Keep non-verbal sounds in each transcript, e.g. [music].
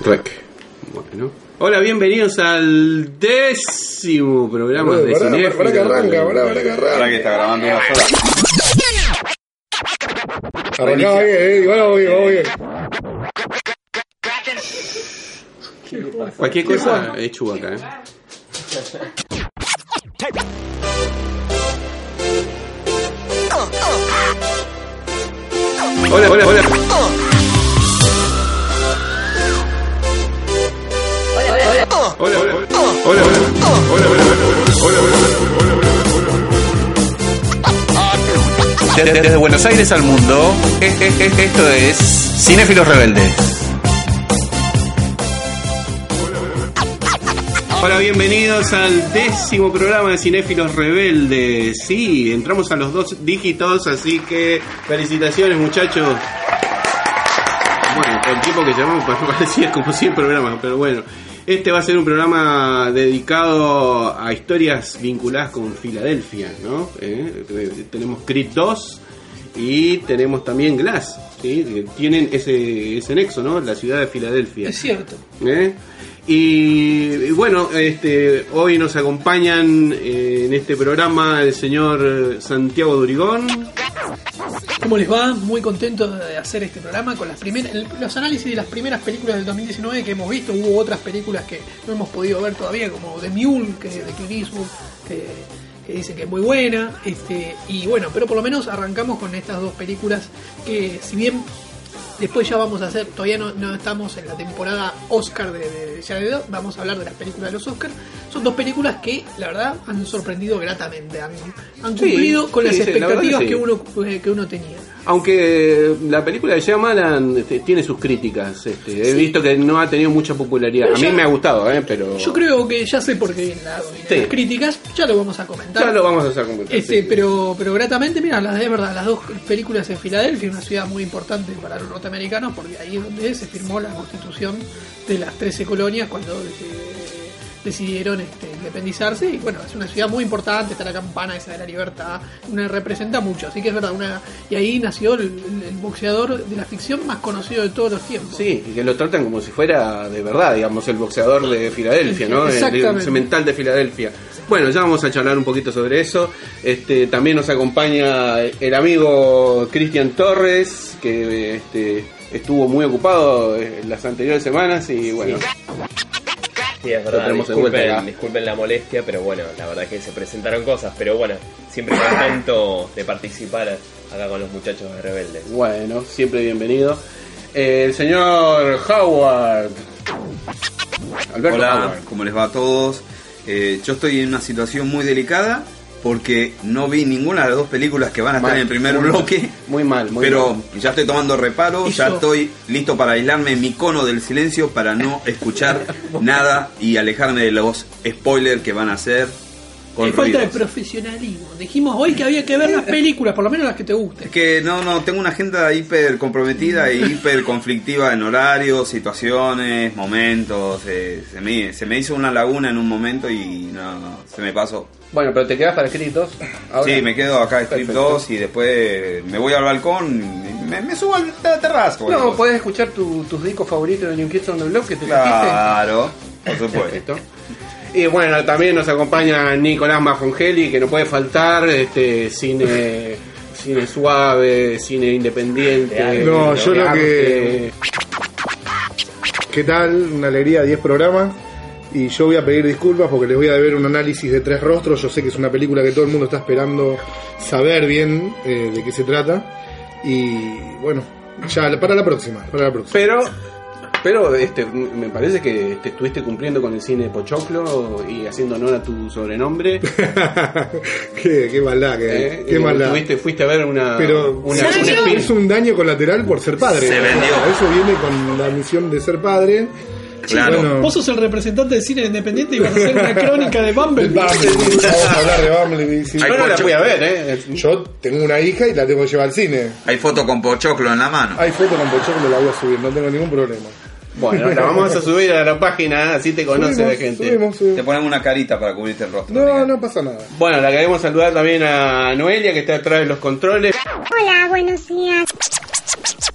Rec. Bueno. Hola, bienvenidos al décimo programa de Cinéfilos. pará que arranca, pará que Ahora arranca. que está grabando una sola. Arrancaba bien, eh, igual vamos bien, vamos bien. Cualquier cosa es chubaca, ¿eh? Hola, hola, hola. Hola, hola. Hola, hola. Hola. Desde, desde Buenos Aires al mundo, e- e- e- esto es Cinéfilos Rebeldes. Hola, bienvenidos al décimo programa de Cinéfilos Rebeldes. Sí, entramos a los dos dígitos, así que felicitaciones muchachos. Bueno, el tiempo que llevamos pa- parecía como 100 programas, pero bueno. Este va a ser un programa dedicado a historias vinculadas con Filadelfia, ¿no? Eh, tenemos Creed 2 y tenemos también Glass, ¿sí? Tienen ese, ese nexo, ¿no? La ciudad de Filadelfia. Es cierto. ¿Eh? Y, y bueno, este, hoy nos acompañan eh, en este programa el señor Santiago Durigón. ¿Cómo les va? Muy contento de hacer este programa con las primeras, los análisis de las primeras películas del 2019 que hemos visto. Hubo otras películas que no hemos podido ver todavía, como The Mule, que de Clint Eastwood, que, que dice que es muy buena. Este, y bueno, pero por lo menos arrancamos con estas dos películas que, si bien después ya vamos a hacer, todavía no, no estamos en la temporada Oscar de, de Jared Leto, vamos a hablar de las películas de los Oscars. Son dos películas que, la verdad, han sorprendido gratamente, han, han Sí, cumplido con sí, las expectativas sí. que uno eh, que uno tenía. Aunque la película de Shyamalan este, tiene sus críticas, este, he visto que no ha tenido mucha popularidad. Pero A mí ya- me ha gustado, ¿eh? pero Yo creo que ya sé por qué la- Sí. las críticas, ya lo vamos a comentar. ya lo vamos a hacer como Este, pero, pero gratamente, mira, las de verdad, las dos películas en Filadelfia, una ciudad muy importante para los norteamericanos, porque ahí es donde se firmó la constitución de las 13 colonias cuando decidieron este, independizarse. Y bueno, es una ciudad muy importante, está la campana esa de la libertad, una representa mucho, así que es verdad, una y ahí nació el, el- el boxeador de la ficción más conocido de todos los tiempos. Sí, y que lo tratan como si fuera de verdad, digamos, el boxeador de Filadelfia, ¿no? El, Exactamente. el cemental de Filadelfia. Bueno, ya vamos a charlar un poquito sobre eso. Este, también nos acompaña el amigo Cristian Torres, que este, estuvo muy ocupado en las anteriores semanas y bueno, Sí, es Lo verdad, tenemos de vuelta disculpen, la molestia, pero bueno, la verdad que se presentaron cosas, pero bueno, siempre contento de participar acá con los muchachos de Rebeldes. bueno, siempre bienvenido. Eh, el señor Howard. Alberto Hola, Howard. ¿cómo les va a todos? Eh, yo estoy en una situación muy delicada porque no vi ninguna de las dos películas que van a estar en el primer muy mal, bloque. Muy mal, muy Pero mal. ya estoy tomando reparo, ya estoy listo para aislarme en mi cono del silencio para no escuchar [laughs] nada y alejarme de los spoilers que van a hacer con Hay falta de profesionalismo. Dijimos hoy que había que ver las películas, por lo menos las que te gusten. Es que no, no, tengo una agenda hiper comprometida e hiper conflictiva en horarios, situaciones, momentos. eh, se, me, se me hizo una laguna en un momento y no, no, se me pasó. Bueno, pero te quedas para Creed 2 ahora. Sí, me quedo acá Perfecto. 2 y después me voy al balcón y me, me subo a la terraza. No, puedes escuchar tu- tus discos favoritos de New Kids on the Block que te Claro, por supuesto. Y bueno, también nos acompaña Nicolás Mafongeli, que no puede faltar, este cine cine suave, cine independiente. No, yo lo arte. que- ¿Qué tal? Una alegría, 10 programas. Y yo voy a pedir disculpas porque les voy a deber un análisis de tres rostros. Yo sé que es una película que todo el mundo está esperando saber bien eh, de qué se trata. Y bueno, ya para la próxima, para la próxima. Pero pero este me parece que te estuviste cumpliendo con el cine Pochoclo y haciendo honor a tu sobrenombre. [laughs] qué, qué maldad, qué, ¿eh? qué Eh, maldad. tuviste- fuiste a ver una Pero una, ¿sabes un qué? es un daño colateral por ser padre. Se vendió. Eso viene con la misión de ser padre. Claro. Bueno, Vos sos el representante del cine independiente y vas a hacer una crónica de Bumblebee. [laughs] Bumblebee, vamos a hablar de Bumblebee. sí. Yo no la fui a ver, ¿eh? Yo tengo una hija y la tengo que llevar al cine. Hay foto con pochoclo en la mano. Hay foto con Pochoclo, la voy a subir, no tengo ningún problema. Bueno, la vamos a subir a la página, así te conoce Subimos, la gente. subimos, subimos. Te ponemos una carita para cubrirte el rostro. No, no pasa nada. Bueno, la queremos saludar también a Noelia, que está detrás de los controles. Hola, buenos días.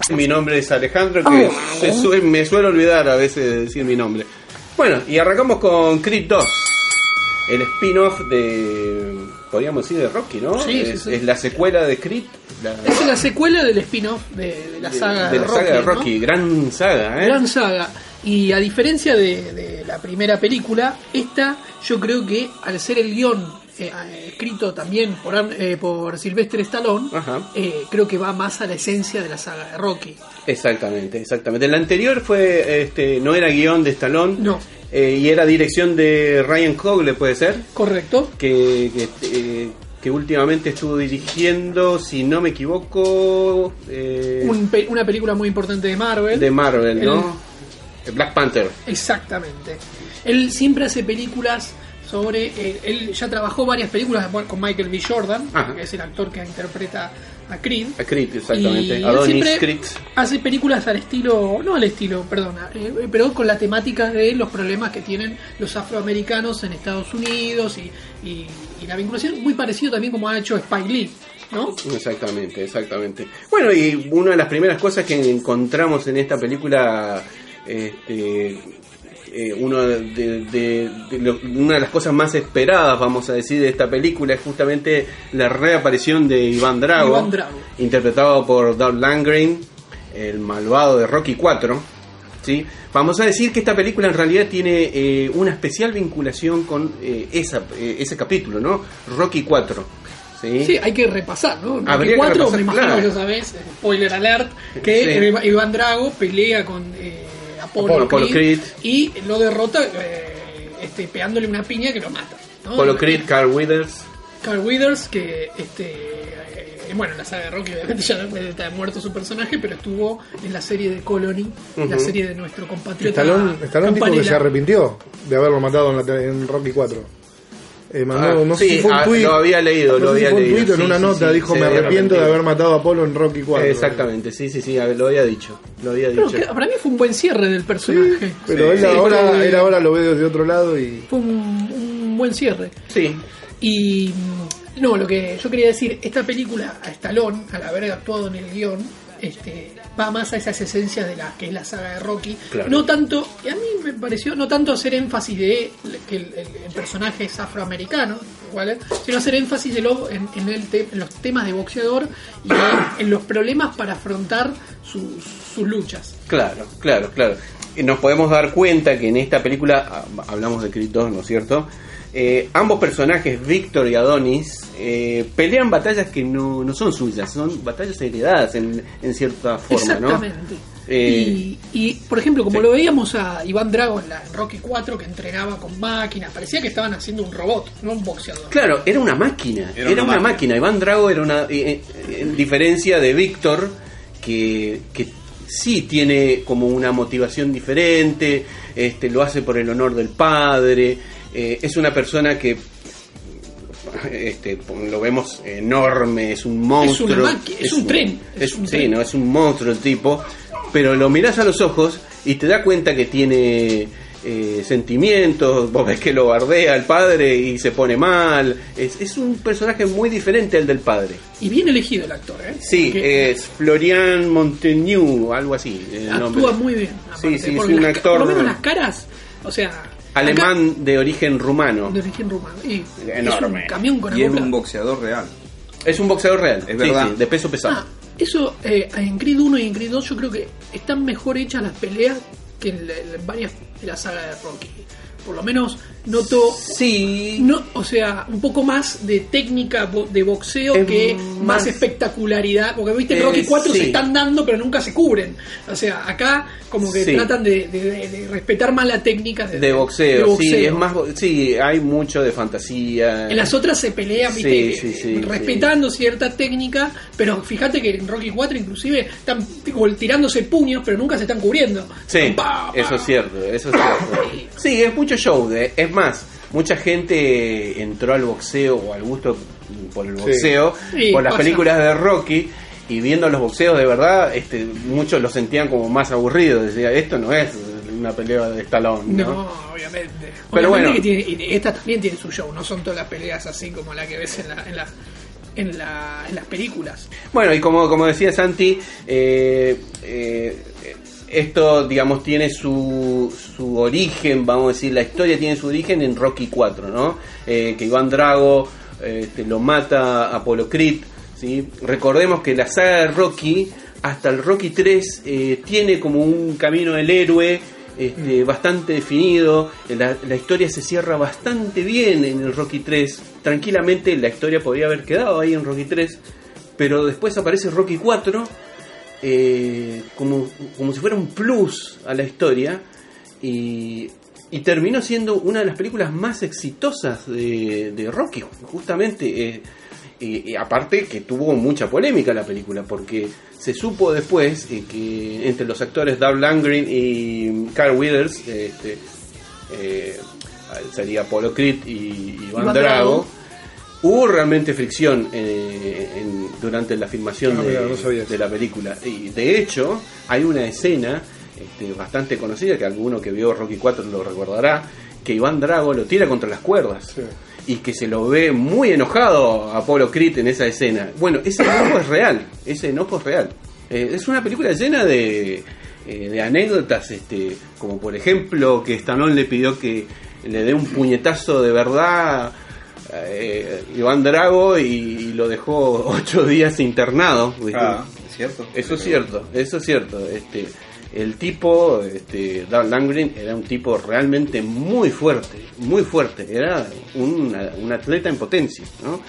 Mi nombre es Alejandro, que se sue- me suelo olvidar a veces de decir mi nombre. Bueno, y arrancamos con Creed 2, el spin-off de, podríamos decir, de Rocky, ¿no? Sí, es, sí. es la secuela de Creed. La, Es la secuela del spin-off de, de la saga de la saga de ¿no? Rocky, gran saga, ¿eh? Gran saga. Y a diferencia de, de la primera película, esta yo creo que al ser el guion eh, eh, escrito también por, eh, por Sylvester Stallone, eh, creo que va más a la esencia de la saga de Rocky. Exactamente, exactamente. El anterior fue, este, no era guion de Stallone, No. eh, y era dirección de Ryan Cogle, puede ser, ¿Correcto? que, que, eh, que últimamente estuvo dirigiendo, si no me equivoco, eh, Un pe- una película muy importante de Marvel. de Marvel, El- ¿no? Black Panther. Exactamente. Él siempre hace películas sobre. eh, él ya trabajó varias películas con Michael B. Jordan, Ajá. que es el actor que interpreta a Creed. A Creed, exactamente. Y él Adonis siempre Creed. hace películas al estilo, no al estilo, perdona, eh, pero con la temática de los problemas que tienen los afroamericanos en Estados Unidos y, y- y la vinculación, muy parecido también como ha hecho Spike Lee, ¿no? Exactamente, exactamente. Bueno, y una de las primeras cosas que encontramos en esta película, este, eh, uno de, de- de lo- una de las cosas más esperadas, vamos a decir, de esta película es justamente la reaparición de Iván Drago, Iván Drago. interpretado por Dolph Lundgren, el malvado de Rocky 4. ¿sí? Vamos a decir que esta película en realidad tiene eh, una especial vinculación con eh, esa, eh, ese capítulo, ¿no? Rocky 4. ¿sí? Sí, hay que repasar, ¿no? Rocky Habría que 4, repasar, me imagino claro. que eh, spoiler alert, que Sí. eh, Iván Drago pelea con Apollo- Apollo Creed, Creed. y lo derrota eh, este, pegándole una piña que lo mata. ¿no? Polo Creed, Carl Withers. Carl Withers, que este eh, bueno, en la saga de Rocky obviamente ya está muerto su personaje, pero estuvo en la serie de Colony, la serie de nuestro compatriota Stallone, Stallone dijo que se arrepintió de haberlo matado en, la en Rocky 4. Eh, mandó, Ah, no sí, sé si fue un ah, tweet. lo había leído, no lo si había un leído, tweet en sí, una sí, nota sí, dijo me arrepiento de arrepentido". haber matado a Apolo en Rocky 4. Exactamente, sí, sí, sí, lo había dicho. Lo había dicho. que para mí fue un buen cierre del personaje. Pero él, Sí, ahora, pero- él ahora lo ve desde otro lado y Fue un, un buen cierre. Sí, Y mm, no, lo que yo quería decir, esta película a Stallone, al haber actuado en el guion, este, va más a esas esencias de la que es la saga de Rocky. Claro. No tanto, y a mí me pareció, no tanto hacer énfasis de que el, el- el personaje es afroamericano, igual, sino hacer énfasis de lo- en, en el te- en los temas de boxeador y en, en los problemas para afrontar sus, sus luchas. claro, claro, claro. Nos podemos dar cuenta que en esta película, ah, hablamos de Creed 2, ¿no es cierto? Eh, ambos personajes, Víctor y Adonis, eh, pelean batallas que no, no son suyas, son batallas heredadas en, en cierta forma, ¿no? Exactamente. Eh, y, y, por ejemplo, como sí. lo veíamos a Iván Drago en, la, en Rocky 4, que entrenaba con máquinas, parecía que estaban haciendo un robot, no un boxeador. Claro, era una máquina. Era, Era una, una máquina. Iván Drago era una. eh, eh, en diferencia de Víctor, que, que sí tiene como una motivación diferente, este, lo hace por el honor del padre. Eh, es una persona que. Este, lo vemos enorme, es un monstruo. una maqui- es un tren, es es un sí, tren. no, es un monstruo el tipo. Pero lo mirás a los ojos y te das cuenta que tiene eh, sentimientos. Vos ves que lo bardea el padre y se pone mal. Es, es un personaje muy diferente al del padre. Y bien elegido el actor, ¿eh? Sí, Porque es Florian Montaigne, algo así. nombre. actúa muy bien. Sí, sí, es un actor- Por lo menos las caras, o sea. Alemán de origen rumano. de origen rumano. Y Enorme. Es un camión con Y es acopla. un boxeador real. Es un boxeador real. Es sí, verdad. sí, de peso pesado. Ah, eso eh, en Creed 1 y en Creed 2 yo creo que están mejor hechas las peleas que en, la- en varias de la saga de Rocky. Por lo menos noto sí. no, o sea, un poco más de técnica de boxeo Es que más- más espectacularidad, porque viste Eh, Rocky 4 sí. se están dando pero nunca se cubren. O sea, acá como que Sí. tratan de, de- de- de respetar más la técnica de, boxeo, de boxeo. sí, es más, sí, hay mucho de fantasía. En las otras se pelean, viste, sí, sí, respetando cierta técnica, pero fíjate que en Rocky 4 inclusive están tipo, tirándose puños, pero nunca se están cubriendo. Sí, Pa, pa. eso es cierto, eso es cierto. [coughs] Sí, es mucho show. de- es más, mucha gente entró al boxeo o al gusto por el boxeo, Sí, por las pasa. películas de Rocky. Y viendo los boxeos de verdad, este, muchos lo sentían como más aburrido. Decía, esto no es una pelea de Stallone, ¿no? No, obviamente. Pero Obviamente bueno. que tiene- y esta también tiene su show, no son todas las peleas así como la que ves en la, en la, en, la- en las películas. Bueno, y como, como decía Santi, eh, eh, esto, digamos, tiene su, su origen, vamos a decir, la historia tiene su origen en Rocky 4, ¿no? Eh, que Iván Drago este, lo mata a Apollo Creed, ¿sí? Recordemos que la saga de Rocky, hasta el Rocky 3, eh, tiene como un camino del héroe este, bastante definido, la, la historia se cierra bastante bien en el Rocky 3, tranquilamente la historia podría haber quedado ahí en Rocky 3, pero después aparece Rocky 4 eh, como, como si fuera un plus a la historia y, y terminó siendo una de las películas más exitosas de, de Rocky, justamente. eh, y, y aparte que tuvo mucha polémica la película, porque se supo después eh, que entre los actores Dolph Lundgren y Carl Withers, este, eh, sería Apollo Creed y Iván Iván Drago, Drago. Hubo realmente fricción eh, en- durante la filmación Ah, de, no la película. Y de hecho, hay una escena este, bastante conocida que alguno que vio Rocky 4 lo recordará, que Iván Drago lo tira contra las cuerdas. Sí. Y que se lo ve muy enojado a Apolo Creed en esa escena. Bueno, ese enojo es real. Ese enojo es real. Eh, es una película llena de, eh, de anécdotas, este, como por ejemplo que Stallone le pidió que le dé un puñetazo de verdad eh, Iván Drago y, y lo dejó ocho días internado. Ah, es cierto. Eso es cierto, eso es cierto. Este, el tipo, este, Dolph Lundgren, era un tipo realmente muy fuerte, muy fuerte. Era un, un atleta en potencia, ¿no?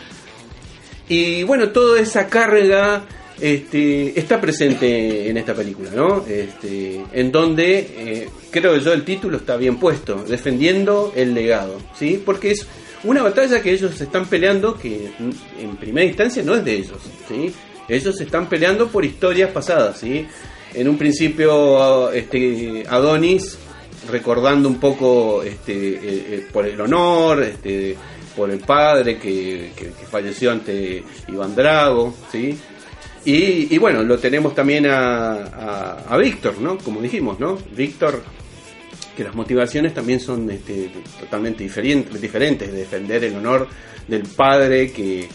Y bueno, toda esa carga este, está presente en esta película, ¿no? Este, en donde eh, creo yo el título está bien puesto, defendiendo el legado, ¿sí? Porque es una batalla que ellos están peleando que en primera instancia no es de ellos, ¿sí? Ellos están peleando por historias pasadas, ¿sí? En un principio, este, Adonis recordando un poco este, eh, eh, por el honor, este, por el padre que, que- falleció ante Iván Drago, ¿sí? Y, y bueno, lo tenemos también a, a, a Víctor, ¿no? Como dijimos, ¿no? Víctor, que las motivaciones también son este, totalmente diferentes, diferentes, defender el honor del padre que...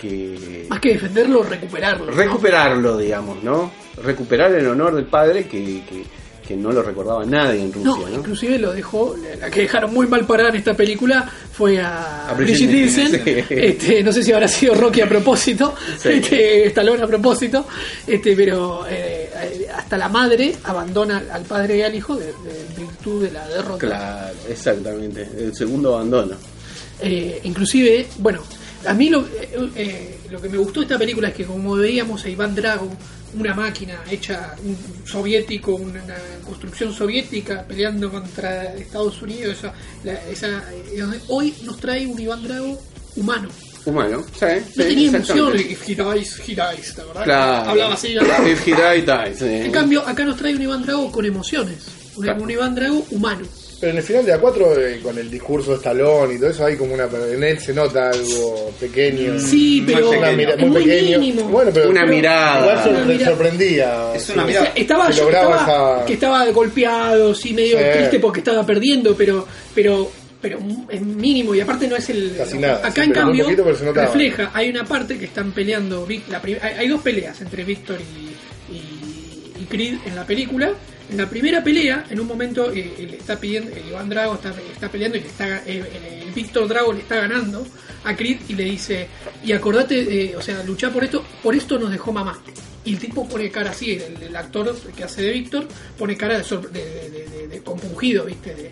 que Más que defenderlo, recuperarlo. ¿no? recuperarlo, digamos, ¿no? Recuperar el honor del padre que, que, que no lo recordaba nadie en Rusia, ¿no? inclusive lo dejó, la que dejaron muy mal parada en esta película fue a, A Brigitte. Nielsen, sí. Este, no sé si habrá sido Rocky a propósito, Sí. este, Stallone a propósito, este, pero eh, hasta la madre abandona al padre y al hijo de, de virtud de la derrota. Claro, exactamente. El segundo abandono. Eh, inclusive, bueno, a mí lo, eh, eh, lo que me gustó de esta película es que como veíamos a Iván Drago, una máquina hecha un soviético, una, una construcción soviética peleando contra Estados Unidos, esa, la- esa, eh, hoy nos trae un Iván Drago humano. Humano, sí, No sí, tenía emoción, exactamente. if he dies, he dies, la verdad. Claro. Hablaba así. If he died, dies, sí. En cambio, acá nos trae un Iván Drago con emociones, un, Claro. un Iván Drago humano. Pero en el final de A4, con el discurso de Stallone y todo eso, hay como una. En él se nota algo pequeño. Sí, Muy pero Una pequeño. mira- es muy muy pequeño. mínimo. Bueno, pero Una pero mirada. Igual sor- Una mirada. sorprendía. Es una Sí. mirada. estaba, Se yo lograba estaba- esa- que estaba golpeado, sí, medio Sí. triste porque estaba perdiendo, pero pero pero es mínimo y aparte no es el Casi nada, acá sí, en cambio poquito, refleja hay una parte que están peleando la hay, dos peleas entre Víctor y, y, y Creed en la película. En la primera pelea en un momento eh, él está pidiendo el Iván Drago está, está peleando y le está eh, el, Víctor Drago le está ganando a Creed y le dice y acordate eh, o sea luchar por esto por esto nos dejó mamá y el tipo pone cara así, el, el actor que hace de Víctor pone cara de, de, de- de- compungido, ¿viste?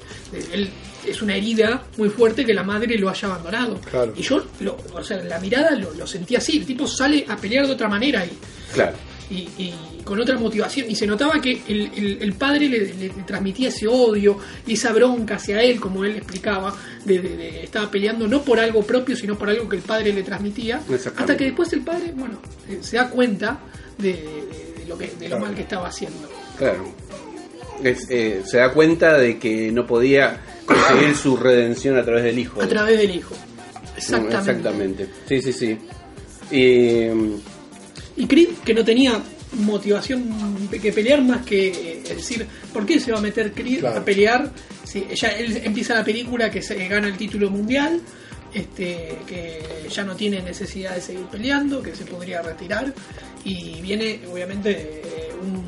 Él es una herida muy fuerte que la madre lo haya abandonado. Claro. Y yo, lo, o sea, la mirada lo, lo sentí así, el tipo sale a pelear de otra manera y, Claro. y, y con otra motivación. Y se notaba que el, el- el padre le, transmitía ese odio y esa bronca hacia él, como él explicaba, de, de- de- estaba peleando no por algo propio, sino por algo que el padre le transmitía. Hasta que después el padre, bueno, eh, se da cuenta de, lo, que, de lo mal que estaba haciendo. Claro. Es, eh, se da cuenta de que no podía conseguir su redención a través del hijo. A través del hijo. Exactamente. Exactamente. Sí, sí, sí. Y, mm, Y Creed, que no tenía motivación que pelear más que eh, decir, ¿por qué se va a meter Creed Claro. a pelear? Si ya él empieza la película que se gana el título mundial este, que ya no tiene necesidad de seguir peleando, que se podría retirar y viene obviamente eh, un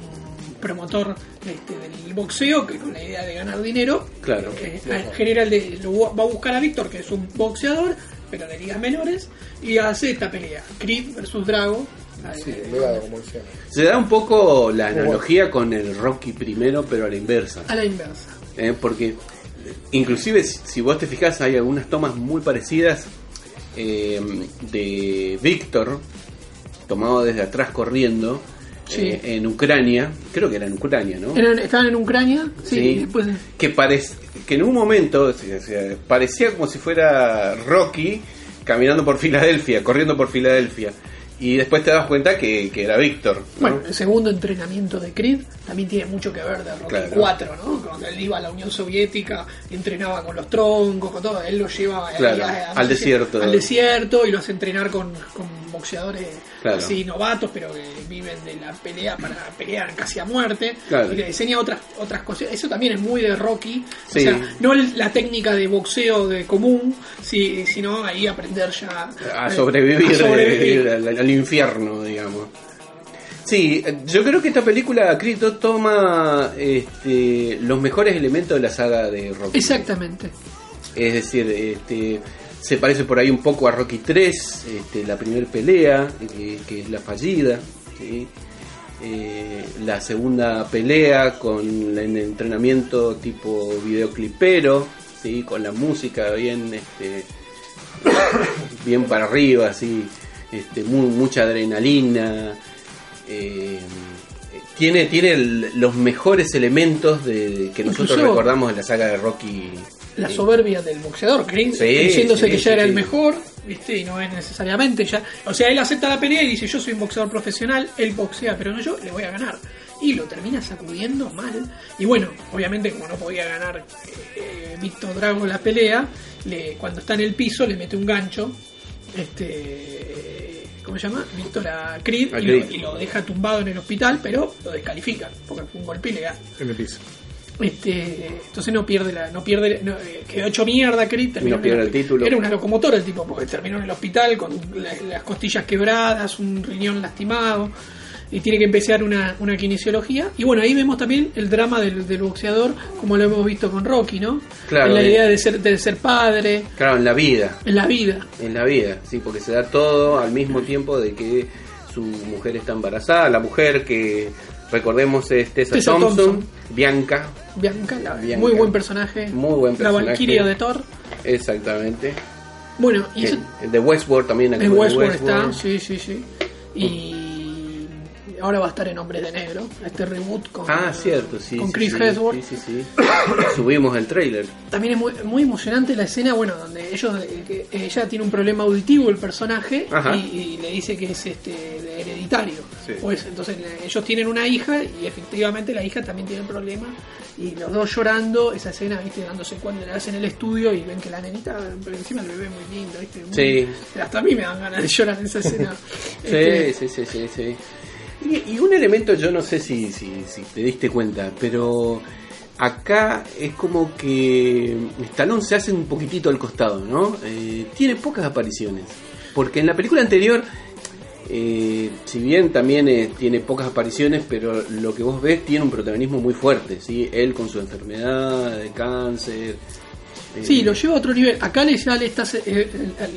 promotor este, del boxeo que con la idea de ganar dinero Claro. en general de- lo va a buscar a Víctor que es un boxeador pero de ligas menores y hace esta pelea Creed versus Drago Sí, eh, legado, como decía. Se da un poco la analogía con el Rocky primero, pero a la inversa. a la inversa ¿eh? Porque inclusive si vos te fijas hay algunas tomas muy parecidas eh, de Víctor tomado desde atrás corriendo Sí. eh, en Ucrania, creo que era en Ucrania, ¿no? Eran- estaban en Ucrania sí, después que parec- que en un momento parecía como si fuera Rocky caminando por Filadelfia, corriendo por Filadelfia. Y después te das cuenta que, que era Víctor. ¿no? Bueno, el segundo entrenamiento de Creed también tiene mucho que ver de Rocky Claro. 4, ¿no? Cuando él iba a la Unión Soviética, entrenaba con los troncos, con todo, él lo lleva a- a- al desierto. al desierto y lo hace entrenar con, con boxeadores Claro. así novatos, pero que viven de la pelea para pelear casi a muerte. Claro. Y le enseña otras otras cosas. Eso también es muy de Rocky. Sí. O sea, no el- la técnica de boxeo de común, si- sino ahí aprender ya a sobrevivir, a sobrevivir. eh, al, al infierno, digamos. Sí, eh, yo creo que esta película, 2, toma este, los mejores elementos de la saga de Rocky. Exactamente. Es decir, este, se parece por ahí un poco a Rocky 3, este, la primera pelea, que, que es la fallida. ¿sí? Eh, la segunda pelea con el entrenamiento tipo videoclipero, ¿sí? con la música bien, este, bien para arriba, así, este, mu- mucha adrenalina. eh, tiene tiene el- los mejores elementos de que nosotros Incluso- recordamos de la saga de Rocky la soberbia del boxeador, Creed, Sí, diciéndose sí, que ya sí, era el mejor, ¿viste? Y no es necesariamente ya. O sea, él acepta la pelea y dice: Yo soy un boxeador profesional, él boxea, pero no yo, le voy a ganar. Y lo termina sacudiendo mal. Y bueno, obviamente, como no podía ganar eh, Víctor Drago la pelea, le, cuando está en el piso le mete un gancho. Este. ¿Cómo se llama? Víctor a Creed, A y, lo, y lo deja tumbado en el hospital, pero lo descalifican, porque fue un golpe ilegal. En el piso. Este, entonces no pierde la, no pierde, no, eh, quedó hecho mierda Creed, terminó No pierde el título. Era una locomotora el tipo, porque terminó en el hospital con la- las costillas quebradas, un riñón lastimado, y tiene que empezar una, una kinesiología. Y bueno, ahí vemos también el drama del, del boxeador, como lo hemos visto con Rocky, ¿no? Claro, En la de- idea de ser, de ser padre, Claro, en la vida, en la vida. en la vida, sí, porque se da todo al mismo tiempo de que su mujer está embarazada, la mujer que recordemos es Tessa, Thompson, Thompson. Bianca, Bianca, la- Bianca. muy buen personaje. Muy buen La personaje. Valkyria de Thor. exactamente. Bueno, y eso, El- el de Westworld también. En actúa en Westworld está, sí, sí, sí. Y ahora va a estar en Hombres de Negro, este reboot con, Ah, cierto, sí. con Chris sí, Hemsworth. Sí. [coughs] Subimos el trailer. También es muy, muy emocionante la escena, bueno, donde ellos, eh, que ella tiene un problema auditivo, el personaje, y, y le dice que es este hereditario. Pues entonces le- ellos tienen una hija y efectivamente la hija también tiene el problema. Y los dos llorando, esa escena, viste, dándose cuenta, la hacen en el estudio y ven que la nenita, pero encima el bebé muy lindo, viste. Muy- Sí. Hasta a mí me dan ganas de llorar en esa escena. [laughs] Este, sí, sí, sí, sí. Y, y un elemento, yo no sé si, si, te diste cuenta, pero acá es como que Stallone se hace un poquitito al costado, ¿no? Eh, tiene pocas apariciones. Porque en la película anterior, eh, si bien también eh, tiene pocas apariciones, pero lo que vos ves tiene un protagonismo muy fuerte, ¿sí? Él con su enfermedad de cáncer. Eh, Sí, lo lleva a otro nivel. Acá le, ya le está, ce- eh,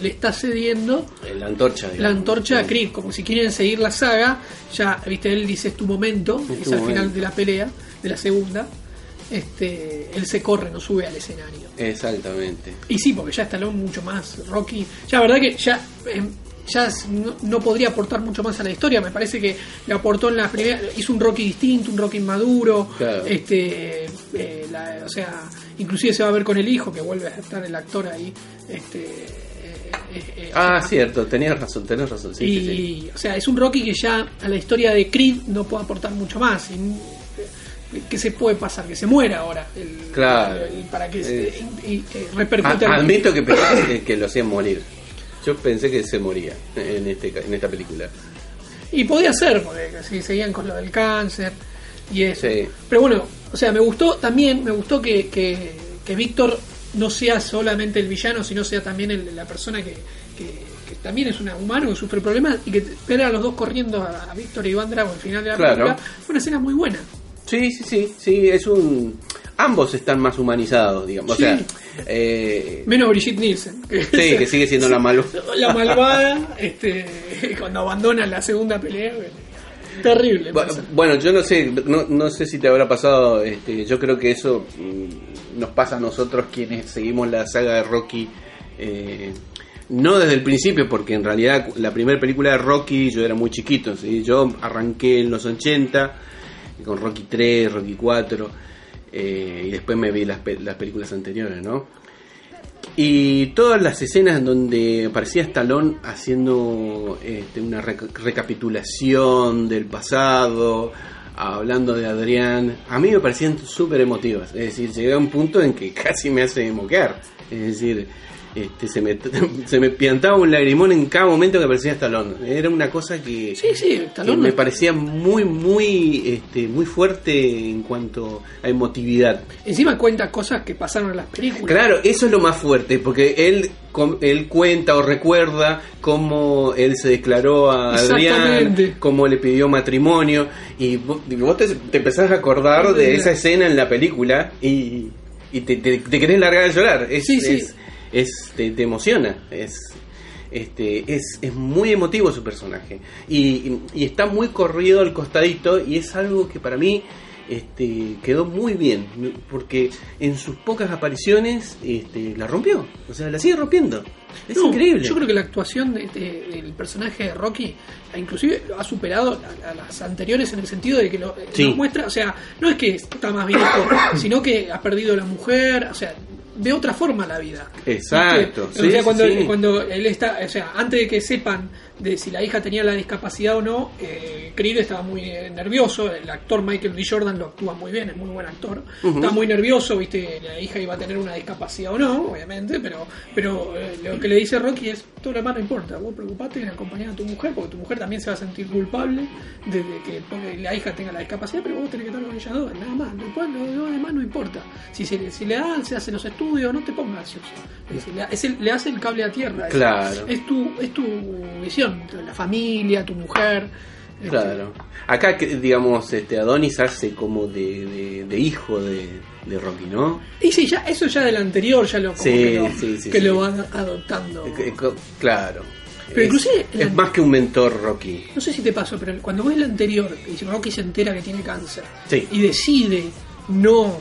le está cediendo La antorcha. la antorcha a Creed, como si quieren seguir la saga. Ya, viste, él dice es tu momento, Es es, tu al final de la pelea, de la segunda. Este, él se corre, no sube al escenario. Exactamente. Y sí, porque ya Stallone mucho más Rocky. Ya, verdad que ya, em, ya no podría aportar mucho más a la historia. Me parece que le aportó en la primera. Hizo un Rocky distinto, un Rocky maduro. Claro. Este, eh, la- o sea, inclusive se va a ver con el hijo, que vuelve a estar el actor ahí. Este, eh, eh, eh, Ah, o sea, cierto, tenías razón, tenés razón. Sí, y, sí, sí. o sea, es un Rocky que ya a la historia de Creed no puede aportar mucho más. Eh, ¿Qué se puede pasar? Que se muera ahora. el- Claro. el- para que Eh. se- y- eh, repercute. A- admito que pensé que, lo hacían morir. Yo pensé que se moría en, este, en esta película. Y podía ser, porque si seguían con lo del cáncer y eso. Sí. Pero bueno, o sea, me gustó también, me gustó que, que, que Víctor no sea solamente el villano, sino sea también el- la persona que, que- también es una humano que sufre problemas y que ver a los dos corriendo a, a Víctor y Iván Drago al final de la Claro. película fue una escena muy buena. Sí, sí, sí, sí, es un... Ambos están más humanizados, digamos. Sí. O sea, eh, Menos Brigitte Nielsen. que- sí, que sigue siendo la [laughs] malo. La malvada, este, [laughs] cuando abandona la segunda pelea. Terrible. Bueno, yo no sé, no, no sé si te habrá pasado, este, yo creo que eso mm, nos pasa a nosotros quienes seguimos la saga de Rocky, eh, no desde el principio, porque en realidad la primera película de Rocky yo era muy chiquito, ¿sí? yo arranqué en los 80 con Rocky 3, Rocky 4, eh, y después me vi las, pe- las películas anteriores, ¿no? Y todas las escenas en donde aparecía Stallone haciendo este, una rec- recapitulación del pasado, hablando de Adrián, a mí me parecían súper emotivas. Es decir, llegué a un punto en que [laughs] casi me hace moquear. Es decir, este, se, me, [laughs] se me piantaba un lagrimón en cada momento que aparecía Stallone. Era una cosa que, Sí, sí, que Stallone me parecía muy, muy, este, muy fuerte en cuanto a emotividad. Encima cuenta cosas que pasaron en las películas. Claro, eso es lo más fuerte, porque él, com- él cuenta o recuerda cómo él se declaró a Adrián, cómo le pidió matrimonio, y vos, te, te empezás a acordar de esa escena en la película y, y te, te- te querés largar a llorar. Es, Sí, sí. es- es- te, te emociona, es, este, es, es muy emotivo su personaje, y, y- y está muy corrido al costadito, y es algo que para mí este, quedó muy bien, porque en sus pocas apariciones este, la rompió, o sea, la sigue rompiendo. Es No, increíble. Yo creo que la actuación de- de- del personaje de Rocky, inclusive ha superado a, a las anteriores en el sentido de que lo, Sí. nos muestra, o sea, no es que está más viejo, [coughs] sino que ha perdido la mujer, o sea, de otra forma la vida. Exacto, o sea, cuando, sí. cuando él está, o sea, antes de que sepan de si la hija tenía la discapacidad o no, eh, Creed estaba muy eh, nervioso, el actor Michael B. Jordan lo actúa muy bien, es muy buen actor, está muy nervioso, viste, la hija iba a tener una discapacidad o no, obviamente, pero pero eh, lo que le dice Rocky es, todo lo demás no importa, vos preocupate en acompañar a tu mujer, porque tu mujer también se va a sentir culpable de, de que la hija tenga la discapacidad, pero vos tenés que estar con ellas dos, nada más, después lo, lo demás no importa. Si, se, si le dan, se hacen los estudios, no te pongas ansioso. Es le, es el- le hace el cable a tierra. es- Claro. Es, tu, es tu visión, la familia, tu mujer. este, Claro. Acá, que, digamos, este Adonis hace como de, de- de hijo de, de Rocky, ¿no? Y sí, ya, eso ya del anterior, ya lo, como Sí, que, lo, sí, sí, que sí. lo van adoptando. Eh, eh, Claro. Pero es, inclusive es más que un mentor Rocky. No sé si te pasó, pero cuando ves el anterior, y Rocky se entera que tiene cáncer y decide no,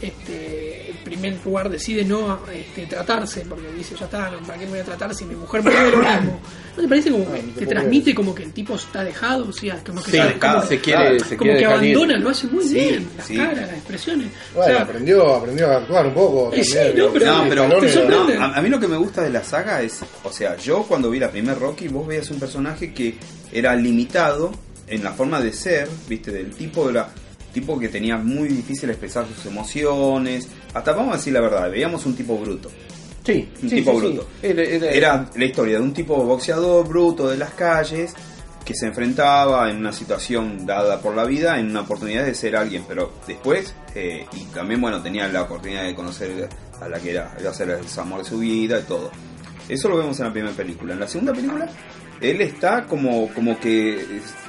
este, primer lugar decide no este, tratarse, porque dice, ya está, no, ¿para qué me voy a tratar si mi mujer me lo [coughs] mismo? ¿No te parece como que te transmite como que el tipo está dejado? O sea, como que, Sí, sabe, como, se quiere, se como quiere que dejar ir. abandona, lo hace muy Sí, bien, las sí. caras, las expresiones. Bueno, o sea, aprendió, aprendió a actuar un poco. Eh, sí, también, no, pero- No, no, a mí lo que me gusta de la saga es, o sea, yo cuando vi la primer Rocky, vos veías un personaje que era limitado en la forma de ser, viste, del tipo de la tipo que tenía muy difícil expresar sus emociones, hasta vamos a decir la verdad, veíamos un tipo bruto. Sí, Un sí, tipo sí, sí. bruto. Era, era- Era la historia de un tipo boxeador bruto de las calles que se enfrentaba en una situación dada por la vida, en una oportunidad de ser alguien, pero después, eh, y también, bueno, tenía la oportunidad de conocer a la que era, iba a ser el amor de su vida y todo. Eso lo vemos en la primera película. En la segunda película, él está como, como que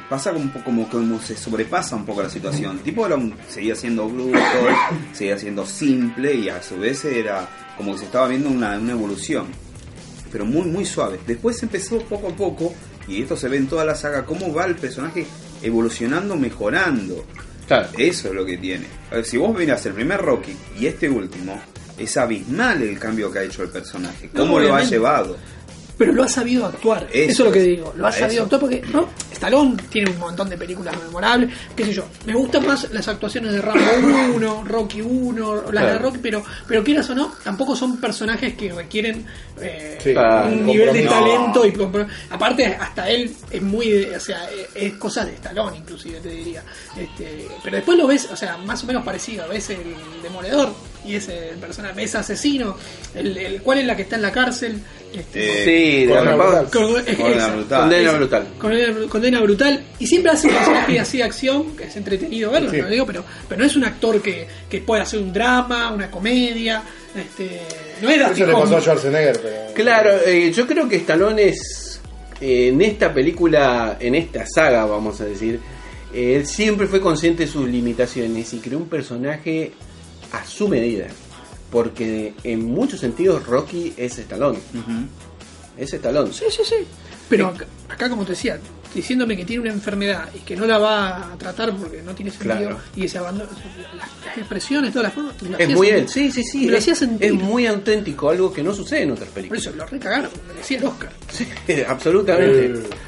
pasa como, como, como se sobrepasa un poco la situación. El tipo era un- seguía siendo bruto, [coughs] seguía siendo simple y a su vez era como que se estaba viendo una, una evolución pero muy muy suave. Después empezó poco a poco, y esto se ve en toda la saga, cómo va el personaje evolucionando, mejorando. Claro. Eso es lo que tiene. A ver, si vos mirás el primer Rocky y este último, es abismal el cambio que ha hecho el personaje, No, cómo lo ha llevado. Pero lo ha sabido actuar. Eso, Eso es lo que digo. Lo ha Eso. sabido actuar porque no, Stallone tiene un montón de películas memorables. Qué sé yo. Me gustan más las actuaciones de Rambo 1, Rocky 1, las de. Rocky, pero, pero quieras o no, tampoco son personajes que requieren eh, Sí, Ah, un nivel de talento. y compro- Aparte, hasta él es muy. de- o sea, es, es cosa de Stallone, inclusive, te diría. Este, pero después lo ves, o sea, más o menos parecido. Ves el demoledor y ese personaje, ves asesino, el, el cual es la que está en la cárcel. Este, Eh, Sí, de Condena atrapado. brutal. con- es- Condena esa. brutal. Condena brutal. Condena, condena brutal. Y siempre hace un personaje así de acción, que es entretenido verlo, Sí. no lo digo, pero, pero no es un actor que, que pueda hacer un drama, una comedia. Este, no es Dustin Eso le pasó a. Schwarzenegger, pero. Claro, eh, yo creo que Stallone es eh, en esta película, en esta saga, vamos a decir, eh, él siempre fue consciente de sus limitaciones y creó un personaje a su medida. Porque en muchos sentidos Rocky es Stallone. Es Stallone. Sí, sí, sí. Pero acá, acá, como te decía, diciéndome que tiene una enfermedad y que no la va a tratar porque no tiene sentido Claro. y ese abandono, las, las expresiones, todas las formas. lo Es hacía muy él, sí, sí, sí. Lo es, hacía sentir. es muy auténtico, algo que no sucede en otras Por películas. eso lo recagaron, merecía el Oscar. Sí, [laughs] absolutamente.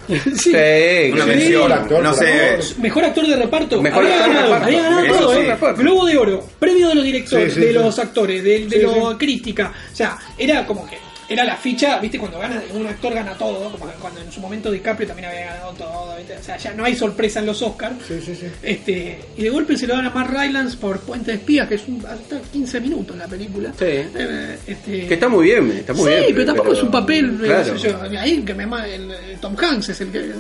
Eh, [laughs] sí. Sí, Una sí. mención, actor, no por sé. favor. Mejor actor de reparto. Mejor había actor de ganado, reparto. había ganado Eso todo, sí. ¿eh? Globo de Oro, premio de los directores, Sí, sí, de sí. los actores, de, de Sí, la sí. crítica. O sea, era como que era la ficha, ¿viste? Cuando gana, un actor gana todo, como cuando en su momento DiCaprio también había ganado todo, ¿viste? O sea, ya no hay sorpresa en los Oscars. Sí, sí, sí. Este, y de golpe se lo dan a Mark Rylance por Puente de Espías, que es un, hasta 15 minutos la película. Sí. Eh, este, Que está muy bien, está muy sí, bien. pero tampoco es un papel, eh, Claro. qué sé yo, ahí que me ama el, el Tom Hanks es el que.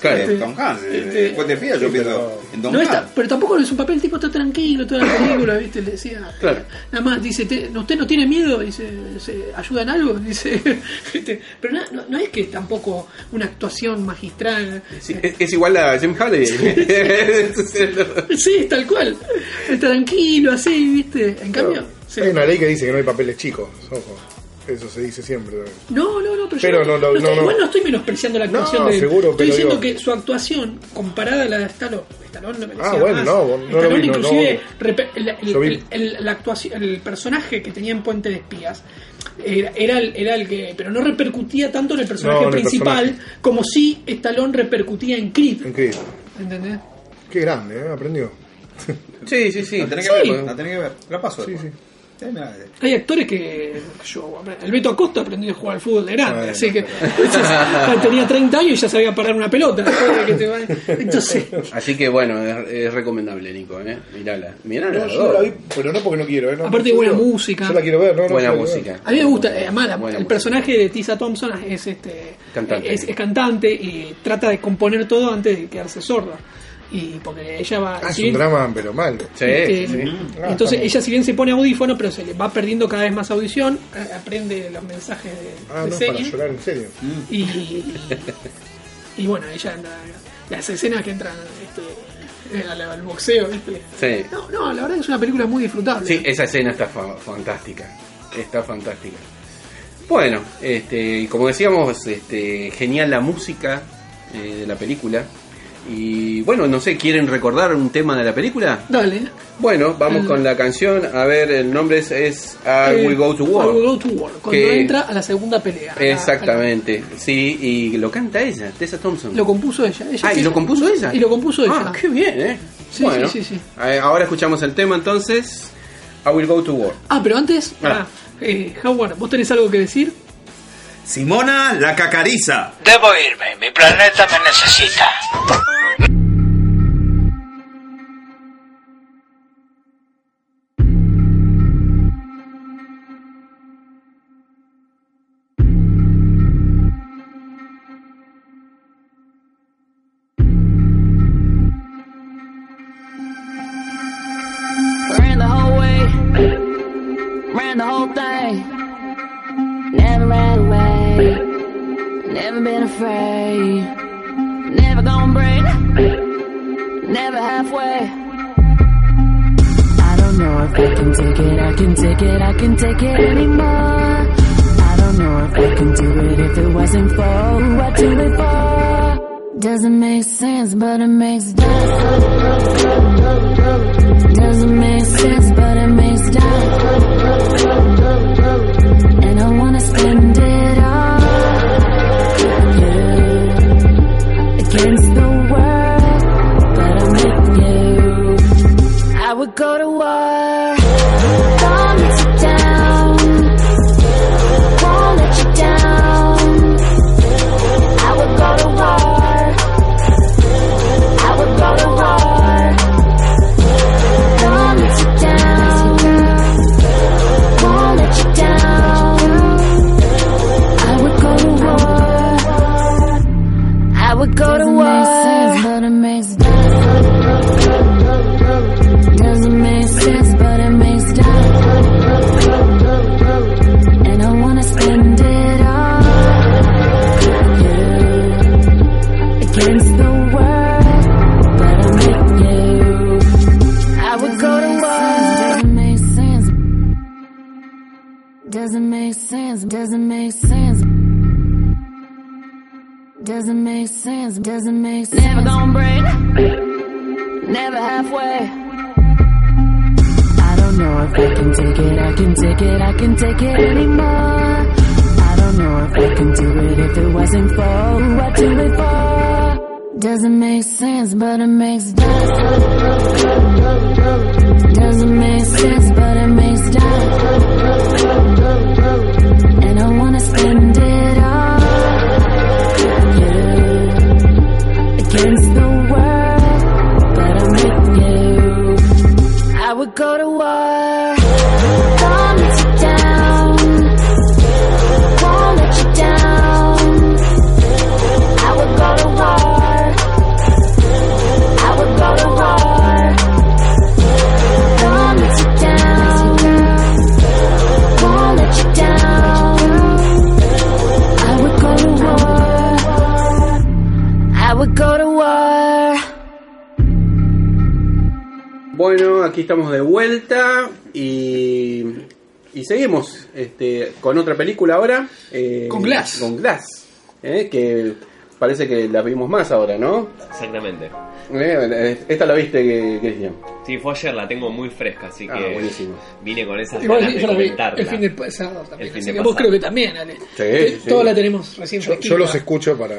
Claro. este, Tom Hanks, eh, este, después de Pía, yo sí, pienso pero- en Tom no Hanks. está, pero tampoco es un papel, el tipo está tranquilo toda la película, ¿viste? Le decía. Claro. Nada más, dice, "Te- ¿usted no tiene miedo? Dice, ¿se ayuda en algo? Dice, [laughs] pero no, no- no es que tampoco una actuación magistral. Sí, es, es igual a Jim Halliday. [laughs] Sí, tal cual. Tranquilo, así, ¿viste? En cambio. sí. Hay una ley que dice que no hay papeles chicos, ojo. Eso se dice siempre. No, no, no, pero, Pero yo no, no, estoy- no, no. igual no estoy menospreciando la actuación No, de seguro, Estoy pero diciendo digo- que su actuación, comparada a la de Stallone, merecía Ah, bueno, más. no, no lo Stallone vi, no, inclusive, no. el, el- el- el personaje que tenía en Puente de Espías era, era, el, era el que, pero no repercutía tanto en el personaje No, en el principal personaje. como si Stallone repercutía en Creed. En Creed. ¿Entendés? Qué grande, ¿eh? Aprendió. Sí, sí, sí. La tenés Sí. que ver, la tenés que ver. La paso Sí, después. sí. Hay actores que yo, el Beto Acosta aprendió a jugar al fútbol de grande, Bueno, así que [laughs] tenía 30 años y ya sabía parar una pelota. [laughs] después de que te va- Entonces, Así que bueno, es, es recomendable, Nico, ¿eh? Mirala. Mirala. No, yo la vi, pero no porque no quiero, ¿eh? No, Aparte de yo- buena música. Yo la quiero ver, ¿no? no Buena música. ver. A mí me gusta, eh, además la- Buena el música. personaje de Tisa Thompson es este Cantante. Es, es cantante y trata de componer todo antes de quedarse sorda. Y porque ella va. Ah, es si un bien- drama, pero mal. Sí, este, sí. Ah, Entonces está ella si bien se pone audífono, pero se le va perdiendo cada vez más audición, eh, aprende los mensajes de, Ah, de no, serie. para llorar en serio. y, y bueno, ella la- las escenas que entran este, eh, al, al boxeo, ¿viste? Sí. No, no, la verdad es una película muy disfrutable. Sí, esa escena está fa- fantástica. Está fantástica. Bueno, este, y como decíamos, este, genial la música eh, de la película. Y bueno, no sé, ¿quieren recordar un tema de la película? Dale. Bueno, vamos El- con la canción. A ver, el nombre es, es I Eh, Will Go to I Will War. Go to War, Cuando Que- entra a la segunda pelea. La- Exactamente, sí, y lo canta ella, Tessa Thompson. Lo compuso ella. ella ah, ¿y lo compuso ella? Y lo compuso ella. Ah, qué bien, ¿eh? Sí, bueno, sí, sí, sí. eh, ahora escuchamos el tema entonces. I Will Go to War. Ah, pero antes, Ah. ah, eh, Howard, ¿vos tenés algo que decir? Simona la cacariza. Debo irme, mi planeta me necesita. Y, y seguimos este, con otra película ahora. eh, Con Glass. Con Glass, eh, que parece que la vimos más ahora, ¿no? Exactamente. Eh, esta la viste, que- Cristian. Sí, fue ayer, la tengo muy fresca, así Ah, que buenísimo. vine con esas Igual ganas yo de la vi comentarla. el fin del pasado también. El fin así de que vos pasado. creo que también, Ale. Sí, sí. Toda la tenemos recién Yo, yo los escucho para,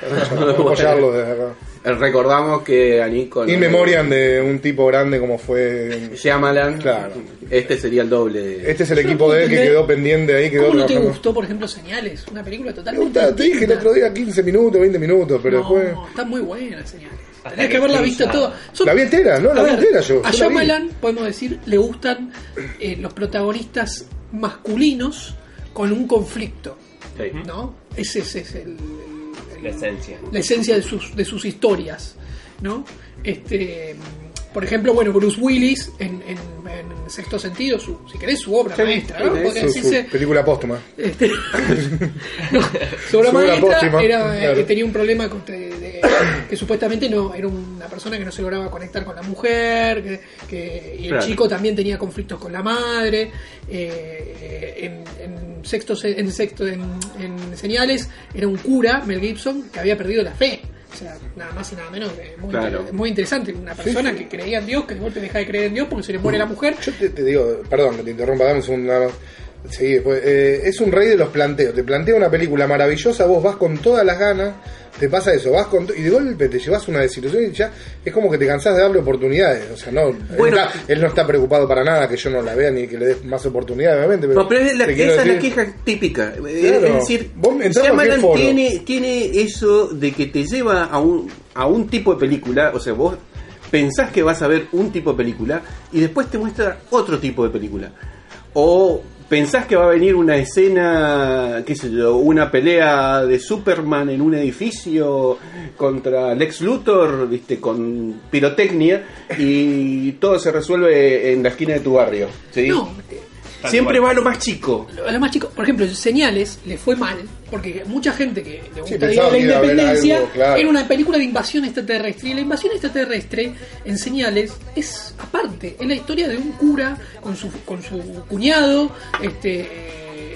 para [laughs] apoyarlos desde acá. Eh, Recordamos que a Nico... In memoriam de un tipo grande como fue. Shyamalan, Claro. este sería el doble. de- Este es el equipo de él que quedó pendiente ahí. Quedó ¿Cómo no te trabajando. gustó, por ejemplo, Señales? Una película Me totalmente. gusta, te dije el otro día 15 minutos, 20 minutos, pero no, después. está muy buena Señales. Tenés que haberla visto. Son- La vi entera, ¿no? La A vi ver, entera yo. A. Shyamalan, podemos decir, le gustan eh, los protagonistas masculinos con un conflicto, Sí. ¿no? Ese, ese es el- La esencia. la esencia de sus, de sus historias, ¿no? Este, por ejemplo, bueno, Bruce Willis en, en, en sexto sentido, su, si querés, su obra Sí, maestra, ¿no? Podría decirse, película póstuma. este, [laughs] [laughs] no, su obra Su maestra póstuma, era, eh, claro. que tenía un problema con- de- de- que supuestamente no era una persona que no se lograba conectar con la mujer, que, que- y el Claro. chico también tenía conflictos con la madre. eh, en, en sexto, se- en sexto en, en señales era un cura, Mel Gibson, que había perdido la fe. O sea, nada más y nada menos muy, Claro. muy interesante. Una persona que creía en Dios, que de golpe deja de creer en Dios porque se le muere la mujer. Yo te, te digo, perdón que te interrumpa, dame un segundo. Seguí después. Eh, es un rey de los planteos. Te plantea una película maravillosa, vos vas con todas las ganas, te pasa eso, vas con y de golpe te llevas una desilusión y ya es como que te cansás de darle oportunidades. O sea, no, Bueno. él, está- él no está preocupado para nada que yo no la vea ni que le des más oportunidades, obviamente. Pero, No, pero es la- esa es la queja típica. Eh, Claro. Es decir, Shyamalan tiene, tiene eso de que te lleva a un, a un tipo de película, o sea, vos pensás que vas a ver un tipo de película y después te muestra otro tipo de película. O pensás que va a venir una escena, qué sé yo, una pelea de Superman en un edificio contra Lex Luthor, viste, con pirotecnia y todo se resuelve en la esquina de tu barrio. ¿sí? No, Siempre va a lo más chico. a los más chicos, por ejemplo, Señales le fue mal, porque mucha gente que le Sí, gusta pensaba la independencia algo, claro. era una película de invasión extraterrestre. Y la invasión extraterrestre en Señales es aparte, es la historia de un cura con su, con su cuñado, este.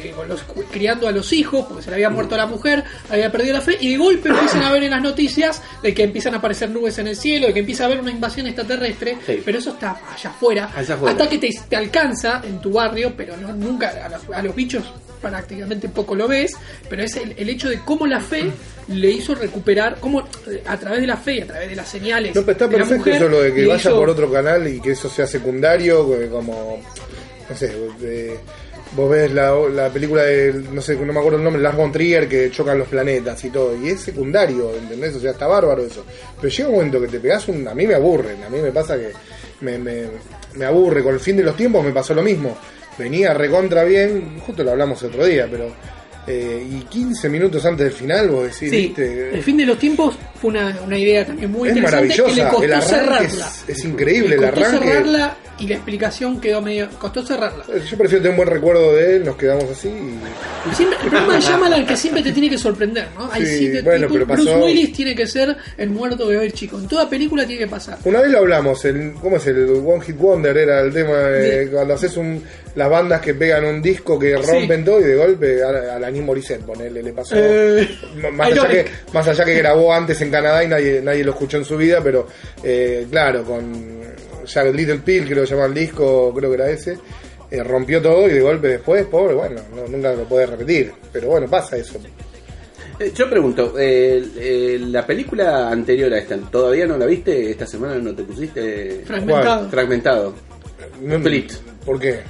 Eh, con los, criando a los hijos, porque se le había muerto la mujer, había perdido la fe, y de golpe empiezan a ver en las noticias de que empiezan a aparecer nubes en el cielo, de que empieza a haber una invasión extraterrestre, Sí. pero eso está allá afuera, Allá afuera. hasta que te, te alcanza en tu barrio, pero no, nunca a los, a los bichos prácticamente poco lo ves, pero es el, el hecho de cómo la fe le hizo recuperar, cómo eh, a través de la fe y a través de las señales. No, pero está de la perfecto mujer, eso lo de que vaya hizo- por otro canal y que eso sea secundario, que como, no sé, de- vos ves la, la película de, no sé, no me acuerdo el nombre, Lars von Trier, que chocan los planetas y todo, y es secundario, ¿entendés? O sea, está bárbaro eso. Pero llega un momento que te pegás un... A mí me aburren, a mí me pasa que me, me, me aburre, con el fin de los tiempos me pasó lo mismo. Venía recontra bien, justo lo hablamos el otro día, pero eh, y 15 minutos antes del final, vos decís, Sí, ¿viste? el fin de los tiempos fue una, una idea también muy es interesante que le maravillosa, costó el arranque cerrarla. es, es increíble, Le el costó arranque. cerrarla y la explicación quedó medio. costó cerrarla. Yo prefiero tener un buen recuerdo de él, nos quedamos así. y- Y siempre, el problema de Shyamalan que siempre te tiene que sorprender, ¿no? Sí, pero Bruce Willis tiene que ser el muerto que ve el chico. En toda película tiene que pasar. Una vez lo hablamos, el, ¿cómo es? El One Hit Wonder era el tema de Sí. cuando haces un, las bandas que pegan un disco que rompen todo y de golpe a, a la Morissette, ponele, le pasó. Eh, más, allá que, más allá que grabó antes en Canadá y nadie, nadie lo escuchó en su vida, pero eh, claro, con ya Little Pill, creo que se llama el disco, creo que era ese, eh, rompió todo y de golpe después, pobre, bueno, no- nunca lo puede repetir. Pero bueno, pasa eso. Eh, Yo pregunto, eh, eh, la película anterior a esta, ¿todavía no la viste? ¿Esta semana no te pusiste Fragmentado. fragmentado? No, Split. ¿Por qué?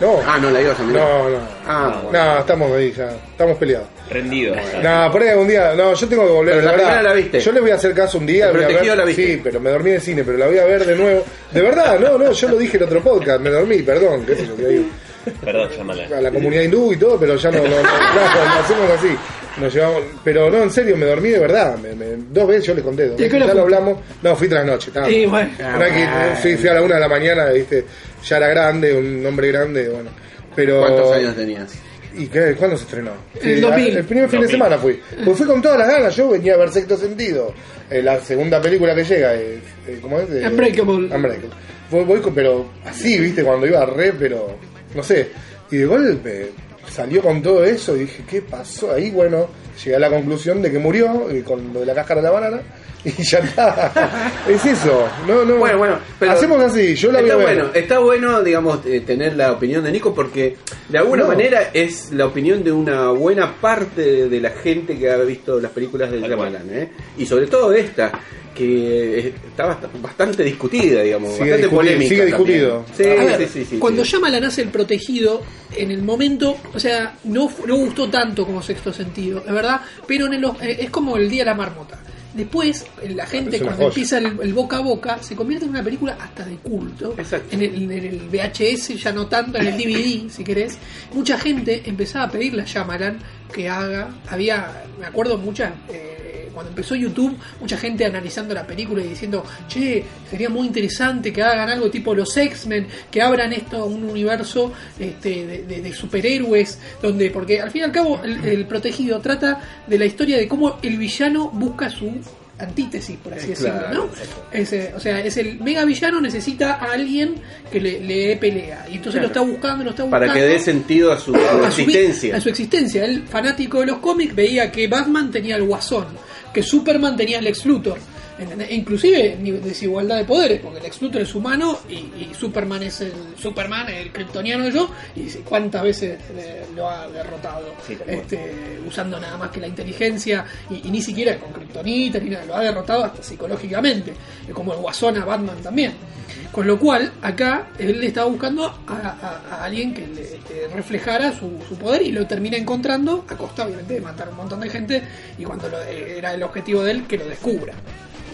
No, Ah, no la ibas a mirar. no, no. Ah, bueno. No, estamos ahí ya, estamos peleados. Rendido. No, por ahí algún día, no, yo tengo que volver. Pero la verdad. primera la viste. Yo le voy a hacer caso un día. Voy a ver- la viste. Sí, pero me dormí en el cine, pero la voy a ver de nuevo. De verdad, no, no, yo lo dije en otro podcast, me dormí, perdón, qué sé yo, que digo. Perdón, llámala. a la comunidad hindú y todo, pero ya no, no, no, claro, lo hacemos así. Nos llevamos, pero no, en serio, me dormí de verdad. Me, me- dos veces yo les conté, dos ¿Y a qué veces, hora ya lo hablamos. No, fui tras noche. estaba- Sí, bueno. no hay que- fui, fui a la una de la mañana, viste, ya era grande, un hombre grande, bueno. Pero, ¿Cuántos años tenías? ¿Y qué? cuándo se estrenó? En el 2000. El primer fin de 2000. semana fui. Pues fui con todas las ganas. Yo venía a ver Sexto Sentido. Eh, la segunda película que llega, eh, eh, ¿cómo es? Eh, Unbreakable. Unbreakable. Voy, voy con- pero así, viste, cuando iba re, pero no sé. Y de golpe salió con todo eso y dije, ¿qué pasó ahí? Bueno, llegué a la conclusión de que murió eh, con lo de la cáscara de la banana. [laughs] Y ya está. es eso. No, no. Bueno, bueno, pero Hacemos así. Yo la voy está a ver. bueno, está bueno, digamos, eh, tener la opinión de Nico porque de alguna No. manera es la opinión de una buena parte de la gente que ha visto las películas de Tal cual. Shyamalan, ¿eh? Y sobre todo esta que eh, está bast- bastante discutida, digamos, Sigue bastante discutido, polémica. sigue también. discutido. Sí, ver, sí, sí, sí, cuando sí. llama la nace el protegido, en el momento, o sea, no, fu- no gustó tanto como sexto sentido, es verdad, pero en el- eh, es como el día de la marmota. Después, la gente cuando joya. empieza el, el boca a boca, se convierte en una película hasta de culto. En el, en el VHS, ya no tanto, en el DVD, si querés. Mucha gente empezaba a pedirle a Shyamalan que haga. Había, me acuerdo, muchas. eh, cuando empezó YouTube, mucha gente analizando la película y diciendo, che, sería muy interesante que hagan algo tipo los X-Men, que abran esto a un universo este, de, de- de superhéroes, donde, porque al fin y al cabo el, el protegido trata de la historia de cómo el villano busca su antítesis, por así Eh, decirlo, ¿no? Es, eh, o sea, es el mega villano necesita a alguien que le, le dé pelea, y entonces lo está buscando, lo está buscando Para que dé sentido a su, a su existencia. a su existencia. Él, fanático de los cómics, veía que Batman tenía el Guasón, que Superman tenía el Lex Luthor. ¿Entendés? Inclusive desigualdad de poderes, porque el Lex Luthor es humano y, y Superman es el Superman, el kryptoniano yo, y cuántas veces lo ha derrotado, Sí, este, usando nada más que la inteligencia y, y ni siquiera con kryptonita ni nada, lo ha derrotado hasta psicológicamente, como el Guasón a Batman también. Con lo cual, acá él le estaba buscando a, a- a alguien que le reflejara su, su poder y lo termina encontrando a costa, obviamente, de matar un montón de gente y cuando lo- era el objetivo de él que lo descubra.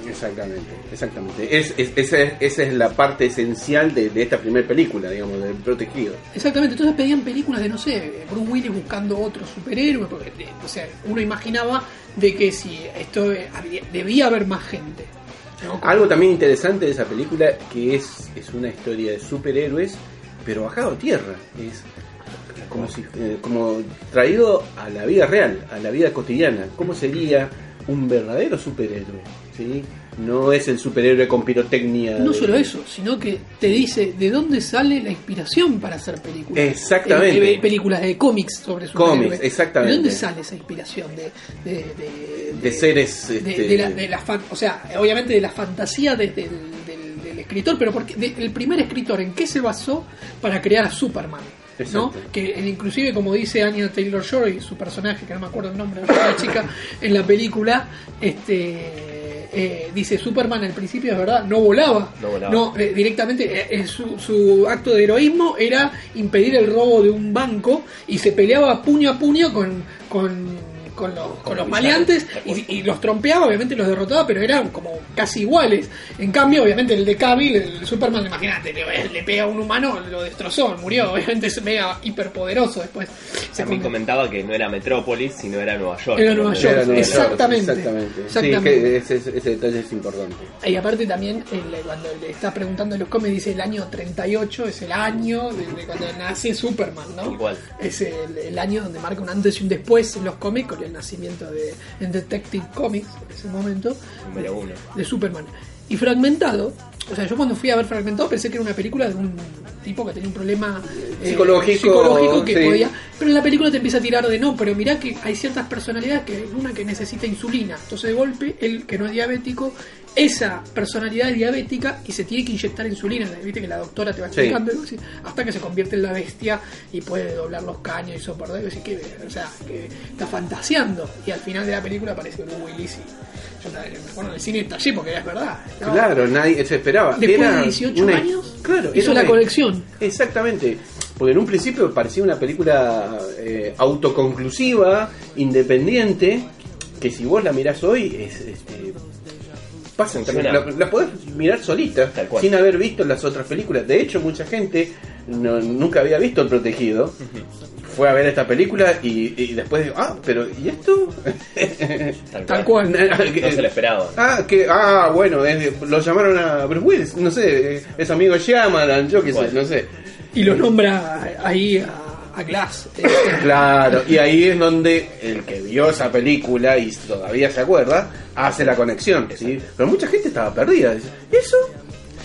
Exactamente, exactamente. Es, es- esa, es, esa es la parte esencial de, de esta primera película, digamos, del protegido. Exactamente, entonces pedían películas de, no sé, Bruce Willis buscando otro superhéroe, porque, o sea, uno imaginaba de que si esto había- debía haber más gente. ¿no? Algo también interesante de esa película que es, es una historia de superhéroes, pero bajado a tierra. Es como si eh, como traído a la vida real, a la vida cotidiana. ¿Cómo sería un verdadero superhéroe? ¿Sí? No es el superhéroe con pirotecnia. No de- solo eso, sino que te dice de dónde sale la inspiración para hacer películas. Exactamente. Eh, eh, películas de cómics sobre superhéroes. Cómics, exactamente. ¿De dónde sale esa inspiración? De, de, de- seres, de- este- la, de la fan- o sea, obviamente de la fantasía de- del, del- del escritor, pero porque de- el primer escritor en qué se basó para crear a Superman. ¿no? Que inclusive como dice Anya Taylor Joy, su personaje, que no me acuerdo el nombre de [laughs] la chica, en la película, este eh, dice Superman al principio es verdad, no volaba. No volaba. eh, directamente eh, eh, su, su acto de heroísmo era impedir el robo de un banco y se peleaba puño a puño con, con, con los, con los maleantes y, y los trompeaba, obviamente los derrotaba, pero eran como casi iguales. En cambio, obviamente el de Cavill, el Superman, imagínate, le, le pega a un humano, lo destrozó, murió, [laughs] obviamente es mega hiperpoderoso después. Se También comentaba que no era Metrópolis, sino era Nueva York. Era Nueva York, Era Nueva York, exactamente. exactamente. Exactamente. Sí, que ese, detalle es importante. Y aparte también, el- cuando le está preguntando en los cómics, dice el año 38 es el año de, de cuando nace Superman, ¿no? Cual. Es el, el año donde marca un antes y un después en los cómics, con el nacimiento de en Detective Comics, en ese momento, de Superman. Y fragmentado, o sea, yo cuando fui a ver fragmentado pensé que era una película de un tipo que tenía un problema eh, Psicológico, psicológico que sí. podía. Pero en la película te empieza a tirar de no, pero mirá que hay ciertas personalidades que una que necesita insulina. Entonces de golpe, él que no es diabético, esa personalidad es diabética y se tiene que inyectar insulina. Viste que la doctora te va Sí. explicando así, hasta que se convierte en la bestia y puede doblar los caños y soportar. Y decís que, o sea, que está fantaseando. Y al final de la película aparece Willis y yo me acuerdo en el cine estallé porque es verdad. Claro, nadie se esperaba. Después Era de 18 una- años, claro, hizo era la una- colección. Exactamente. Porque en un principio parecía una película eh, autoconclusiva, independiente, que si vos la mirás hoy es... este, pasa en Funciona. la, la podés mirar solita, Tal cual. sin haber visto las otras películas. De hecho, mucha gente no- nunca había visto El Protegido. Fue a ver esta película y, y después digo, ah, pero ¿y esto? Tal, Tal cual. cual. [laughs] No se lo esperaban. Ah, que, ah, bueno, es- lo llamaron a Bruce Willis, no sé, es amigo de Shyamalan, yo qué sé, no sé. Y lo nombra ahí a, a Glass. Eh, Claro, y ahí es donde el que vio esa película y todavía se acuerda, hace la conexión, ¿sí? Pero mucha gente estaba perdida, ¿eso?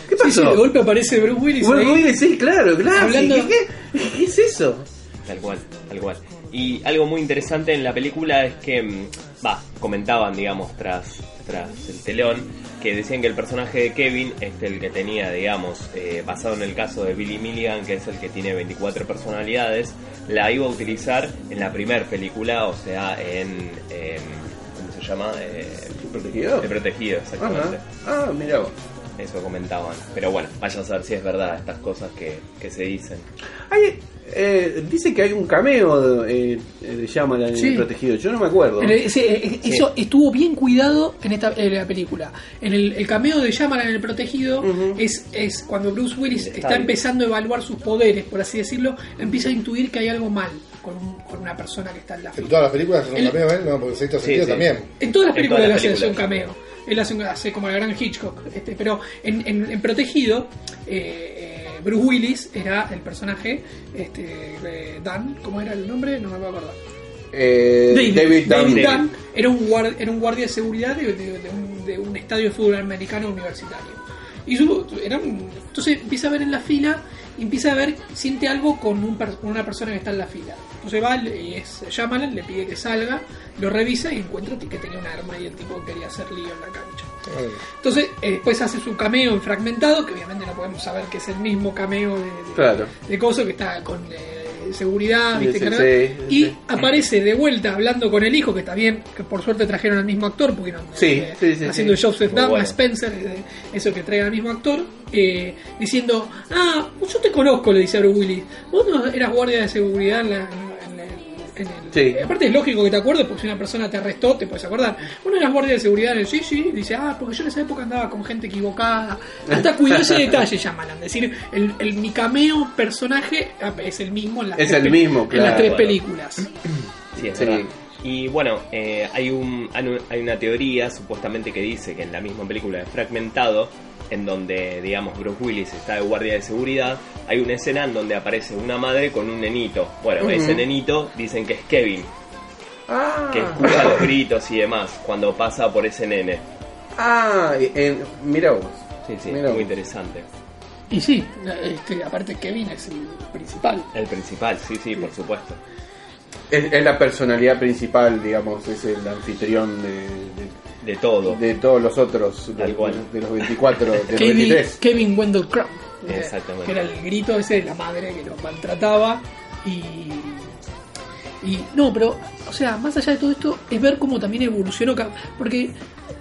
¿Qué sí, sí, pasó? de golpe aparece Bruce Willis Bruce ahí. Willis, sí, claro, claro, Hablando- ¿qué, qué, qué es eso? Tal cual, tal cual. Y algo muy interesante en la película es que, mm, va, comentaban, digamos, tras, tras el telón, que decían que el personaje de Kevin, este el que tenía, digamos, eh, basado en el caso de Billy Milligan, que es el que tiene 24 personalidades, la iba a utilizar en la primera película, o sea, en, ¿cómo se llama? Eh, ¿Protegido? de protegido, exactamente. Ajá. Ah, mira vos. Eso comentaban. Pero bueno, vaya a saber si es verdad estas cosas que, que se dicen. Hay, eh, dice que hay un cameo eh, de Shyamalan en Sí. El Protegido, yo no me acuerdo. El- ese- eh, Eso estuvo bien cuidado en esta en la película. En el, el cameo de Shyamalan en El Protegido es, es cuando Bruce Willis está empezando a evaluar sus poderes, por así decirlo, empieza a intuir que hay algo mal con, un- con una persona que está en la En fila. todas las películas es un El- cameo, ¿eh? No, porque sexto Sí, sentido sí. también. En todas las En películas todas él hace, hace un cameo. Él hace, un- hace como el gran Hitchcock. Este, pero en, en- en Protegido, eh, eh, Bruce Willis era el personaje, este, eh, Dan, ¿cómo era el nombre? No me puedo acordar. Eh, David, David, David Dunn. Dunn era un, guardia, era un guardia de seguridad de, de- de un, de un estadio de fútbol americano universitario. Y su- era un- entonces empieza a ver en la fila y empieza a ver, siente algo con, un con una persona que está en la fila. Entonces va le- y es Shyamalan, le pide que salga, lo revisa y encuentra que tenía un arma y el tipo quería hacer lío en la cancha. Entonces, eh, después hace su cameo en fragmentado, que obviamente no podemos saber que es el mismo cameo de, de, Claro. de Coso, que está con eh, seguridad, ¿viste? sí, y aparece de vuelta hablando con el hijo, que está bien, que por suerte trajeron al mismo actor, porque no, eh, haciendo. Joseph Douglas bueno. Spencer, eh, eso que traiga al mismo actor, eh, diciendo, ah, yo te conozco, le dice a Bruce Willis, vos no eras guardia de seguridad en la... en el- Sí. Aparte es lógico que te acuerdes porque si una persona te arrestó te puedes acordar. Uno eras guardia de seguridad en el sí, sí, dice, ah, porque yo en esa época andaba con gente equivocada. Hasta cuidó ese detalle, llaman. Es decir, el, el, mi cameo personaje es el mismo en las, Es tres, el en las tres Bueno. películas. Sí, es Sí. verdad. Y bueno, eh, hay, un, hay una teoría supuestamente que dice que en la misma película de Fragmentado, en donde, digamos, Bruce Willis está de guardia de seguridad, hay una escena en donde aparece una madre con un nenito. Bueno, ese nenito dicen que es Kevin, Ah, que escucha los gritos y demás cuando pasa por ese nene. ah en, mira vos. Sí, sí, Mirá muy vos. interesante. Y sí, este, aparte Kevin es el principal. El principal, sí, sí, por supuesto. Es, es la personalidad principal, digamos, es el anfitrión de, De todo. de, de todos los otros, de, de los 24, de los Kevin, 23. Kevin Wendell Crump. Exactamente. Que era el grito ese de la madre que lo maltrataba. Y. Y. No, pero. O sea, más allá de todo esto, es ver cómo también evolucionó. Porque.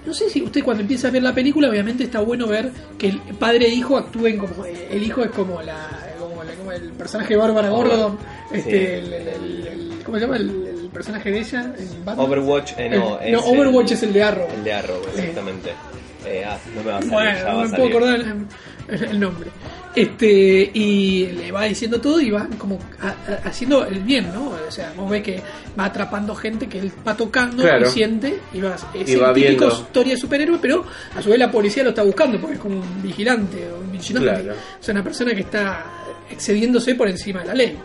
No sé si usted cuando empieza a ver la película, obviamente está bueno ver que el padre e hijo actúen como. eh, El hijo es como la. Como, la- como el personaje de Bárbara Gordon. Este, Sí. el, el- el- el- ¿Cómo se llama? El, el personaje de ella en Batman. Overwatch, eh, no, El- no, es Overwatch el- es el de Arrow. El de Arrow, exactamente. Eh, ah, no me va a salir, Bueno, no me puedo acordar el, el nombre. Este, y le va diciendo todo y va como a- a- haciendo el bien, ¿no? O sea, vos ves que va atrapando gente que él va tocando Claro. y siente y va, es Y va típico viendo. historia de superhéroe, pero a su vez la policía lo está buscando porque es como un vigilante o un vigilante. Claro. O sea, una persona que está excediéndose por encima de la ley.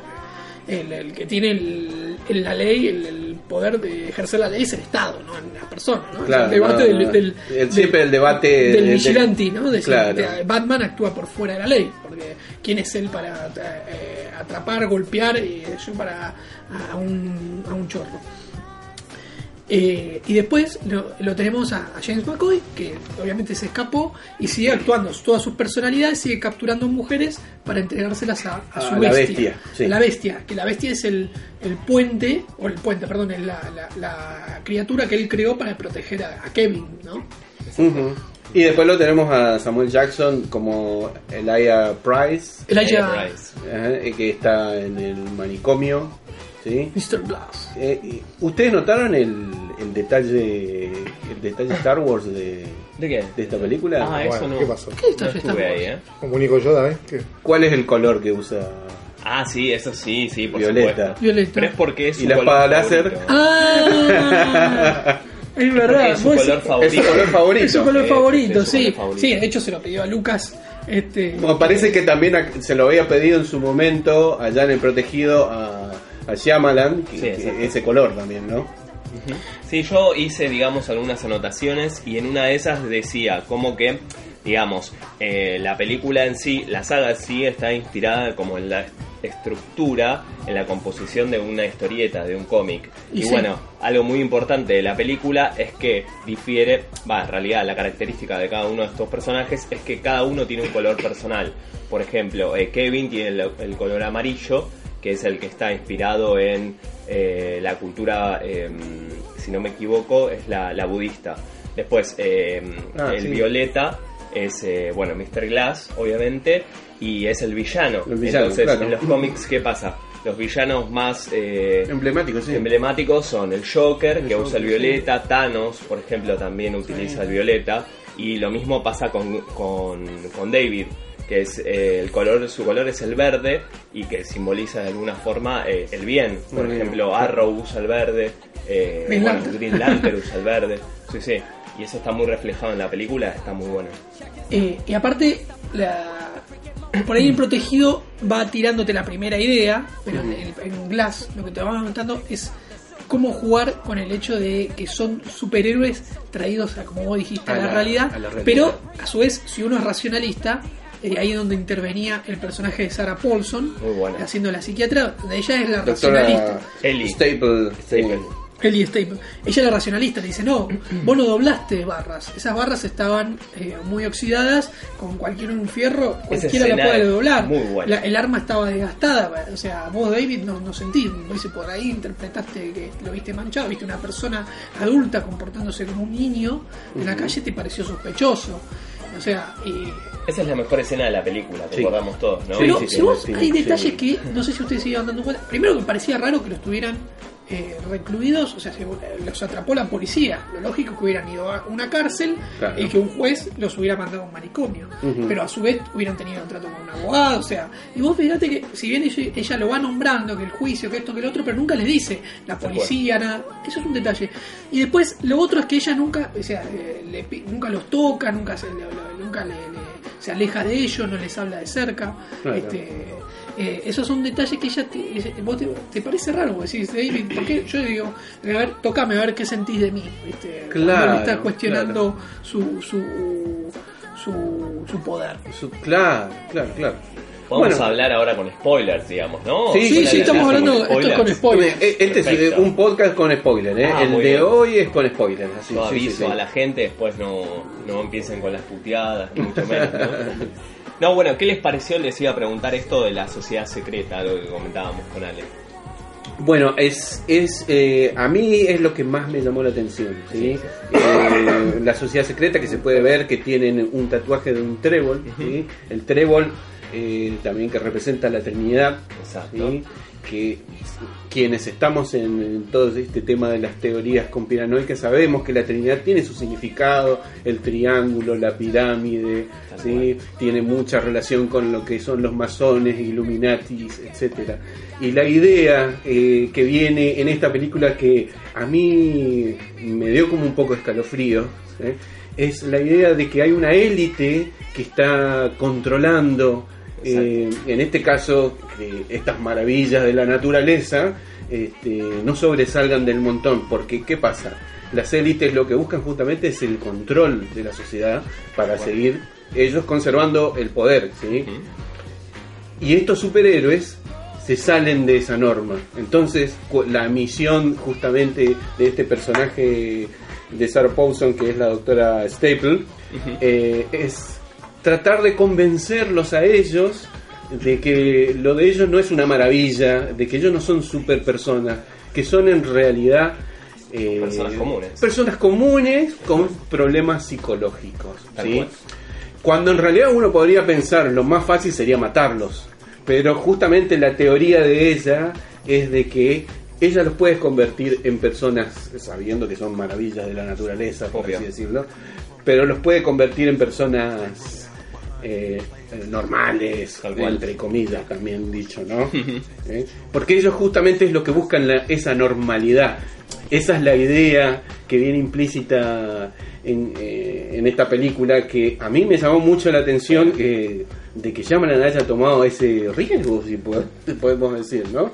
El, el que tiene el- el- la ley, el, el poder de ejercer la ley es el Estado, no la persona. ¿no? Claro, el debate no, del, del- El- siempre el debate del del- vigilante, ¿no? Decir, Claro. Batman actúa por fuera de la ley, porque ¿quién es él para eh, atrapar, golpear y yo para a un, a un chorro? Eh, y después lo, lo tenemos a, a James McCoy, que obviamente se escapó y sigue actuando todas sus personalidades, sigue capturando mujeres para entregárselas a, a su A la bestia. bestia, sí. A la bestia, que la bestia es el, el puente, o el puente, perdón, es la, la- la criatura que él creó para proteger a, a Kevin, ¿no? Y después lo tenemos a Samuel Jackson como Elijah Price, Elijah Price. ajá, eh, que está en el manicomio. ¿Sí? Mr. Blas. Eh, y ¿Ustedes notaron el, el detalle el detalle Star Wars de, ¿De qué? de esta película? Ah, eso Bueno, no. ¿qué pasó? ¿Qué No Star Wars? ahí, ¿eh? Como Nico Yoda, ¿eh? ¿Qué? ¿Cuál es el color que usa? Ah, sí, eso sí, sí, por Violeta. supuesto. Violeta. Pero es porque es ¿Y su la color espada láser? Ah, [laughs] es verdad. es su color favorito. Es su color favorito. Es su color Sí, favorito, es su sí. color favorito. Sí, de hecho se lo pidió a Lucas. Este, Bueno, parece que también se lo había pedido en su momento allá en el protegido a, a Shyamalan, que- Sí, que exacto. ese color también, ¿no? Sí, yo hice, digamos, algunas anotaciones y en una de esas decía como que, digamos, eh, la película en sí, la saga en sí está inspirada como en la estructura, en la composición de una historieta, de un cómic. Y Y, sí. bueno, algo muy importante de la película es que difiere, va, en realidad la característica de cada uno de estos personajes es que cada uno tiene un color personal. Por ejemplo, eh, Kevin tiene el, el color amarillo, que es el que está inspirado en eh, la cultura, eh, si no me equivoco, es la, la budista. Después, eh, Ah, el sí. violeta es, eh, bueno, Mr. Glass, obviamente, y es el villano. Villano, Entonces, claro. en los cómics, ¿qué pasa? Los villanos más eh, Emblemático, sí. emblemáticos son el Joker, El que Joker, usa el sí. violeta, Thanos, por ejemplo, también utiliza el violeta, y lo mismo pasa con, con, con David, que es eh, el color, su color es el verde y que simboliza de alguna forma eh, el bien. Por Muy bien. ejemplo, Arrow usa el verde, eh, Green bueno, Lantern. Green Lantern [laughs] usa el verde, sí, sí. Y eso está muy reflejado en la película, está muy bueno. Eh, y aparte, la, por ahí el protegido va tirándote la primera idea, pero en, en Glass lo que te va contando es cómo jugar con el hecho de que son superhéroes traídos a, como vos dijiste, a, A la, la- realidad, a la realidad. pero a su vez, si uno es racionalista, eh, ahí es donde intervenía el personaje de Sarah Paulson, Muy buena. haciendo la psiquiatra, de ella es la Doctora racionalista. Ellie. Staple. Staple. Ellie Staple. Ella era racionalista, le dice, no, vos no doblaste barras. Esas barras estaban eh, muy oxidadas, con cualquier un fierro, cualquiera la puede es doblar. muy buena. La- el arma estaba desgastada, o sea, vos David no, no sentís, dice por ahí interpretaste que lo viste manchado, viste una persona adulta comportándose como un niño en la calle, te pareció sospechoso. O sea, y Esa es la mejor escena de la película, Sí. recordamos todos, ¿no? pero sí, si sí, vos sí, hay sí. detalles que no sé si ustedes se iban dando cuenta. Primero que parecía raro que lo estuvieran eh, recluidos, o sea, se- los atrapó la policía. Lo lógico que hubieran ido a una cárcel Claro. y que un juez los hubiera mandado a un manicomio. Pero a su vez hubieran tenido un trato con un abogado, o sea. Y vos fíjate que, si bien ella, ella lo va nombrando, que el juicio, que esto, que el otro, pero nunca les dice la policía, nada. Eso es un detalle. Y después, lo otro es que ella nunca, o sea, eh, le nunca los toca, nunca se, le- le- nunca le- le- se aleja de ellos, no les habla de cerca. Claro. Este, eh, esos son detalles que ella te, vos te, te parece raro, vos decís, David, ¿por qué? Yo digo, a ver, tocame a ver qué sentís de mí. ¿viste? Claro, le estás cuestionando su, su, su, su poder. Su- claro, claro, claro. Vamos Bueno. a hablar ahora con spoilers, digamos, ¿no? Sí, Sí, sí, estamos con hablando, esto es con spoilers. Este es un podcast con spoiler, ¿eh? Ah, El de bien. hoy es con spoiler. Así, Yo sí, sí, aviso sí. a la gente, después no, no empiecen con las puteadas, ni mucho menos, ¿no? [laughs] No, bueno, ¿qué les pareció? Les iba a preguntar esto de la sociedad secreta, algo que comentábamos con Ale. Bueno, es, es eh, a mí es lo que más me llamó la atención, ¿sí? Eh, la sociedad secreta que se puede ver que tienen un tatuaje de un trébol, ¿sí? El trébol eh, también que representa la Trinidad. ¿sí? que quienes estamos en, en todo este tema de las teorías conspiranoicas sabemos que la Trinidad tiene su significado, el triángulo, la pirámide, ¿sí? tiene mucha relación con lo que son los masones, Illuminatis, etcétera. Y la idea eh, que viene en esta película que a mí me dio como un poco de escalofrío, ¿eh? es la idea de que hay una élite que está controlando eh, en este caso, que estas maravillas de la naturaleza este, no sobresalgan del montón, porque ¿qué pasa? Las élites lo que buscan justamente es el control de la sociedad para seguir ellos conservando el poder, ¿sí? Y estos superhéroes se salen de esa norma. Entonces, la misión justamente de este personaje de Sarah Paulson, que es la doctora Staple, eh, es tratar de convencerlos a ellos de que lo de ellos no es una maravilla, de que ellos no son super personas, que son en realidad eh, Personas comunes. personas comunes con problemas psicológicos. ¿sí? Cuando en realidad uno podría pensar lo más fácil sería matarlos, pero justamente la teoría de ella es de que ella los puede convertir en personas, sabiendo que son maravillas de la naturaleza, por Obvio. así decirlo, pero los puede convertir en personas eh, normales, Tal cual. entre comillas también dicho, ¿no? [laughs] ¿Eh? Porque ellos justamente es lo que buscan la- esa normalidad. Esa es la idea que viene implícita en, eh, en esta película que a mí me llamó mucho la atención eh, de que Shyamalan haya tomado ese riesgo, si po- podemos decir, ¿no?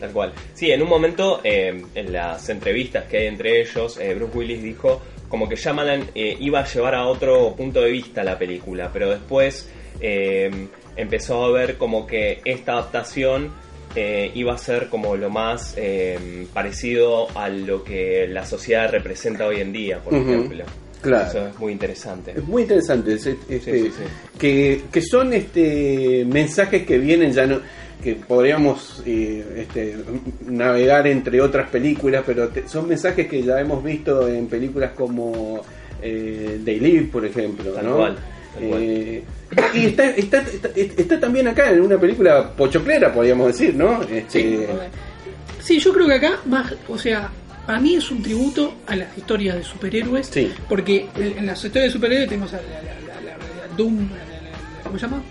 Tal cual. Sí, en un momento, eh, en las entrevistas que hay entre ellos, eh, Bruce Willis dijo como que Shyamalan eh, iba a llevar a otro punto de vista la película, pero después eh, empezó a ver como que esta adaptación eh, iba a ser como lo más eh, parecido a lo que la sociedad representa hoy en día, por ejemplo. claro. Eso es muy interesante. Es muy interesante, es- este, Sí, sí, sí. Que, que son este mensajes que vienen ya no que podríamos eh, este, navegar entre otras películas, pero te- son mensajes que ya hemos visto en películas como eh, They Live, por ejemplo. Tal ¿no? cual, tal cual. Eh, y está, está, está, está también acá en una película pochoclera, podríamos decir, ¿no? Este, Sí, yo creo que acá, más, o sea, para mí es un tributo a las historias de superhéroes. Sí. Porque en en las historias de superhéroes tenemos a la, la- la- la- la Doom, la- la- la- ¿cómo se llama?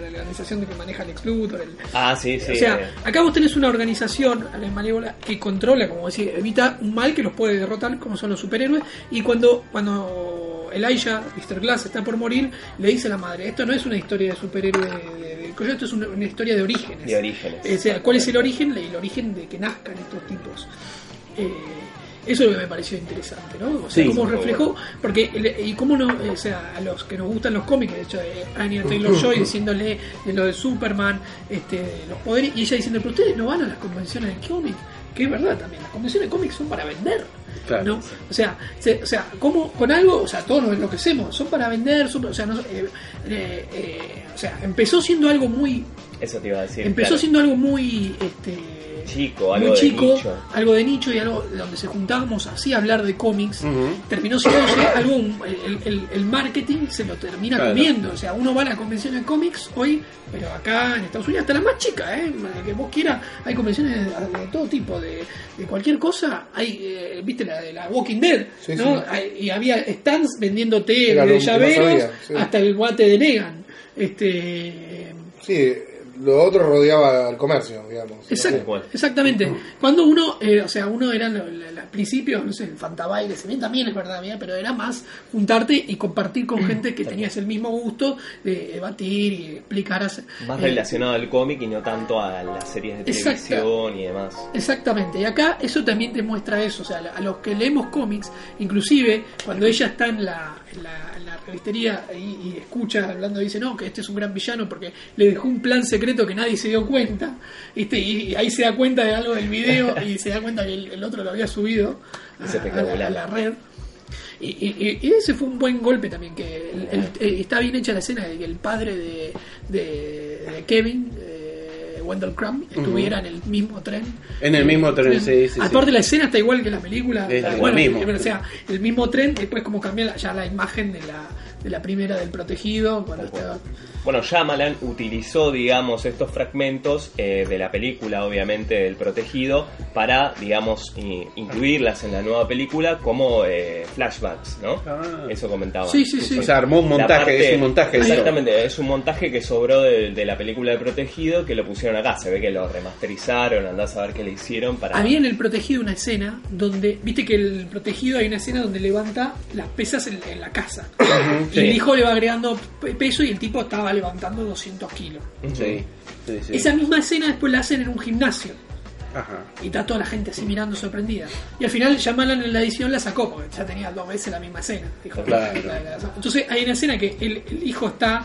La, organización que maneja el Luthor. el- Ah, sí, sí. o sea, eh, acá vos tenés una organización la malévola que controla, como decía, evita un mal que los puede derrotar, como son los superhéroes. Y cuando, cuando Elijah, Mr. Glass, está por morir, le dice a la madre: Esto no es una historia de superhéroe de, de Coyote, esto es una, una historia de orígenes. de orígenes. O sea, ¿cuál es el origen? El origen de que nazcan estos tipos. Eh, eso es lo que me pareció interesante, ¿no? O sea, Sí, cómo reflejó, porque, el- y cómo no, o sea, a los que nos gustan los cómics, de hecho, eh, Anya Taylor-Joy diciéndole de lo de Superman, este, los poderes, y ella diciendo, pero ustedes no van a las convenciones de cómics, que es verdad también, las convenciones de cómics son para vender. Claro. ¿no? O sea, se- o sea, como con algo, o sea, todos nos enloquecemos, son para vender, son, o sea, no, eh, eh, eh, o sea, empezó siendo algo muy Eso te iba a decir. empezó claro. siendo algo muy este Chico, algo muy de chico nicho. algo de nicho y algo donde se juntábamos así a hablar de cómics terminó siendo algo el, el- el marketing se lo termina Claro. comiendo o sea uno va a la convención de cómics hoy pero acá en Estados Unidos hasta la más chica ¿eh? la que vos quieras hay convenciones de, de todo tipo de, de cualquier cosa hay eh, viste la de la Walking Dead Sí, ¿no? sí. Hay- y había stands vendiéndote de llaveros sí. hasta el guate de Negan este Sí, lo otro rodeaba al comercio, digamos. Exactamente. Cuando uno, eh, o sea, uno era al principio, no sé, el fantabaile, si bien también es verdad, bien, pero era más juntarte y compartir con gente que tenías el mismo gusto de debatir y explicar. hacer- Más eh, relacionado al cómic y no tanto a las series de Exacto. televisión y demás. Exactamente, y acá eso también te muestra eso, o sea, a los que leemos cómics, inclusive cuando ella está en la, en la, la y, y escucha hablando, dice, no, que este es un gran villano porque le dejó un plan secreto que nadie se dio cuenta, ¿viste? Y, y ahí se da cuenta de algo del video [laughs] y se da cuenta que el, el otro lo había subido a, Es a la, espectacular. a la red. Y, y- y ese fue un buen golpe también, que el- el- eh, está bien hecha la escena de que el padre de, de- de Kevin, eh, Wendell Crumb estuviera en el mismo tren. En el mismo tren, sí, sí, Aparte sí. la escena está igual que la película. Es lo bueno, mismo. O sea, el mismo tren, después como cambia la- ya la imagen de la, de la primera del protegido. está- Bueno, Shyamalan utilizó, digamos, estos fragmentos eh, de la película, obviamente, del protegido, para, digamos, i- incluirlas en la nueva película como eh, flashbacks, ¿no? Ah. Eso comentaba. Sí, sí, sí. O sea, armó un La montaje, parte- es un montaje. eso. Exactamente, es un montaje que sobró de, de la película del protegido que lo pusieron acá. Se ve que lo remasterizaron, andás a ver qué le hicieron para. Había en el protegido una escena donde, viste que el protegido hay una escena donde levanta las pesas en, en la casa. y sí. el hijo le va agregando pe- peso y el tipo estaba levantando 200 kilos. Sí, sí, sí. Esa misma escena después la hacen en un gimnasio. Ajá. Y está toda la gente así mirando sorprendida. Y al final Shyamalan en la edición la sacó porque ya tenía dos veces la misma escena. Dijo, Claro. la- la- la- Entonces hay una escena que el, el hijo está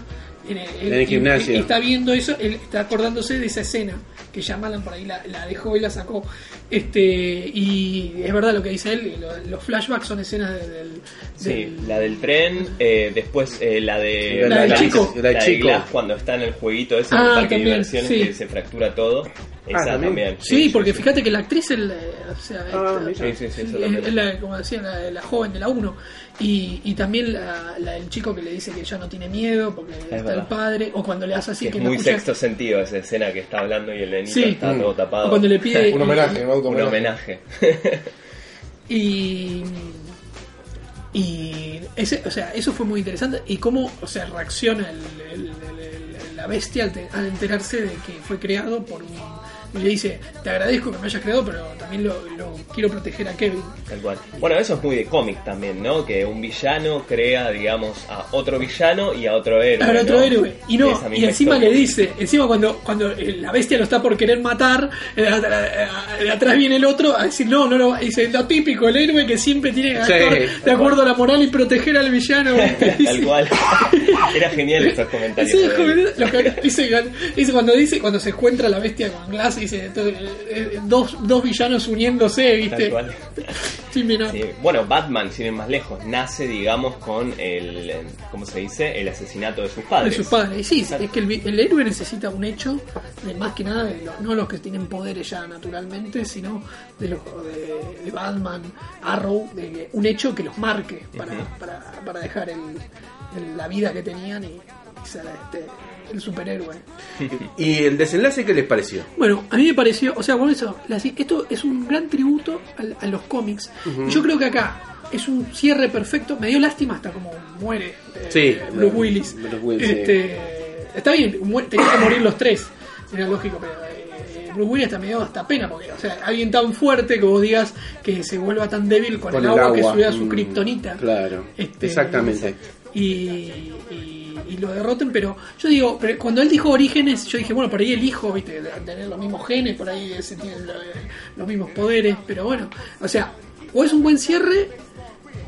en el, En el gimnasio. y está viendo eso, él está acordándose de esa escena que Shyamalan por ahí la, la dejó y la sacó. Este Y es verdad lo que dice él, lo- los flashbacks son escenas de- del... Sí, del- la del tren, eh, después eh, la de La del Glass, chico. La de chico. Glass cuando está en el jueguito ese Ah, parque de también, diversiones sí. que se fractura todo. Esa Ah, ¿también? también. Sí, porque fíjate que la actriz, el, eh, o sea, Ah, esta-. Sí, sí, sí, es- es la, como decía, la, la joven de la 1. Y, y también la, la- el chico que le dice que ya no tiene miedo porque está verdad. el padre. O cuando le hace así Que que es muy escucha- sexto sentido esa escena que está hablando y el nenito Sí. está Mm. todo tapado. O cuando le pide. [laughs] Un homenaje, un auto Un homenaje. homenaje. Y. Y ese, o sea, eso fue muy interesante. Y cómo o sea, reacciona el- el- el- el- la bestia al, te- al enterarse de que fue creado por un. Y le dice: Te agradezco que me hayas creado, pero también lo, lo quiero proteger a Kevin. Tal cual. Bueno, eso es muy de cómic también, ¿no? Que un villano crea, digamos, a otro villano y a otro héroe. Ahora otro ¿no? héroe. Y no, y encima historia. le dice, encima cuando, cuando eh, la bestia lo está por querer matar, eh, de atrás- eh, de atrás viene el otro a decir, no, no lo va-". dice, lo típico, el héroe que siempre tiene que Sí, actuar de acuerdo a la moral y proteger al villano. [laughs] Tal cual. [laughs] Era genial estos comentarios. Sí, dice cuando dice cuando se encuentra la bestia con Glass dice eh, eh, dos, dos villanos uniéndose viste. Sí, mira. Sí, Bueno, Batman, sin ir más lejos, nace, digamos, con el, eh, ¿cómo se dice? El asesinato de sus de padres. sus padres. Sí, Exacto. es que el, héroe necesita un hecho de más que nada, de los- no los que tienen poderes ya naturalmente, sino de los de, de Batman, Arrow, de un hecho que los marque para, para, para dejar el, el- la vida que tenían y, y ser este, el superhéroe. [laughs] ¿Y el desenlace qué les pareció? Bueno, a mí me pareció, o sea, por eso, la- esto es un gran tributo al- a, los cómics. Y Yo creo que acá es un cierre perfecto. Me dio lástima hasta como muere eh, Sí, Bruce no, Willis. Bruce Willis, sí. Este, Está bien, tenían que morir los tres. Era lógico, pero eh, Bruce Willis hasta me dio hasta pena. Porque, o sea, alguien tan fuerte que vos digas que se vuelva tan débil con, el, agua, que subiera su mm, kriptonita. Claro, Este, exactamente. Y, y, y lo derroten, pero yo digo, pero cuando él dijo orígenes, yo dije, bueno, por ahí el hijo, viste, de tener los mismos genes, por ahí ese tiene lo- los mismos poderes, pero bueno, o sea, o es un buen cierre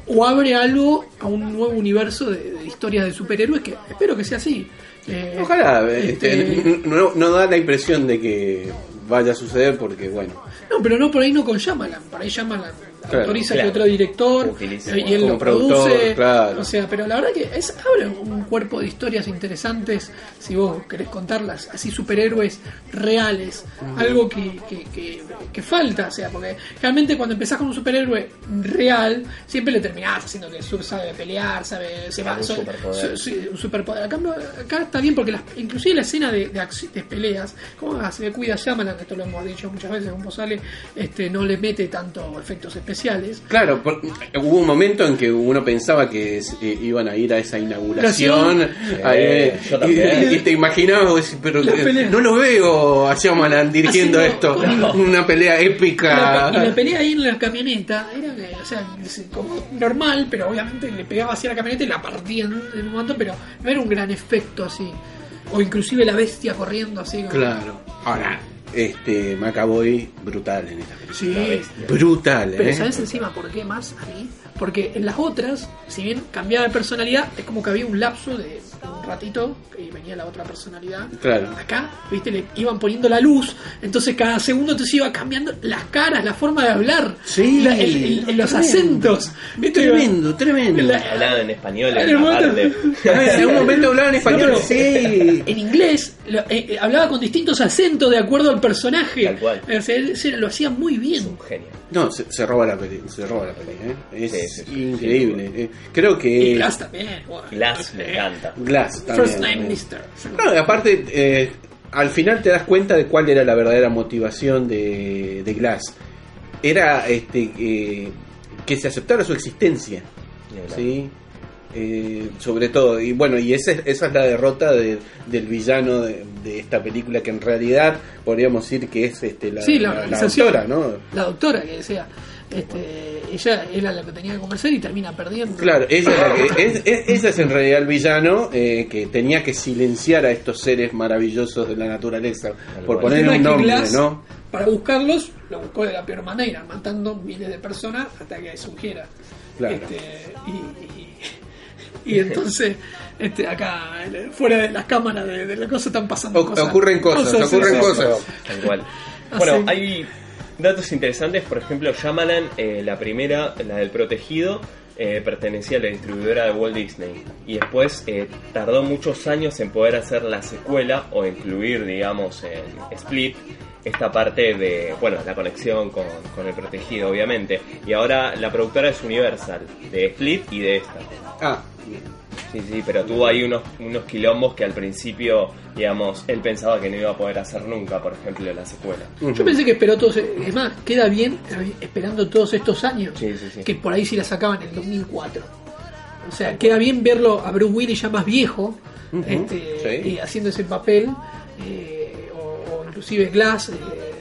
o abre algo a un nuevo universo de, de historias de superhéroes que espero que sea así. Eh, Ojalá, este, este, no, no da la impresión de que vaya a suceder porque, bueno, No, pero no por ahí no con Shyamalan, por ahí Shyamalan Claro, autoriza claro. que otro director Utilice y él lo produce, claro. o sea, pero la verdad que es abre un cuerpo de historias interesantes si vos querés contarlas, así superhéroes reales, algo que, que, que, que falta, o sea, porque realmente cuando empezás con un superhéroe real, siempre le terminás haciendo que sabe pelear, sabe, se va, Un superpoder. so- sí, un superpoder. Acá, está bien porque las, inclusive la escena de, de, de peleas, como ah, se le cuida Shyamalan, esto lo hemos dicho muchas veces, un sale este, no le mete tanto efectos especiales. Claro, por- hubo un momento en que uno pensaba que eh, iban a ir a esa inauguración. Ahí, Eh, yo también. y, te imaginabas, pero La eh, no lo veo a Shyamalan dirigiendo Haciendo- esto. Una pelea Y la, épica. y la pelea ahí en la camioneta era o sea, como normal, pero obviamente le pegaba así a la camioneta y la partían en un momento, pero no era un gran efecto así. O inclusive la bestia corriendo así. como- Claro. Ahora, este Macaboy brutal en esta película. Sí. Brutal, Pero ¿eh? ¿sabes encima por qué más a mí? Porque en las otras, si bien cambiaba de personalidad, es como que había un lapso de un ratito y venía la otra personalidad. Claro. Acá, viste, le iban poniendo la luz, entonces cada segundo te se iba cambiando las caras, la forma de hablar, Sí, la- el- el- los tremendo. acentos. ¿viste? Tremendo, tremendo. La- Hablaban en español En en parte. [laughs] en un momento hablaban español, No, pero- sí. En inglés lo- eh, eh, hablaba con distintos acentos de acuerdo al personaje. Tal cual. O sea, él se- lo hacía muy bien. Un genio. No, se, se roba la peli, se roba la peli, ¿eh? Es Sí, sí. increíble. eh. Creo que Y Glass también. Glass me encanta. Glass también. First Name. Mister. No, y aparte, eh, al final te das cuenta de cuál era la verdadera motivación de, de Glass. Era este eh, que se aceptara su existencia. ¿sí? Eh, sobre todo, y bueno, y esa, es- esa es la derrota de- del villano de, de esta película, que en realidad podríamos decir que es este, la, Sí, la la- la organización. doctora, ¿no? La doctora que decía, este, ella era la que tenía que conversar y termina perdiendo. Claro, ella es, la que- es- es- ese es en realidad el villano eh, que tenía que silenciar a estos seres maravillosos de la naturaleza, por poner un nombre, Glass, ¿no? Para buscarlos, lo buscó de la peor manera, matando miles de personas hasta que surgiera. Claro. Este, y, y- y entonces, este, acá, fuera de las cámaras de, de la cosa, están pasando O- cosas. ocurren cosas, ocurren sí, cosas. Ah, [laughs] Bueno, hay datos interesantes, por ejemplo, Shyamalan, eh, la primera, la del protegido, eh, pertenecía a la distribuidora de Walt Disney y después eh, tardó muchos años en poder hacer la secuela o incluir, digamos, en Split esta parte de, bueno, la conexión con, con el protegido, obviamente. Y ahora la productora es Universal, de Split y de esta. Ah, Sí, sí, pero tuvo ahí unos, unos quilombos que al principio, digamos, él pensaba que no iba a poder hacer nunca, por ejemplo, la secuela. Yo pensé que esperó todos. Es más, queda bien eh, esperando todos estos años. Sí, sí, sí. Que por ahí sí la sacaban en el 2004. O sea, queda bien verlo a Bruce Willis ya más viejo, este, sí. y haciendo ese papel, eh, o, o inclusive Glass. eh,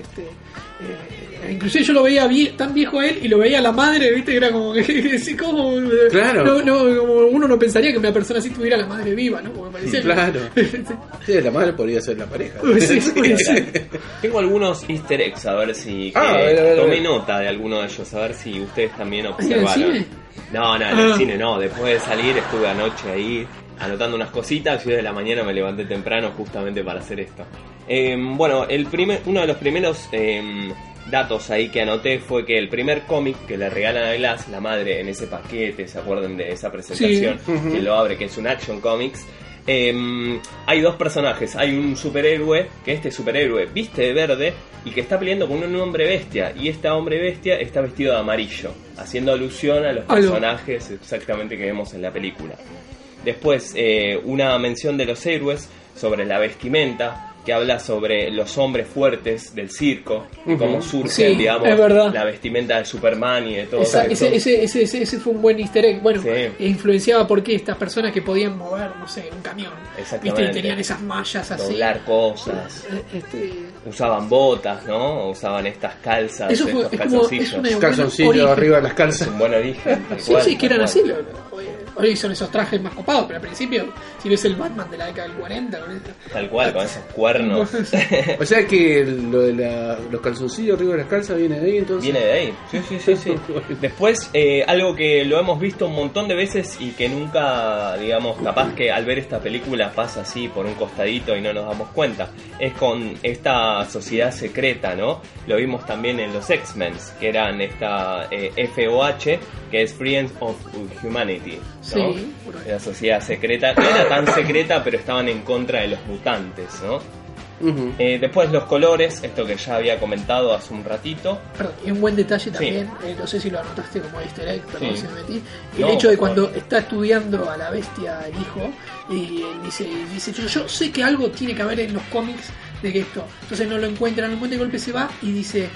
este, eh, inclusive yo lo veía vie- tan viejo a él y lo veía a la madre, ¿viste? Era como que, [laughs] como, Claro. no, no, como uno no pensaría que una persona así tuviera la madre viva, ¿no? Como me parecía Claro. [laughs] sí, la madre podría ser la pareja. Sí. [laughs] Tengo algunos easter eggs, a ver si... Ah, a ver, a ver, a tomé ver. nota de alguno de ellos, a ver si ustedes también ¿En el observaron. cine? No, no, en el Ah. cine no. Después de salir estuve anoche ahí anotando unas cositas y hoy de la mañana me levanté temprano justamente para hacer esto. Eh, bueno, el primer, uno de los primeros eh, datos ahí que anoté fue que el primer cómic que le regalan a Glass, la madre, en ese paquete, ¿se acuerdan de esa presentación? Que lo abre, que es un Action Comics. Eh, hay dos personajes, hay un superhéroe, que este superhéroe viste de verde y que está peleando con un hombre bestia, y este hombre bestia está vestido de amarillo, haciendo alusión a los personajes exactamente que vemos en la película. Después, eh, una mención de los héroes sobre la vestimenta, que habla sobre los hombres fuertes del circo, y cómo surge, Sí, digamos, es verdad. la vestimenta de Superman y de todo Esa- eso. ese, ese, ese, ese- ese fue un buen easter egg. Bueno, Sí. influenciaba porque estas personas que podían mover, no sé, un camión. Exactamente. ¿Viste? Y tenían esas mallas así. Doblar cosas. Eh, Este, Usaban botas, ¿no? Usaban estas calzas, eso fue estos es como es calzoncillos. arriba de las Es calzas. un buen origen. Sí, cual, sí, que eran cual. así. lo- lo- hoy, hoy son esos trajes más copados, pero al principio, si ves el Batman de la década del 40, con eso- Tal cual, con esos cuernos. [laughs] O sea que lo de la- los calzoncillos arriba de las calzas viene de ahí entonces. Viene de ahí. Sí, sí, sí, sí. [laughs] Después, eh, algo que lo hemos visto un montón de veces y que nunca, digamos, capaz que al ver esta película pasa así por un costadito y no nos damos cuenta, es con esta sociedad secreta, ¿no? Lo vimos también en los X-Men, que eran esta eh, FOH, que es Friends of Humanity, ¿no? Sí. La sociedad secreta, no era tan secreta, pero estaban en contra de los mutantes, ¿no? Eh, después los colores, esto que ya había comentado hace un ratito. Perdón, y un buen detalle también, eh, no sé si lo anotaste como easter egg, perdón Sí. si me metí, el No, hecho de cuando está estudiando a la bestia el hijo y él dice, dice yo, yo sé que algo tiene que haber en los cómics de que esto, entonces no lo encuentra, no lo encuentra y de golpe se va y dice,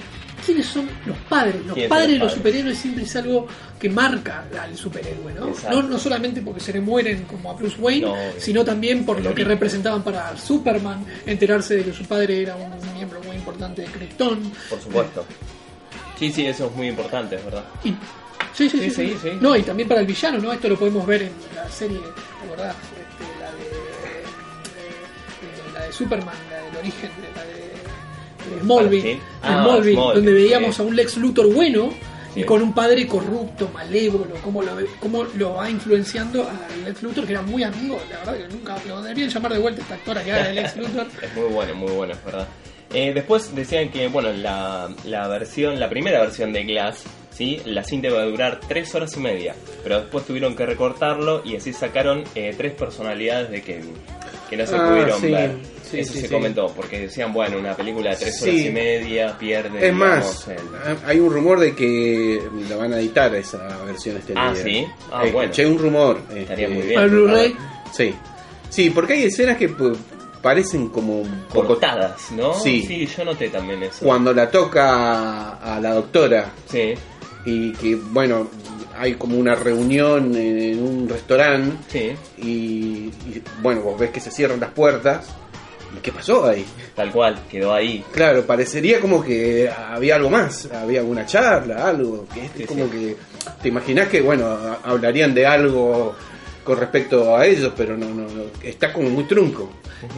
¿quiénes son los padres? Los ¿Quiénes son padres de los padres? superhéroes siempre es algo que marca al superhéroe, ¿no? No, no solamente porque se le mueren como a Bruce Wayne, No, sino también por lo que representaban para Superman, enterarse de que su padre era un miembro muy importante de Krypton. Por supuesto. Sí, sí, eso es muy importante, es verdad. Y- sí, sí, sí, Sí, sí. No, y también para el villano, ¿no? Esto lo podemos ver en la serie, ¿te acordás? Este, la de, eh, la de Superman, la del origen, de- la de Smallville, Ah, Smallville, Smallville, donde veíamos sí. a un Lex Luthor bueno y con un padre corrupto, malévolo, cómo lo, cómo lo va influenciando a Lex Luthor, que era muy amigo, la verdad que nunca lo deberían llamar de vuelta esta actora que era de Lex Luthor. [laughs] Es muy bueno, muy bueno, es verdad. Eh, después decían que, bueno, la, la versión, la primera versión de Glass, ¿sí? La cinta iba a durar tres horas y media, pero después tuvieron que recortarlo y así sacaron eh, tres personalidades de Kevin, que no se Ah, pudieron sí, ver. Sí, Eso sí, se sí. comentó, porque decían, bueno, una película de tres Sí. horas y media pierde, Es más, digamos, el- hay un rumor de que la van a editar esa versión extendida. Ah, ¿sí? Ah, Eh, bueno. Escuché un rumor. Estaría este, muy bien. Al Blu-ray. Sí. Sí, porque hay escenas que pues, parecen como poco- cortadas, ¿no? Sí. yo noté también eso. Cuando la toca a la doctora Sí, y que, bueno, hay como una reunión en un restaurante sí, y, y, bueno, vos ves que se cierran las puertas. ¿Y qué pasó ahí? tal cual, quedó ahí. Claro, parecería como que había algo más, había alguna charla, algo. Que este Sí, como sí. que te imaginás que, bueno, hablarían de algo con respecto a ellos, pero no, no, no, está como muy trunco.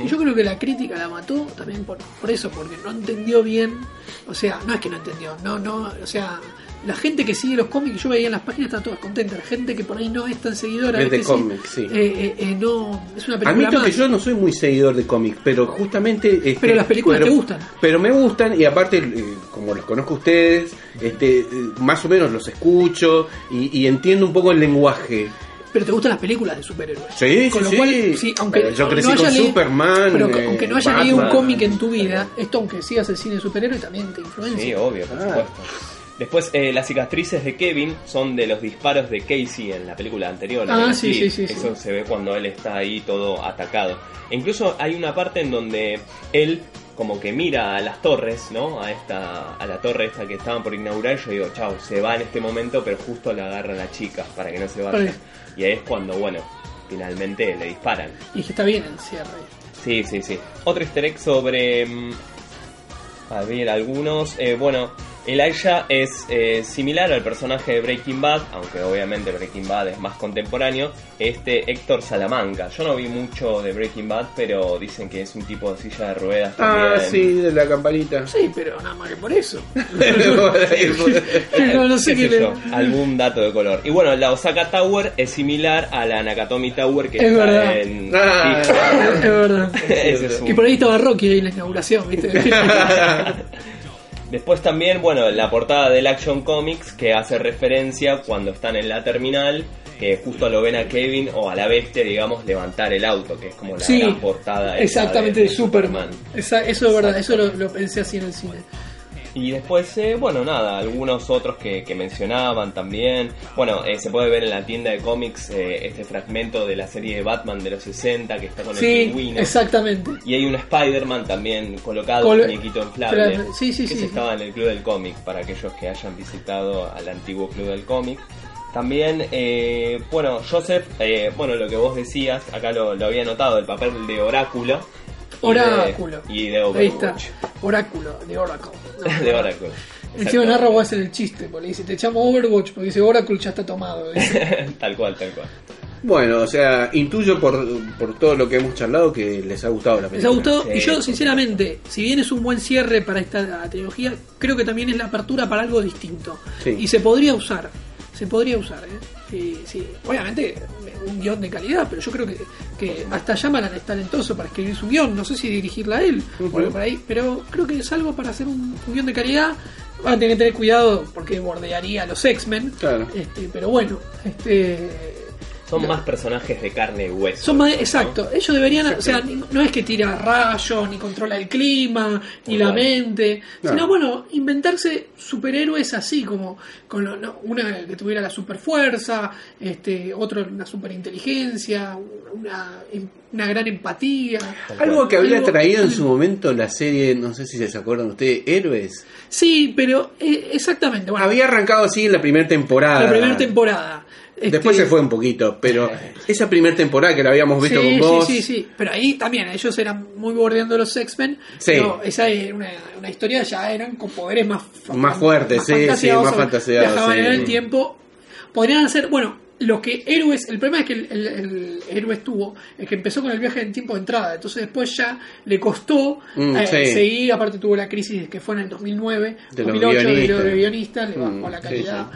Y yo creo que la crítica la mató también por, por eso, porque no entendió bien. O sea, no es que no entendió, no, no, o sea, la gente que sigue los cómics, yo veía en las páginas, están todas contentas. La gente que por ahí no es tan seguidora, Es de cómics, sí. eh, eh, eh, no, es una película Admito más. que yo no soy muy seguidor de cómics, pero justamente... este, Pero las películas pero- te gustan. Pero me gustan y aparte, eh, como los conozco a ustedes, este, eh, más o menos los escucho y, y entiendo un poco el lenguaje. Pero te gustan las películas de superhéroes. Sí, Con sí, lo cual, sí. sí, aunque Pero yo no crecí haya con leído- Superman, pero eh, aunque no haya leído un cómic en tu vida, esto aunque sigas el cine de superhéroes también te influencia. Sí, obvio, por Ah. supuesto. Después, eh, las cicatrices de Kevin son de los disparos de Casey en la película anterior. Ah, sí, sí, sí, Eso se ve cuando él está ahí todo atacado. E incluso hay una parte en donde él como que mira a las torres, ¿no? A esta, a la torre esta que estaban por inaugurar. Yo digo, chau, se va en este momento, pero justo la agarra la chica para que no se vaya. Vale. Y ahí es cuando, bueno, finalmente le disparan. Y que está bien el cierre. Sí, sí, sí. Otro easter egg sobre... mm, A ver, algunos... eh, bueno, Elijah es eh, similar al personaje de Breaking Bad, aunque obviamente Breaking Bad es más contemporáneo. Este Héctor Salamanca. Yo no vi mucho de Breaking Bad, pero dicen que es un tipo de silla de ruedas Ah, también. sí, de la campanita. Sí, pero nada más que por eso. [laughs] no, no sé Qué yo, algún dato de color. Y bueno, la Osaka Tower es similar a la Nakatomi Tower que Es está verdad. en... Ah. Es verdad. [laughs] Es un- Que por ahí estaba Rocky ahí en la inauguración, ¿viste? [laughs] Después también, bueno, la portada del Action Comics que hace referencia cuando están en la terminal, que justo lo ven a Kevin o a la bestia, digamos, levantar el auto, que es como la sí, gran portada. exactamente de Superman. Esa- eso es verdad, eso lo, lo pensé así en el cine. Y después, eh, bueno, nada, algunos otros que, que mencionaban también. Bueno, eh, se puede ver en la tienda de cómics eh, este fragmento de la serie de Batman de los 60 que está con el Sí, pingüino. exactamente. Y hay un Spider-Man también colocado, Col- un muñequito inflable. Sí, sí, que sí. estaba en el Club del Cómic, para aquellos que hayan visitado al antiguo Club del Cómic. También, eh, bueno, Joseph, eh, bueno, lo que vos decías, acá lo, lo había notado, el papel de Oráculo. y de- Oráculo. Y de, Ahí está. Oráculo, de Oracle. No, [laughs] de Oráculo. Encima narra va a hacer el chiste, porque le dice, te llamo Overwatch, porque dice Oracle ya está tomado. [laughs] tal cual, tal cual. Bueno, o sea, intuyo por, por todo lo que hemos charlado que les ha gustado la Les película. ha gustado, Sí, y yo sinceramente, si bien es un buen cierre para esta trilogía, creo que también es la apertura para algo distinto. Sí. Y se podría usar, se podría usar, ¿eh? Sí, sí. Obviamente un guion de calidad, pero yo creo que, que hasta Shyamalan es talentoso para escribir su guion, no sé si dirigirla a él, o algo por ahí, pero creo que es algo para hacer un, un guion de calidad. Van a tener que tener cuidado porque bordearía a los X-Men, Claro. este, pero bueno, este Son más personajes de carne y hueso. son más, ¿no? exacto, ellos deberían, o sea, ni- no es que tira rayos, ni controla el clima, ni la mente, No. sino bueno, inventarse superhéroes así, como con lo- no, una que tuviera la superfuerza, este, otro una superinteligencia, una, una gran empatía. Algo que había Algo- traído en su momento la serie, no sé si se acuerdan ustedes, Héroes. Sí, pero eh, exactamente, bueno, Había arrancado así en la primera temporada. la primera temporada. Después se fue un poquito, pero esa primera temporada que la habíamos visto sí, con vos. Sí, sí, sí. Pero ahí también ellos eran muy bordeando los X-Men. Sí. Pero esa era una, una historia, ya eran con poderes más, Más fuertes, sí, sí, fantaseados, más Viajaban sí. en el tiempo. Podrían hacer, bueno, lo que héroes, el problema es que el, el, el héroe estuvo, es que empezó con el viaje en tiempo de entrada, entonces después ya le costó Mm, eh, sí. seguir, aparte tuvo la crisis que fue en el 2009, De los 2008 de, guionistas. lo de guionistas, le bajó Mm, la sí, calidad.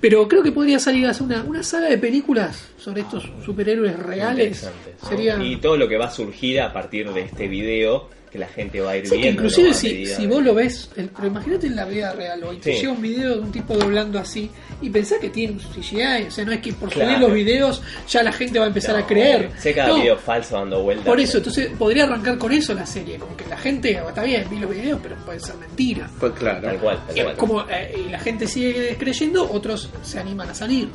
Pero creo que podría salir a hacer una, una saga de películas sobre estos superhéroes reales. Sería... Y todo lo que va a surgir a partir de este video, que la gente va a ir Sí, que viendo. inclusive ¿no? A si, medida si vos lo ves, el- pero imagínate en la vida real, hoy te Sí. llega un video de un tipo doblando así y pensás que tiene un CGI, o sea, no es que por Claro. subir los videos ya la gente va a empezar No, a creer. Sé cada No, video falso dando vueltas. por eso, entonces podría arrancar con eso la serie, como que la gente, oh, está bien, vi los videos, pero puede ser mentira. Pues claro. Tal cual, tal Y, cual. como, eh, y la gente sigue creyendo, otros se animan a salir.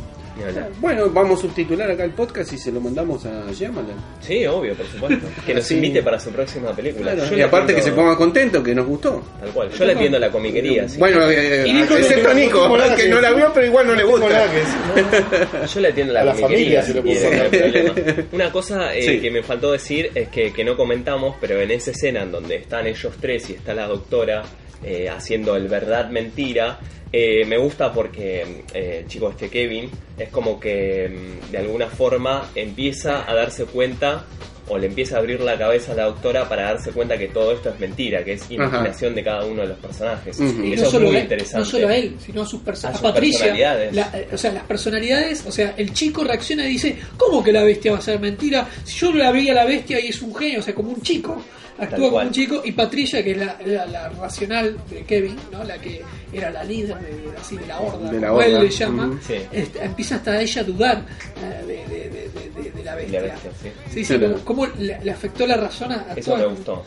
Bueno, vamos a subtitular acá el podcast y se lo mandamos a Shyamalan. Sí, obvio, por supuesto. [laughs] Que nos Sí. invite para su próxima película. Claro, Yo y le aparte que se ponga contento, que nos gustó. Tal cual. Yo le atiendo la comiquería. sí. Bueno, eh, Y Nico- excepto Nico, Nico que no la vio, pero igual no le gusta. que [laughs] Yo le atiendo la, A la comiquería, familia se lo no hay problema. [laughs] Una cosa eh, Sí. que me faltó decir es que, que no comentamos, pero en esa escena en donde están ellos tres y está la doctora eh, haciendo el verdad mentira, eh, me gusta porque, eh, chico, este Kevin es como que mm, de alguna forma empieza a darse cuenta o le empieza a abrir la cabeza a la doctora para darse cuenta que todo esto es mentira, que es imaginación de cada uno de los personajes. Y Eso no es solo, muy él, interesante. no solo a él, sino a sus A personas. sus A Patricia. personalidades. la- eh, o sea, las personalidades. O sea, el chico reacciona y dice: ¿Cómo que la bestia va a ser mentira? Si yo la veía a la bestia y es un genio, o sea, como un chico. Actúa como un chico. Y Patricia, que es la, la- la racional de Kevin, ¿no? la que era la líder de, de- así, de la horda, De la como él le llama. Sí. este, empieza hasta ella a dudar eh, de, de- de- de- de- de la bestia. La bestia, sí. Sí, sí, Claro. como- cómo le, le afectó la razón a Eso me gustó.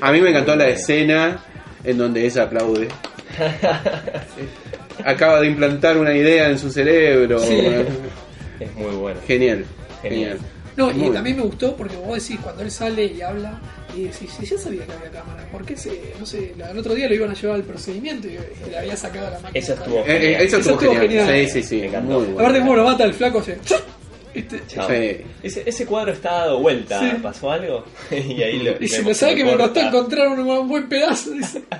A mí me encantó la escena en donde ella aplaude. [laughs] Acaba de implantar una idea en su cerebro. Sí. Es muy bueno. Genial. Genial. Genial. No, y también me gustó porque vos decís, cuando él sale y habla, y decís, si ya sabía que había cámara, ¿por qué se, no sé, el otro día lo iban a llevar al procedimiento y, le había sacado la máquina? Eso estuvo Eh, eh, genial. eso estuvo estuvo genial. genial. Sí, sí, sí. Me encantó. Muy bueno. Aparte, cómo lo mata el flaco, o sea, este. Sí. Ese, ese cuadro está dado vuelta. Sí. ¿Pasó algo? [laughs] y ahí lo. y se me sabe que me costó encontrar un, un buen pedazo. dice. [laughs]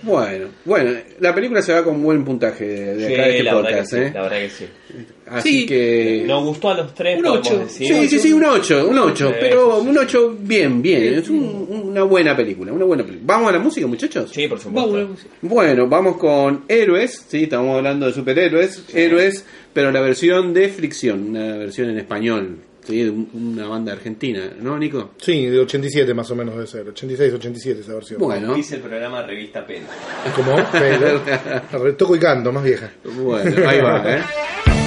Bueno, bueno, la película se va con buen puntaje de, de Sí, acá de este la, verdad que podcast, sí, ¿eh? la verdad que sí. Así Sí. que. Nos gustó a los tres, Un podemos ocho. decir. Sí, sí, sí, un 8, un 8, Sí, pero sí, sí. un 8 bien, bien. Es un- una buena película, una buena película. ¿Vamos a la música, muchachos? Sí, por supuesto. Vamos a la música. Bueno, vamos con Héroes, sí, estamos hablando de superhéroes, Héroes, pero la versión de Fricción, una versión en español, sí, de un- una banda argentina, ¿no, Nico? Sí, de 87 más o menos debe ser. 86, 87 esa versión. Bueno, Dice el programa Revista Pen. ¿Cómo? [laughs] Toco y canto, más vieja. bueno, ahí va, ¿eh?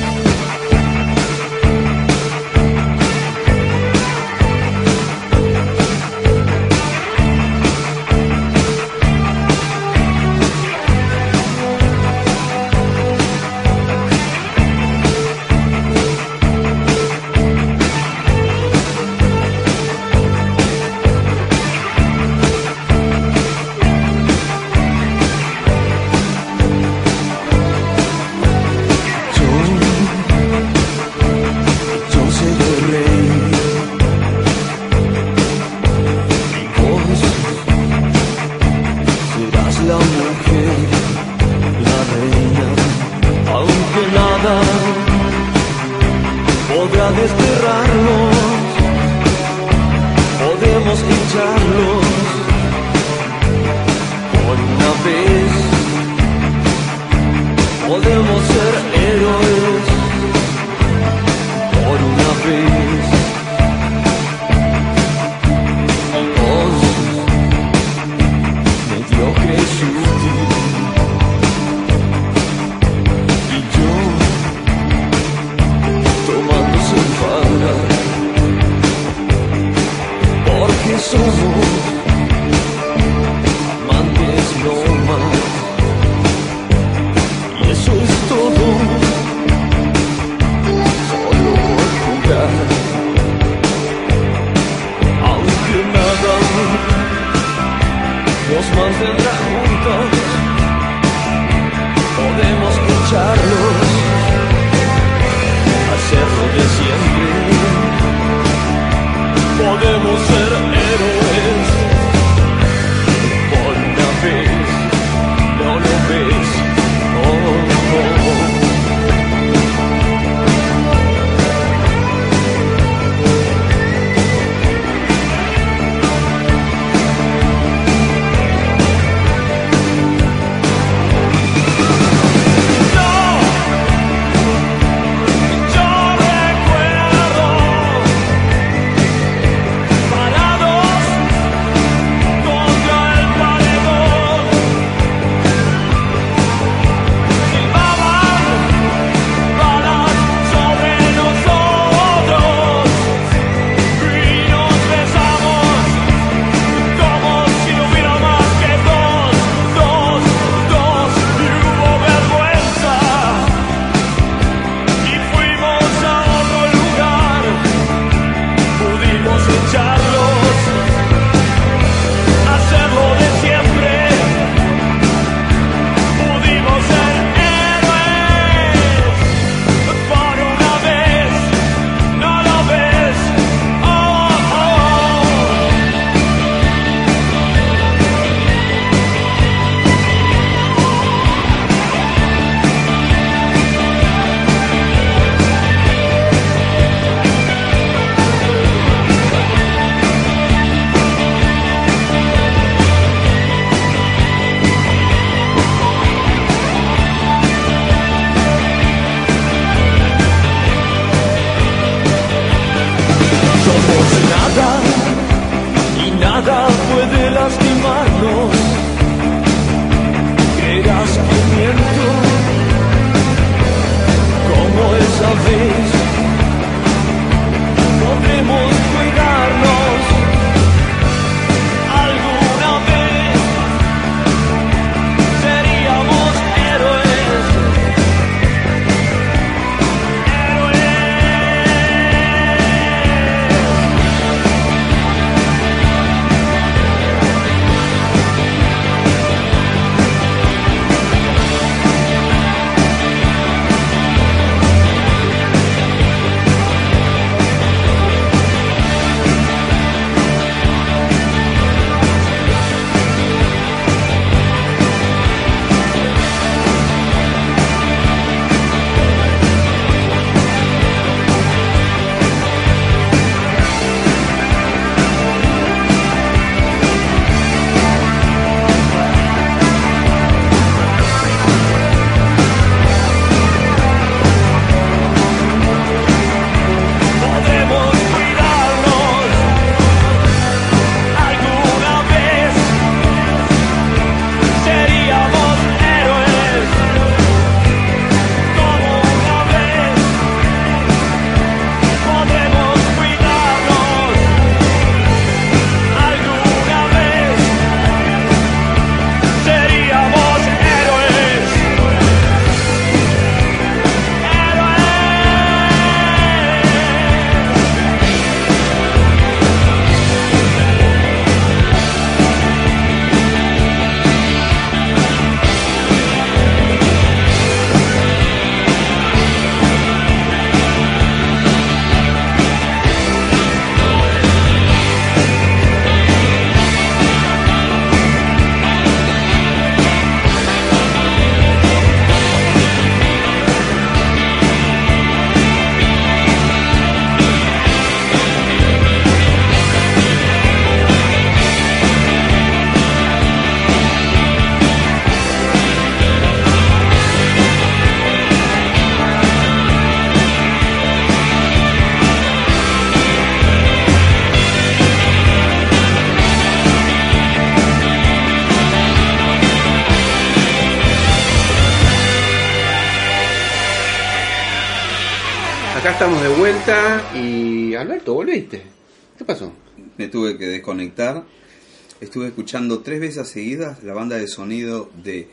Estuve escuchando tres veces seguidas la banda de sonido de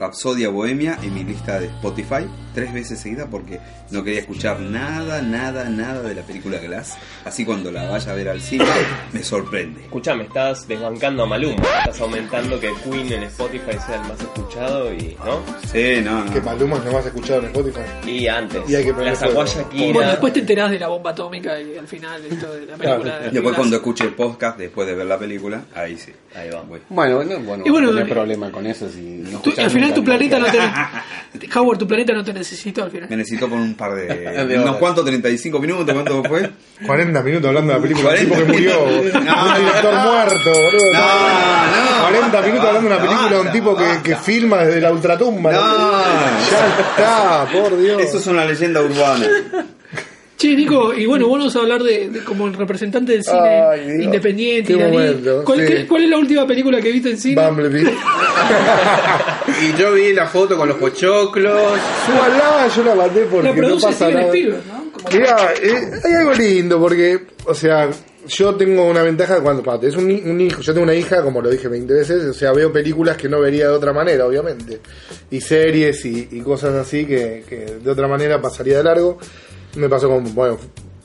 Rapsodia Bohemia en mi lista de Spotify. Tres veces seguidas porque no quería escuchar nada, nada, nada de la película Glass. Así cuando la vaya a ver al cine me sorprende. Escuchame, estás desbancando a Maluma, estás aumentando que Queen en Spotify sea el más escuchado y, ¿no? Sí, no, no. Que Maluma es lo más escuchado en Spotify. Y antes, Y hay que la sacó. Bueno, después te enterás de la bomba atómica y al final esto de la película. de Después Glass. cuando escuche el podcast, después de ver la película, ahí sí. Ahí va. Voy. Bueno, bueno, bueno, Y bueno, no hay eh, problema con eso. Si no final tu planeta no te. [laughs] Howard, tu planeta no te necesitó al final. Me necesito por un par de... [laughs] De unos cuantos, 35 minutos, ¿cuánto fue? [laughs] 40 minutos hablando de la película. Un 40 tipo que murió. No. un director muerto, boludo. No, no. 40 minutos hablando de una película de un tipo que, que filma desde la ultratumba. No. Ya está, por Dios. Eso es una leyenda urbana. Che, Nico, y bueno, vamos a hablar de, de como el representante del cine Ay, Dios. independiente. Momento, ¿Cuál, sí. qué- cuál es la última película que viste en cine? Bumblebee. [laughs] Y yo vi la foto con los pochoclos. Súbala, yo la maté porque La no pasa Steven nada. Spielberg, ¿no? Como- Mirá, eh, hay algo lindo porque, o sea, yo tengo una ventaja cuando pate, es un, un hijo, yo tengo una hija, como lo dije 20 veces, o sea, veo películas que no vería de otra manera, obviamente, y series y, y cosas así que, que de otra manera pasaría de largo. Me pasó con, bueno,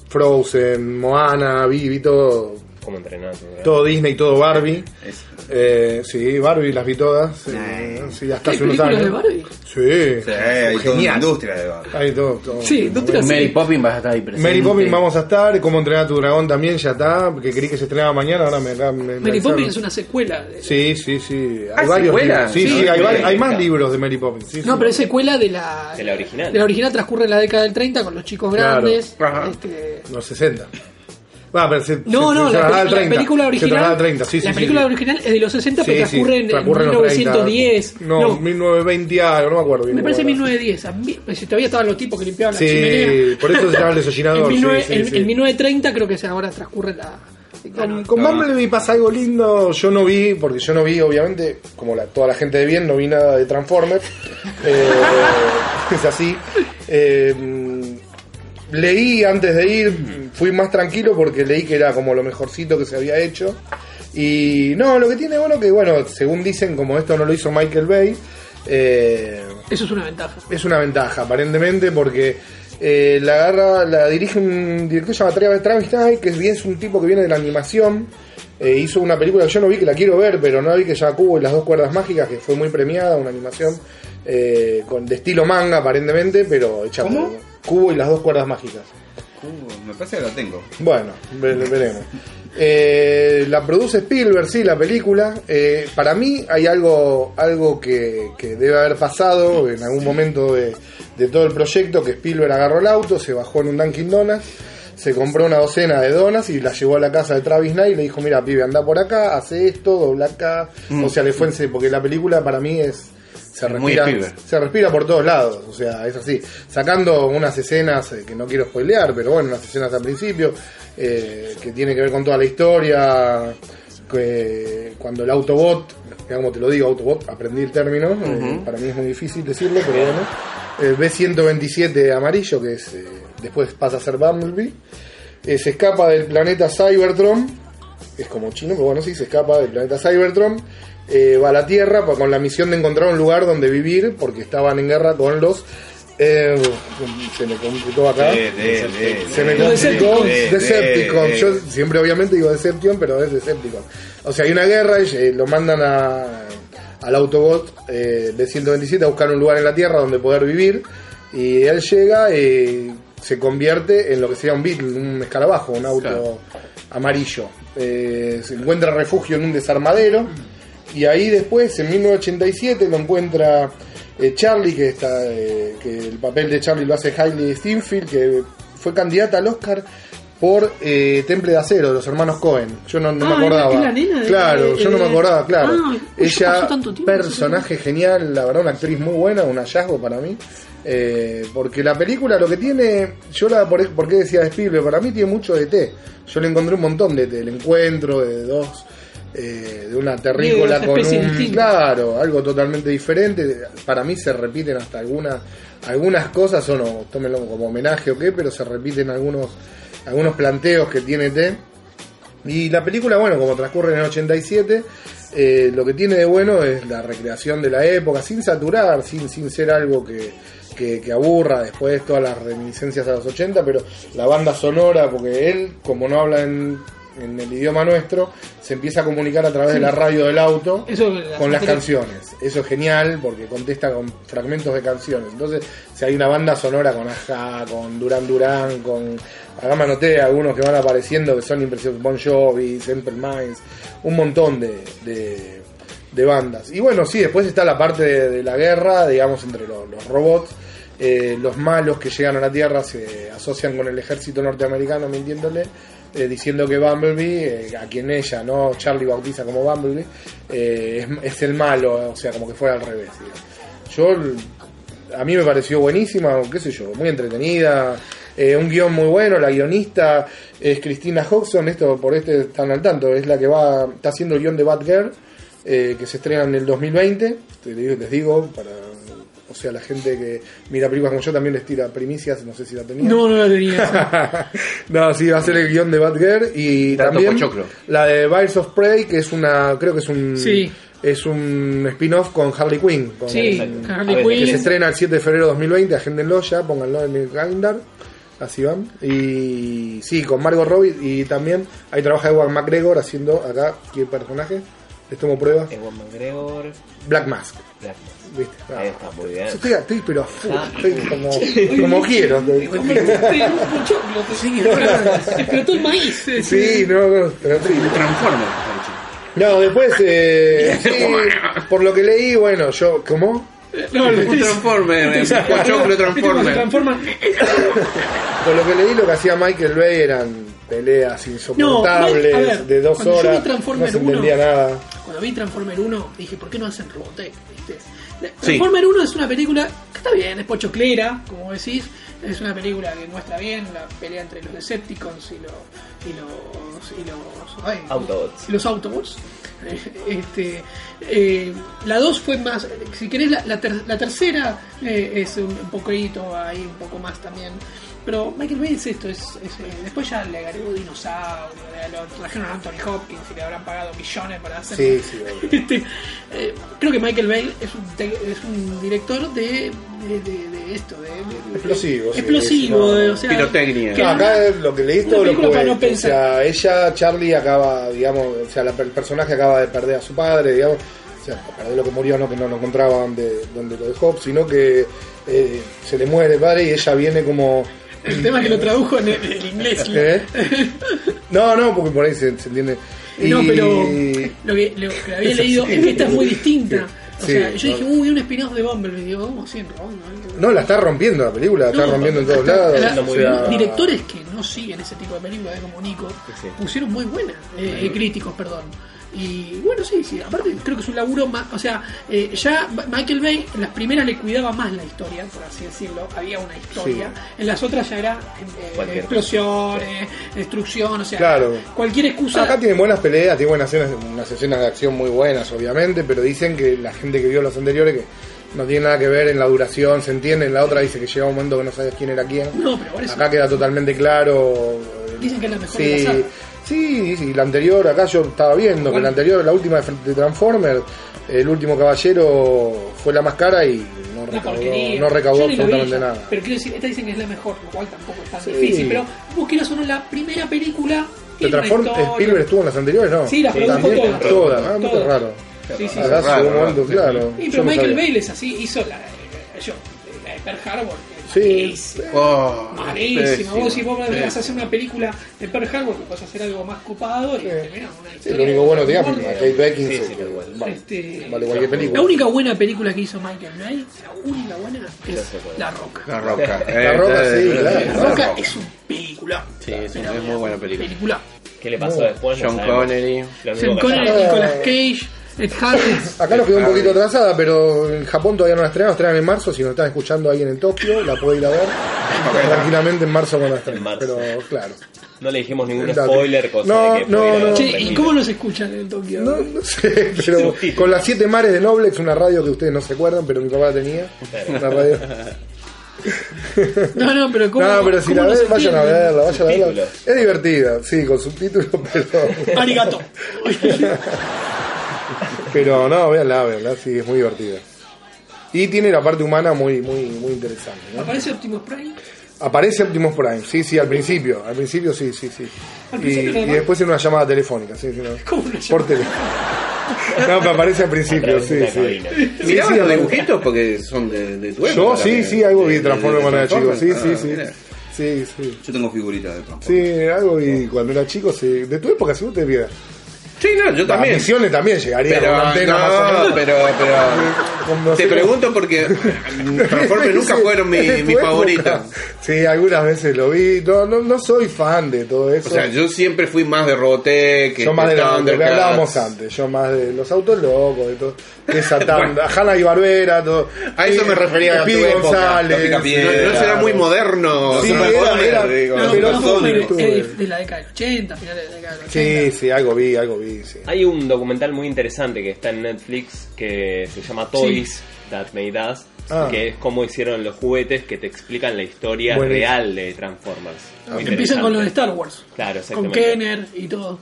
Frozen, Moana, vi, vi todo, ¿Cómo entrenar? tu dragón? todo Disney, todo Barbie. Es- Eh, sí, Barbie las vi todas. eh, sí, hasta ¿Hay hace unos años. de Barbie? Sí, Sí, hay toda una industria de bar. Hay todo, todo. Sí, te la Mary. Poppins vas a estar ahí presente. Mary Poppins vamos a estar, Cómo entrenar a tu dragón también ya está, que creí que se estrenaba mañana, ahora me, Mary. Poppins es una secuela. de- Sí, sí, sí. ¿Ah, Hay varios secuela? libros. Sí, sí, Sí, hay, sí. hay más libros de Mary Poppins. sí, No, sí. pero es secuela de la, De la original. De la original transcurre en la década del 30 con los chicos Claro. grandes. Este, Los 60. Va, pero se, no, se- no, se la, la 30. película Se original. traslada al 30, sí, sí, la sí, película sí. original es de los 60, Sí, pero sí, transcurre en, transcurre en los 1910. 30. No, no, 1920 algo, no me acuerdo bien. me parece cómo era. 1910. A mí- si todavía estaban los tipos que limpiaban la chimenea. Sí, por eso se llama el [laughs] En, desollinador. 19 sí, sí, en- sí. en 1930 creo que se ahora transcurre la, Con, con Bumblebee pasa algo lindo, yo no vi, porque yo no vi, obviamente, como la- toda la gente de bien, no vi nada de Transformers. [laughs] Eh, es así. Eh, leí antes de ir, fui más tranquilo porque leí que era como lo mejorcito que se había hecho. Y no, lo que tiene bueno que, bueno, según dicen, como esto no lo hizo Michael Bay, eh, Eso es una ventaja. es una ventaja, aparentemente, porque eh, la agarra, la dirige un director llamado Travis Travis Knight, que es bien es un tipo que viene de la animación. Eh, hizo una película que yo no vi, que la quiero ver, pero no vi que llama Cubo y las dos cuerdas mágicas, que fue muy premiada, una animación eh, con, de estilo manga aparentemente, pero hecha ¿Cómo? por Cubo y las dos cuerdas mágicas. Uh, me parece que la tengo. Bueno, ve- veremos. Eh, la produce Spielberg, sí, la película. Eh, para mí hay algo, algo que, que debe haber pasado en algún momento de, de todo el proyecto, que Spielberg agarró el auto, se bajó en un Dunkin' Donuts, se compró una docena de donas y la llevó a la casa de Travis Knight y le dijo, mira, pibe, anda por acá, hace esto, dobla acá. O sea, le fue en porque la película para mí es... Se respira, se respira por todos lados, o sea, es así. Sacando unas escenas eh, que no quiero spoilear, pero bueno, unas escenas al principio, eh, que tiene que ver con toda la historia, que cuando el Autobot, que como te lo digo, Autobot, aprendí el término, eh, para mí es muy difícil decirlo, pero bueno, el B-127 amarillo, que es, después pasa a ser Bumblebee, se escapa del planeta Cybertron, es como chino, pero bueno, sí, se escapa del planeta Cybertron, eh, va a la Tierra con la misión de encontrar un lugar donde vivir, porque estaban en guerra con los... eh, se me complicó acá. De, de, de, Se me complicó de- de- Decepticon. de- Yo siempre obviamente digo Deception, pero es Decepticon. O sea, hay una guerra y eh, lo mandan a, al Autobot eh, B-127 a buscar un lugar en la Tierra donde poder vivir. Y él llega y se convierte en lo que sería un Beetle, un escarabajo, un auto Claro. amarillo. Eh, se encuentra refugio en un desarmadero. Y ahí después, en 1987, lo encuentra eh, Charlie, que, está, eh, que el papel de Charlie lo hace Hailey Steinfeld, que fue candidata al Oscar por eh, Temple de Acero, de los hermanos Cohen. Yo no, no Ah, me acordaba. es la nena de- claro, de- yo no me de- acordaba, claro. Ah, uy, ya Ella, tiempo, personaje genial, la verdad, una actriz muy buena, un hallazgo para mí. Eh, porque la película lo que tiene, yo la por, por qué decía de Spielberg, para mí tiene mucho de té. Yo le encontré un montón de té, el encuentro de dos, eh, de una terrícola con un, claro, algo totalmente diferente. Para mí se repiten hasta algunas, algunas cosas, o no, tómenlo como homenaje o qué, pero se repiten algunos, algunos planteos que tiene té. Y la película, bueno, como transcurre en el 87, eh, lo que tiene de bueno es la recreación de la época, sin saturar, sin, sin ser algo que, que, que aburra después todas las reminiscencias a los 80, pero la banda sonora, porque él, como no habla en, en el idioma nuestro, se empieza a comunicar a través de la radio del auto Eso, con las canciones. Eso es genial porque contesta con fragmentos de canciones. Entonces, si hay una banda sonora con Aja, con Duran Duran, con. Acá me anoté algunos que van apareciendo que son impresionantes. Bon Jovi, Simple Minds, un montón de, de, de bandas. Y bueno, sí, después está la parte de, de la guerra, digamos, entre lo- los robots. Eh, los malos que llegan a la Tierra se asocian con el ejército norteamericano, mintiéndole, eh, diciendo que Bumblebee, eh, a quien ella, no Charlie bautiza como Bumblebee, eh, es, el malo, o sea, como que fuera al revés. Yo, a mí me pareció buenísima, qué sé yo, muy entretenida, eh, un guion muy bueno, la guionista es Christina Hodgson, esto por este están al tanto, es la que va, está haciendo el guion de Batgirl, que se estrena en el 2020, te digo- les digo, para... O sea, la gente que mira películas como yo también les tira primicias, no sé si la tenía. No, no la tenía. [laughs] no, sí, va a ser el guion de Batgirl y Dato también pochoclo. la de Birds of Prey, que es una, creo que es un, Sí. es un spin-off con Harley Quinn. Con Sí. Harley ver, que se Quinn. estrena el 7 de febrero de 2020, agéndenlo ya, pónganlo en el calendar. Así van. Y sí, con Margot Robbie y también ahí trabaja Ewan McGregor haciendo acá, ¿qué personaje? Les tomo pruebas. Ewan McGregor. Black Mask. Black. ¿Viste? Ah, Ahí está, muy bien. yo estoy, estoy pero a full, Ah. estoy como, como quiero. estoy- Sí, pochoclo, Explotó el maíz. Sí, no, no, pero estoy- Transformer. No, después, eh, sí, por lo que leí, bueno, yo, ¿cómo? No, no, Un Transformer, pochoclo ¿Viste cómo se Transformer. transforma? Por lo que leí, lo que hacía Michael Bay eran peleas insoportables No, a ver, de dos cuando yo vi horas, no se 1, entendía nada. cuando vi Transformer 1 dije, ¿por qué no hacen Robotech? ¿Viste? La- Sí. Transformer 1 es una película que está bien, es pochoclera, como decís, es una película que muestra bien la pelea entre los Decepticons y los y los y los ay, Autobots. y los Autobots. [laughs] Este, eh, la 2 fue más, si querés, la, la ter- la tercera eh, es un, un poquito ahí, un poco más también. Pero Michael Bay es esto, es, es, eh, después ya le agregó dinosaurio, le- lo trajeron a Anthony Hopkins y le habrán pagado millones para hacer. Sí, [laughs] sí. Este, eh, creo que Michael Bay es un, te- es un director de, de, de- de esto, de, de- de- Explosivo, sí, explosivo, de- no. o sea, Pirotecnia. que No, acá es lo que leí todo lo para no. O sea, ella, Charlie, acaba, digamos, o sea, la- el personaje acaba de perder a su padre, digamos. O sea, perder lo que murió, no que no lo encontraba donde, donde lo dejó, sino que eh, se le muere el padre y ella viene como. El tema es que lo tradujo en el, inglés. ¿no? ¿Eh? No, no, porque por ahí se, se entiende. No, pero lo que, lo que había leído es que esta es muy distinta. O Sí, sea, yo no. dije, uy, un spin-off de Bumblebee. Digo, ¿cómo siempre? Bumblebee? No, la está rompiendo la película, la está No, rompiendo en todos lados. la- o sea, Directores que no siguen ese tipo de películas, eh, como Nico, Sí. pusieron muy buenas, eh, eh, críticos, perdón. Y bueno, sí, sí, aparte creo que es un laburo más, o sea, eh, ya Michael Bay en las primeras le cuidaba más la historia, por así decirlo, había una historia, en las otras ya era eh, explosiones, destrucción, o sea, Claro. cualquier excusa. Acá tiene buenas peleas, tiene buenas escenas, unas escenas de acción muy buenas, obviamente, pero dicen que la gente que vio los anteriores que no tiene nada que ver en la duración, se entiende. En la otra dice que llega un momento que no sabes quién era quién. No, pero Acá queda totalmente claro. dicen que es la mejor de la Sí, saga. Sí, sí, la anterior, acá yo estaba viendo que la anterior, la última de Transformers, el último caballero fue la más cara y no recaudó, no recaudó Yo absolutamente nada. Pero quiero decir, esta dicen que es la mejor, lo cual tampoco es tan Sí. difícil. Pero vos quieras o no, la primera película. ¿De tiene una Transformers historia. Spielberg estuvo en las anteriores? No. Sí, las produjo También, todas. todas. Ah, muy raro. Sí, sí, Acá un momento, claro. Sí, pero no Michael. Bay es así, hizo la, yo, la de Pearl Harbor. Sí. malísima, Oh, malísima. pésimo, Vos si vos me vas a hacer una película de Pearl Harbor, que vas a hacer algo más copado y una Sí, historia. lo único bueno que de tiene amor, a Kate Beckinsale. Sí, sí, cual. vale, Este, vale cualquier película. La única buena película que hizo Michael Bay, la única buena, es. La Roca. La Roca. La Roca, sí, claro. La Roca es un película. Sí, es, es muy buena película. película. ¿Qué le pasó después? John. Connery. Que Connery. Nicolas Cage, Ed Harris. [laughs] Acá nos quedó un poquito atrasada, pero en Japón todavía no la estrenan, la estrenan en marzo. Si nos están escuchando alguien en Tokio, la puede ir a ver tranquilamente en marzo cuando la marzo. Pero claro. No le dijimos ningún Date. spoiler, cosa No, de que no, no. Che, ¿y cómo nos escuchan en Tokio? No, no sé, pero [laughs] con las siete mares de Noblex, una radio que ustedes no se acuerdan, pero mi papá la tenía. Una radio. No, no, pero ¿cómo No, pero si la ven, vayan a verla, vayan a verla. Es divertida, sí, con subtítulos, [laughs] pero. Arigato. Pero no, véanla, véanla, sí, es muy divertida. Y tiene la parte humana muy, muy, muy interesante. ¿no? ¿Aparece Optimus Prime? Aparece Optimus Prime, sí, sí, al principio, al principio sí, sí, sí. Y, después en una llamada telefónica, sí, sí, no. ¿Cómo lo Por tele. [laughs] No, pero aparece al principio, sí, una sí. Miraba sí, los dibujitos porque son de, de tu Yo época, sí, de- sí, algo vi de- de Transformers cuando era chico, sí, sí, Ah, sí. Sí, sí. Yo tengo figuritas de Transformers. Sí, algo vi cuando era chico, sí. De tu época, si vos te vieras. Sí, no, yo Las también. misiones también llegaría Pero, con antena no, más o menos. pero, pero [laughs] te pregunto porque [laughs] Transformers nunca fueron mi, mi favorito. Sí, algunas veces lo vi. No, no, no soy fan de todo eso. O sea, yo siempre fui más de Robotech, yo más de lo que hablábamos antes, yo más de los autos locos, de todo, esa tanda, Hanna y Barbera, todo. A eso me refería a González. los. No, no será muy moderno. Sí, era- era- digo, No, pero de, estuve. de- de la década del 80, finales de la década del 80. Sí, sí, algo vi, algo vi, sí. Hay un documental muy interesante que está en Netflix que se llama Toys That Made Us, Ah. que es cómo hicieron los juguetes que te explican la historia real de Transformers. Que empiezan con lo de interesante. Star Wars. Claro, Con. Kenner y todo.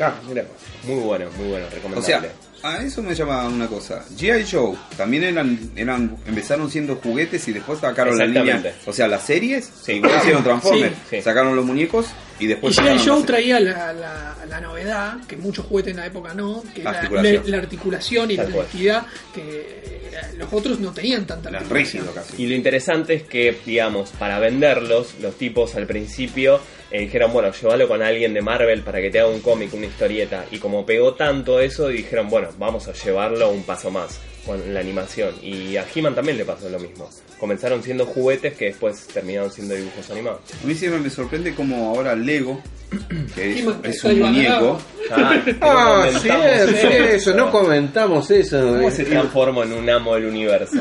Ah, mira. Muy bueno, muy bueno, O recomendable. sea, a eso me llama una cosa. G.I. Joe también eran, eran, empezaron siendo juguetes y después sacaron la línea. O sea, las series, Sí. igual hicieron Transformers. Sí, sí. Sacaron los muñecos y Y después. G.I. sacaron Joe traía la, la, la novedad, que muchos juguetes en la época no, que La era articulación. la, la articulación y Tal la cual. elasticidad, que los otros no tenían tanta rígidos casi. Y lo interesante es que, digamos, para venderlos, los tipos al principio eh, dijeron, bueno, llévalo con alguien de Marvel para que te haga un cómic, una historieta. Y como pegó tanto eso, dijeron, bueno, vamos a llevarlo un paso más con la animación. Y a He-Man también le pasó lo mismo. Comenzaron siendo juguetes que después terminaron siendo dibujos animados. A mí siempre me sorprende como ahora Lego, que es, un muñeco, Ah, Ah, no sí, eso, no comentamos eso. ¿Cómo se transformó en un amo del universo?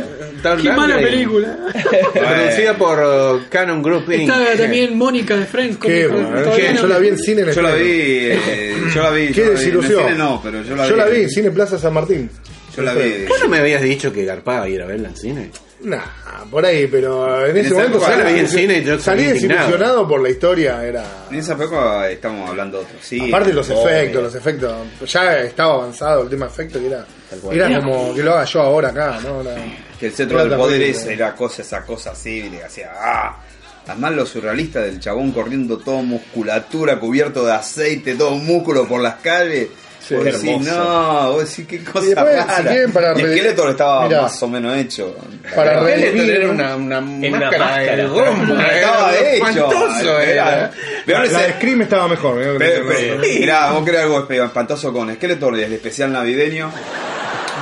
Qué mala película. [laughs] Producida por uh, Canon Group Inc. Estaba también Mónica de Friends. con- Qué no- Yo la vi en cine en Yo la vi, eh, yo la vi. Qué yo desilusión. En el cine no, pero yo la vi. Yo la vi en Cine Plaza San Martín. Yo la vi. ¿Vos no me habías dicho que garpaba ir a verla en cine? Nah, por ahí, pero en ese esa momento época salí, en cine y yo salí desilusionado por la historia. Era En esa época estamos hablando de otro. Sí. Aparte los efectos, los efectos. Ya estaba avanzado el tema efectos y era, era como que lo haga yo ahora acá, ¿no? Era- Que el centro del poder es era cosa, esa cosa así, y le hacía ¡ah! Además lo surrealista del chabón corriendo todo musculatura, cubierto de aceite, todo músculo por las calles. Sí, vos decís, no, vos decís qué cosa Y después, si rara. quieren, para y Skeletor estaba Mirá. más o menos hecho. Para Pero Skeletor era una, una máscara de máscara. goma, Estaba hecho. espantoso, era. era. Pero La de Scream estaba mejor. mirá Pero, te- pero, mirá, vos querés algo espantoso con Skeletor y el especial navideño.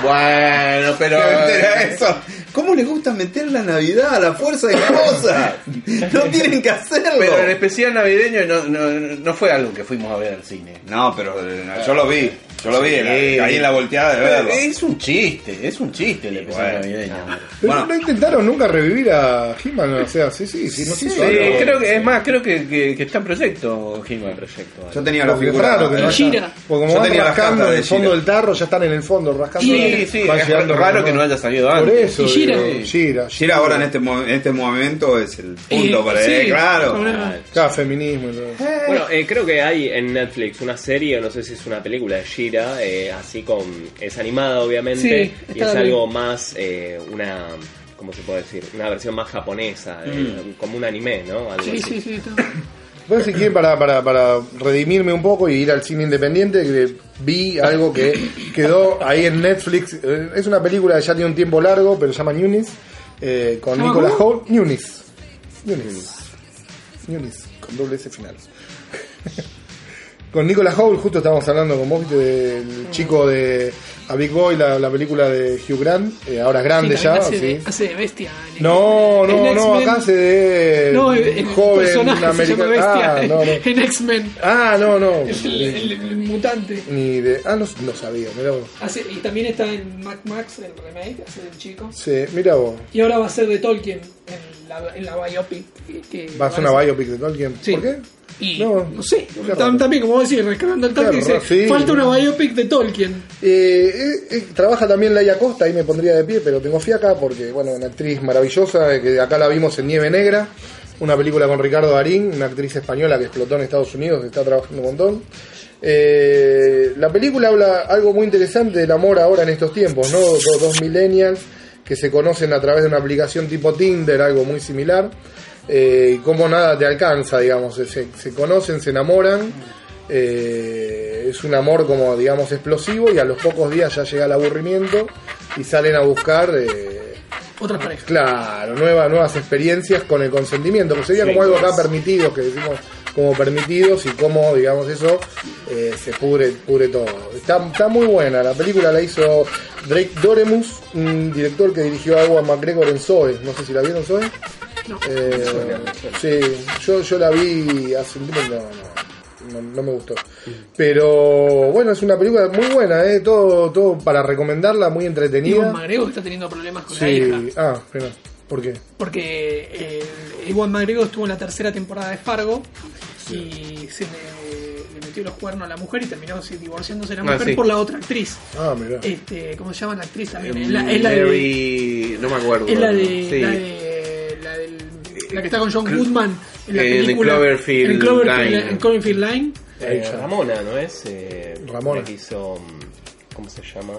Bueno, pero... ¿Qué era eso? ¿Cómo les gusta meter la Navidad a la fuerza de cosas? [laughs] No tienen que hacerlo. Pero el especial navideño no, no, no fue algo que fuimos a ver al cine. No, pero eh, yo lo vi. Yo lo vi, Sí. la- caí en la volteada de verlo. Es un chiste, es un chiste el bueno, navideño. Pero Bueno. no intentaron nunca revivir a He-Man, o sea, sí, sí, sí, no Sí, hizo algo. creo que es más, creo que, que, que está en proyecto He-Man. Proyecto. Yo tenía la figura. raro que no haya-. Porque como Yo van tenía las rascando en de el fondo del tarro, ya están en el fondo rascando. Sí, sí, Van es llegando raro que no haya salido Por antes. eso, Y Shira. digo, Shira. Shira ahora en este, en este momento es el punto Eh, para sí, él, claro. problema. Cada feminismo y todo. Bueno, eh, creo que hay en Netflix una serie, no sé si es una película de Eh, así con. Es animada, obviamente, Sí, y es bien. algo más. eh, una. ¿Cómo se puede decir? Una versión más japonesa, eh, como un anime, ¿no? Algo Sí, así. sí, sí. está- Bueno, si quieren, para, para, para redimirme un poco y ir al cine independiente, que vi algo que quedó ahí en Netflix. Eh, Es una película que ya tiene un tiempo largo, pero se llama Nunis, eh, con ¿Llama Nicolas? Hoult. Nunis. Nunis. Nunis, con doble S final. [laughs] con Nicolas Hoult, justo estábamos hablando con vos, del chico de A Big Boy, la, la película de Hugh Grant, eh, ahora es grande Sí, ya. hace, de, sí. hace de bestia. No, no, no, acá hace de No, el, el joven americano. Ah, no, no. en X-Men. Ah, no, no. El, el- el mutante. Ni de. Ah, no, no sabía, mira vos. Hace, y también está en Mac Max, el remake, hace del chico. Sí, mira vos. Y ahora va a ser de Tolkien en la, en la biopic. que- que Va a ser una biopic de Tolkien. Sí. ¿Por qué? Y No, no, sé, también como vos decís, rescatando el Qué dice, sí. falta una biopic de Tolkien. Eh, eh, eh, trabaja también Laia Costa, ahí me pondría de pie, pero tengo fiaca porque, bueno, una actriz maravillosa, eh, que acá la vimos en Nieve Negra, una película con Ricardo Darín, una actriz española que explotó en Estados Unidos, que está trabajando un montón. Eh, la película habla algo muy interesante del amor ahora en estos tiempos, ¿no? Do- dos millennials que se conocen a través de una aplicación tipo Tinder, algo muy similar, eh, y cómo nada te alcanza, digamos, se, se conocen, se enamoran, eh, es un amor como, digamos, explosivo y a los pocos días ya llega el aburrimiento y salen a buscar... eh, Otra pareja. Claro, nuevas, nuevas experiencias con el consentimiento, que sería Sí, como algo acá permitido, que decimos como permitidos y cómo, digamos, eso eh, se pudre, pudre todo. Está, está muy buena, la película la hizo Drake Doremus, un director que dirigió a Ewan McGregor en Zoe, no sé si la vieron Zoe. No. Eh, sí, yo, yo la vi hace un tiempo, no, no, no, no me gustó. Pero bueno, es una película muy buena, eh, todo, todo para recomendarla, muy entretenida. Iwan McGregor está teniendo problemas con la Sí, hija. ah, espera, ¿por qué? Porque eh, Iwan McGregor estuvo en la tercera temporada de Fargo y se le, le metió los cuernos a la mujer y terminó divorciándose de la Ah, mujer sí. por la otra actriz. Ah, mira. Este, ¿Cómo se llama la actriz también? Es la, es la de. No me acuerdo. es la de, Sí. la de la, del- la que está con John Goodman en la Eh, película Cloverfield en Cloverfield Line. en Cloverfield Line. Eh, Ramona, ¿no es? Eh, Ramona. la que hizo. mm, ¿Cómo se llama?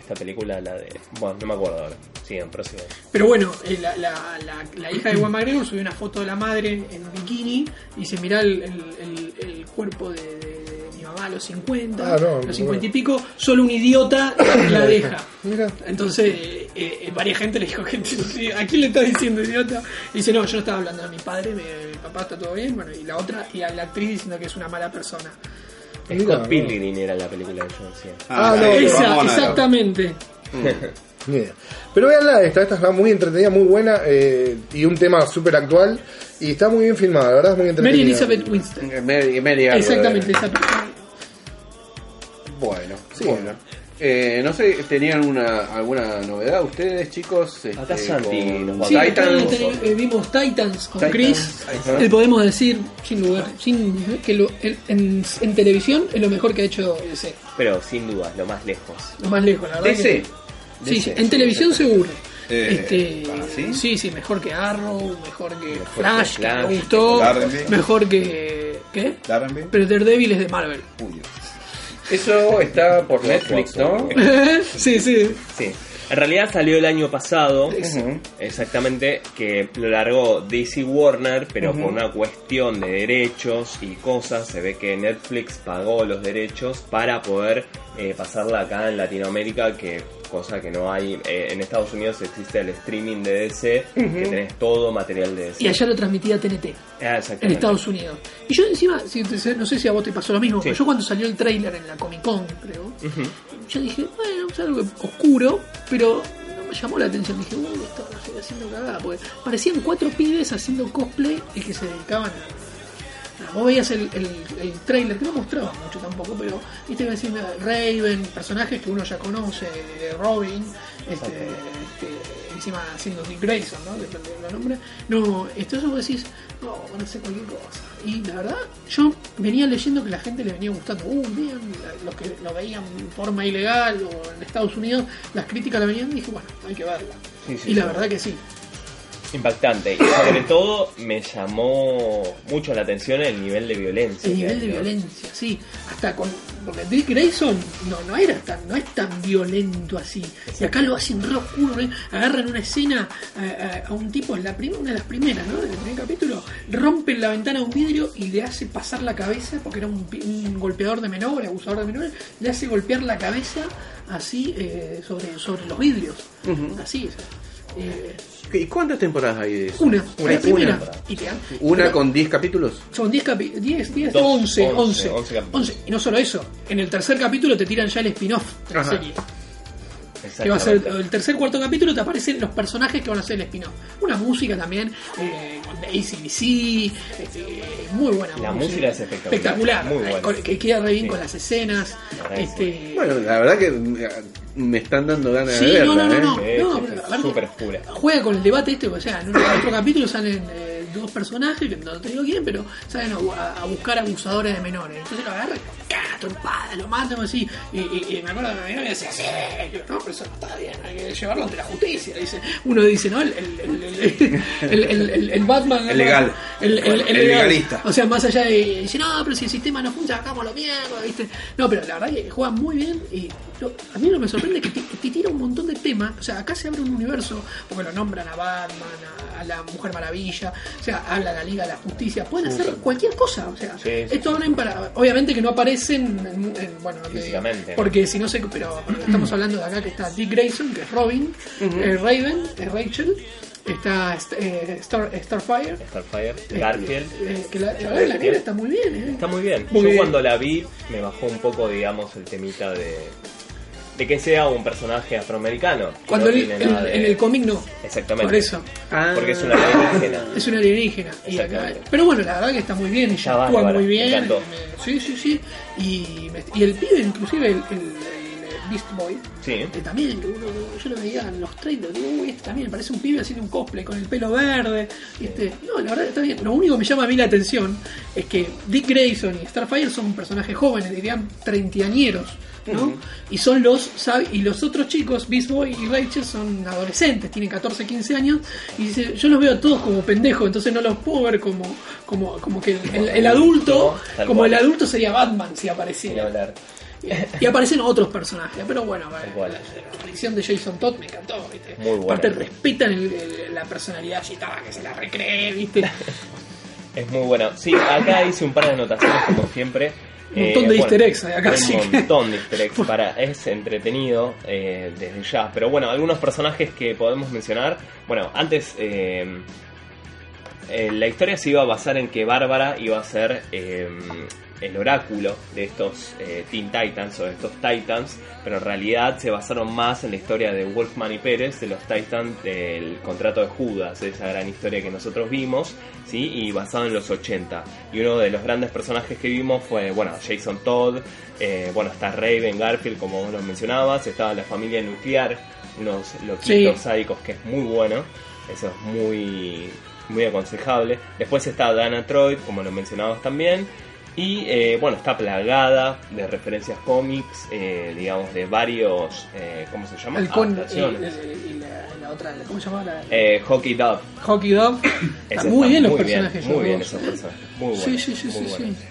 Esta película, la de. Bueno, no me acuerdo ahora. Sigan, prosigan. Pero bueno, eh, la, la, la, la hija de Juan McGregor subió una foto de la madre en bikini y se mira el, el, el- el cuerpo de, de mi mamá a los 50, Ah, no, los 50 y pico, solo un idiota la [coughs] deja. Mira. Entonces, eh, eh, varias gente le dijo, [laughs] ¿a quién le estás diciendo idiota? Y dice, no, yo no estaba hablando de mi padre, mi, mi papá está todo bien, bueno, y la otra, y a la actriz diciendo que es una mala persona. Scott. Pilgrim era la película que yo decía. Ah, no, sí, Esa, exactamente. [laughs] Ni idea. Pero veanla esta, esta está muy entretenida, muy buena eh, y un tema súper actual y está muy bien filmada, la verdad es muy entretenida. Mary Elizabeth Winston. Mary, Mary Exactamente, eh. esa persona. Bueno, Sí. bueno. Eh, no sé, ¿tenían una, alguna novedad ustedes, chicos? Acá Este, Santi con Titans. acá te- eh, vimos Titans con Titans, Chris. Le podemos decir, sin lugar, sin que lo- en, en- en televisión es lo mejor que ha hecho DC. Pero sin duda, lo más lejos. Lo más lejos, la verdad. DC. que- sí, DC, sí, en sí, televisión seguro. Eh, este, ¿ah, sí? sí, sí, mejor que Arrow, mejor que Flash, que Flash, me gustó, Daredevil. mejor que. ¿Qué? Pero Daredevil es de Marvel. Eso está por Netflix, ¿no? [laughs] sí, sí. Sí. En realidad salió el año pasado, exactamente, que lo largó DC Warner, pero por una cuestión de derechos y cosas, se ve que Netflix pagó los derechos para poder eh, pasarla acá en Latinoamérica, que cosa que no hay. eh, en Estados Unidos existe el streaming de DC, que tenés todo material de DC. Y allá lo transmitía TNT. Ah, en exactamente. Estados Unidos. Y yo encima, si no sé si a vos te pasó lo mismo, Sí. pero yo cuando salió el trailer en la Comic Con, creo, Ujú. yo dije, bueno, es algo oscuro, pero no me llamó la atención. Dije, uy, esto no estoy haciendo cagada, porque parecían cuatro pibes haciendo cosplay y que se dedicaban a... Vos veías el, el, el trailer, que no mostraba mucho tampoco, pero viste que decía Raven, personajes que uno ya conoce, Robin, este, este, encima haciendo Dick Grayson, ¿no? Depende del nombre. No, esto eso vos decís, no, van a hacer cualquier cosa. Y la verdad, yo venía leyendo que la gente le venía gustando. Uh, bien, los que lo veían en forma ilegal o en Estados Unidos, las críticas la venían y dije, bueno, hay que verla. Sí, sí, y la sí. verdad que sí. Impactante. Y sobre todo me llamó mucho la atención el nivel de violencia. El nivel de violencia, sí. Hasta con. Porque Dick Grayson no, no era tan, no es tan violento así. Y acá lo hacen re oscuro, re- agarran una escena a, a- a un tipo, en la prim- una de las primeras, ¿no? Del primer capítulo, rompen la ventana de un vidrio y le hace pasar la cabeza, porque era un, un golpeador de menores, abusador de menores, le hace golpear la cabeza así eh, sobre, sobre los vidrios. Así, sea, eh, ¿Y cuántas temporadas hay de eso? una, Una, la primera. una. Y te dan- ¿Una pero- con 10 capítulos? son 10 capítulos, 10, 10, Dos, 11, 11, 11, 11, 11 capítulos. Y no solo eso, en el tercer capítulo te tiran ya el spin-off de la serie. Que va a ser el tercer cuarto capítulo, te aparecen los personajes que van a ser el spin-off. Una música también, eh, con ACDC, este, muy buena La música es espectacular, Espectacular, muy buena. eh, con- que queda re bien Sí. con las escenas. La Este, Bueno, la verdad que me- están dando ganas Sí, de verla, no, no, no, ¿eh? no. No, oscura. Juega con el debate dos personajes, que no te digo quién, pero salen a, bu- a- a buscar abusadores de menores. Entonces lo agarran, ¡cá! trompada, lo matan así. Y, y- y me acuerdo que mi novia decía, sí, yo, no, pero eso no está bien, hay que llevarlo ante la justicia. Dice, uno dice, ¿no? El, el, el, Batman. El legal. El, el- el El legal. legalista. O sea, más allá de dice, no, pero si el sistema no funciona, hagámoslo mierda, ¿viste? No, pero la verdad que juega muy bien y lo- a mí lo que me sorprende es que te, te tira un montón de temas. O sea, acá se abre un universo, porque lo nombran a Batman, a, a la Mujer Maravilla, o sea, habla la Liga de la Justicia, pueden hacer cualquier cosa. O sea, Sí, sí, esto abren para. Obviamente que no aparecen, en- en- bueno, Físicamente, ¿no? porque si no sé, pero [clears throat] estamos hablando de acá que está Dick Grayson, que es Robin, eh, Raven, es Rachel, está eh, Star, Starfire. Starfire, Garfield. Eh, que la, la la negra está muy bien, ¿eh? Está muy bien. Muy Yo bien. cuando la vi me bajó un poco, digamos, el temita de, de que sea un personaje afroamericano. Cuando no en, nada de- en el cómic no. Exactamente. Por eso. Ah. Porque es una alienígena. Es un alienígena. Y acá- Exactamente. pero bueno, la verdad que está muy bien. Ella actúa muy bien. me- sí, sí, sí. Y, y el pibe, inclusive el, el- el Beast Boy, Sí. que también, que uno- yo lo veía en los trailers, digo, uy, este también parece un pibe haciendo un cosplay con el pelo verde. ¿viste? No, la verdad está bien. Lo único que me llama a mí la atención es que Dick Grayson y Starfire son personajes jóvenes, dirían treintañeros. ¿No? Y son los y los otros chicos, Beast Boy y Rachel, son adolescentes, tienen 14, 15 años, y dice, yo los veo a todos como pendejos, entonces no los puedo ver como, como, como que el, el- el adulto, como cual. el adulto sería Batman si apareciera. Y aparecen otros personajes, pero bueno, la, aparición de Jason Todd me encantó, ¿viste? Muy buena. Aparte respetan el- la personalidad Chitaba, que se la recree, ¿viste? [laughs] Es muy bueno. Sí, acá hice un par de anotaciones como siempre. Un montón de easter eggs hay acá, Un que- montón de easter eggs. [laughs] Para, es entretenido eh, desde ya. Pero bueno, algunos personajes que podemos mencionar. Bueno, antes eh, eh, la historia se iba a basar en que Bárbara iba a ser eh, el oráculo de estos eh, Teen Titans o de estos Titans, pero en realidad se basaron más en la historia de Wolfman y Pérez, de los Titans del contrato de Judas, esa gran historia que nosotros vimos, ¿sí? y basado en los 80. Y uno de los grandes personajes que vimos fue, bueno, Jason Todd, eh, bueno, está Raven, Garfield, como vos lo mencionabas, estaba la familia nuclear, unos loquitos Sí. sádicos que es muy bueno, eso es muy, muy aconsejable. Después está Dana Troy, como lo mencionabas también. Y eh, bueno, está plagada de referencias cómics, eh, digamos, de varios, eh, ¿cómo se llama? El con, y, Adaptaciones. y la, la otra, ¿cómo se llama? La, Eh, Hockey Dove. Hockey [coughs] Está muy bien los muy personajes. Muy bien esos personajes. Muy buenos. Sí, sí, sí, muy sí, buenos. sí.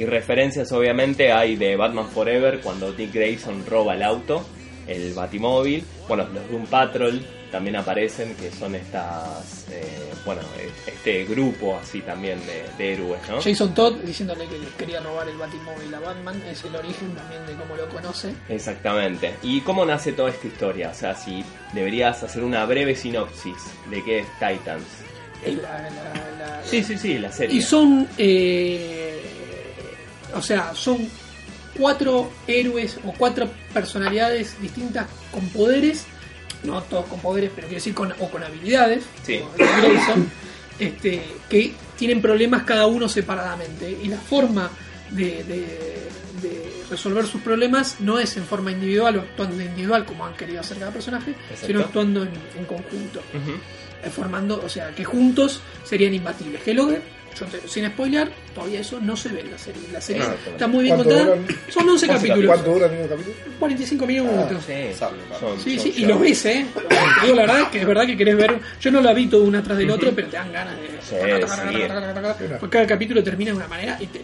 Y referencias obviamente hay de Batman Forever cuando Dick Grayson roba el auto, el Batimóvil. Bueno, los Doom Patrol también aparecen, que son estas, eh, bueno, este grupo así también de, de héroes, ¿no? Jason Todd diciéndole que quería robar el Batimóvil a Batman. Es el origen también de cómo lo conoce. Exactamente. ¿Y cómo nace toda esta historia? O sea, si deberías hacer una breve sinopsis de qué es Titans. Es la- la- la- Sí, sí, sí, la serie. Y son, eh, o sea, son cuatro héroes o cuatro personalidades distintas con poderes, no todos con poderes, pero quiero decir con, o con habilidades, Sí. como Grayson, este, que tienen problemas cada uno separadamente. Y la forma de, de- de resolver sus problemas no es en forma individual o actuando individual como han querido hacer cada personaje, Exacto. sino actuando en, en conjunto eh, formando, o sea, que juntos serían imbatibles. Yo te- sin spoiler, todavía eso no se ve en la serie. La serie Ah, está muy bien ¿Cuánto contada. duran? Son 11 capítulos, ¿Cuánto dura el mismo capítulo? 45 minutos. Sí, son- Sí, son sí, y shows. lo ves, ¿eh? Te digo la verdad que es verdad que querés ver. Yo no la vi todo uno atrás del otro, pero te dan ganas de. Porque cada capítulo termina de una manera y te,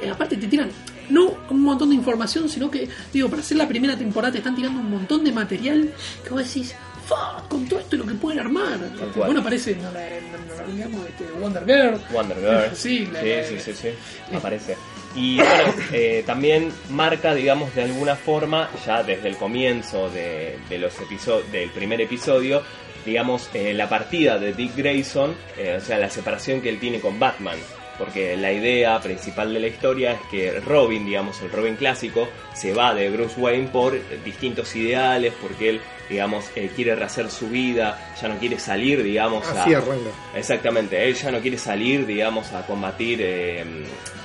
te- aparte te tiran no un montón de información, sino que, digo, para hacer la primera temporada te están tirando un montón de material que vos decís, "Fuck, con todo esto lo que pueden armar. Bueno, aparece, no, la, no, no, digamos, este, Wonder Girl. Wonder Girl. [laughs] Sí, la- sí, sí, sí, sí, aparece. Y bueno, eh, también marca, digamos, de alguna forma, ya desde el comienzo de, de los episodios, del primer episodio, digamos, eh, la partida de Dick Grayson, eh, o sea, la separación que él tiene con Batman. Porque la idea principal de la historia es que Robin, digamos, el Robin clásico, se va de Bruce Wayne por distintos ideales, porque él, digamos, eh, quiere rehacer su vida, ya no quiere salir, digamos, a, Así arranca. Exactamente, él ya no quiere salir, digamos, a combatir eh,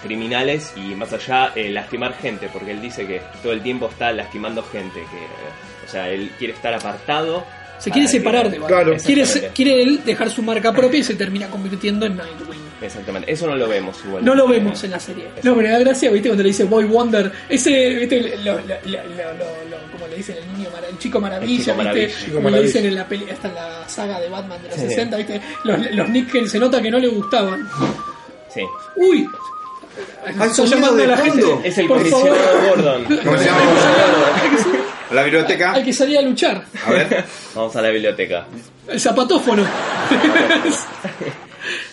criminales y más allá eh, lastimar gente, porque él dice que todo el tiempo está lastimando gente, que, eh, o sea, él quiere estar apartado. Se quiere separar de Batman. Claro. Quiere, quiere él dejar su marca propia y se termina convirtiendo en Nightwing. Exactamente, eso no lo vemos igual. No lo vemos en la serie. No, pero da gracia, ¿viste? Cuando le dice Boy Wonder. Ese, ¿viste? Lo, lo, lo, lo- lo- como le dicen el niño, mara- el chico maravilla, El chico ¿viste? maravilla. Chico Como le dicen en la, peli, hasta en la saga de Batman de los Sí. 60, ¿viste? Los, los Nick se nota que no le gustaban. Sí, ¡Uy! Estoy sonido llamando de a la fondo. gente. es el Por favor. comisionado Gordon. [laughs] ¿Cómo se llama? Salir- La biblioteca. Hay que salir a luchar. A ver. Vamos a la biblioteca. El zapatófono. [laughs]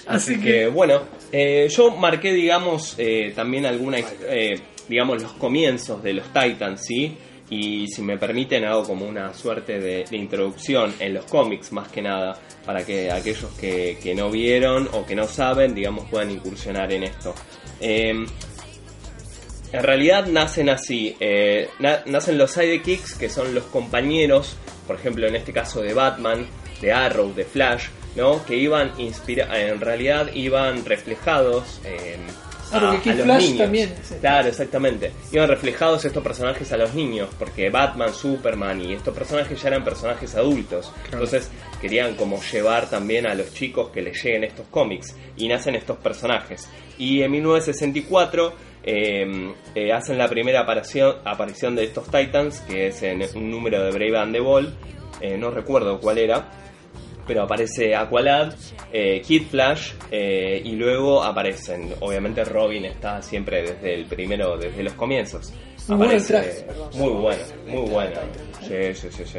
Así que bueno, eh, yo marqué, digamos, eh, también alguna, eh, digamos, los comienzos de los Titans, ¿sí? Y si me permiten, hago como una suerte de, introducción en los cómics, más que nada, para que aquellos que, que no vieron o que no saben, digamos, puedan incursionar en esto. Eh, en realidad nacen así, eh, na- nacen los sidekicks, que son los compañeros, por ejemplo en este caso de Batman, de Arrow, de Flash, ¿no? Que iban inspira en realidad iban reflejados en Ah, porque Flash también, sí. Claro, exactamente. Iban reflejados estos personajes a los niños, porque Batman, Superman y estos personajes ya eran personajes adultos. Entonces querían como llevar también a los chicos que les lleguen estos cómics y nacen estos personajes. Y en 1964 eh, eh, hacen la primera aparición, aparición de estos Titans, que es en un número de Brave and the Ball, eh, no recuerdo cuál era, pero aparece Aqualad, eh, Kid Flash eh, y luego aparecen, obviamente Robin está siempre desde el primero, desde los comienzos. Aparece- traje, muy bueno, muy bueno. Sí, sí, sí, sí.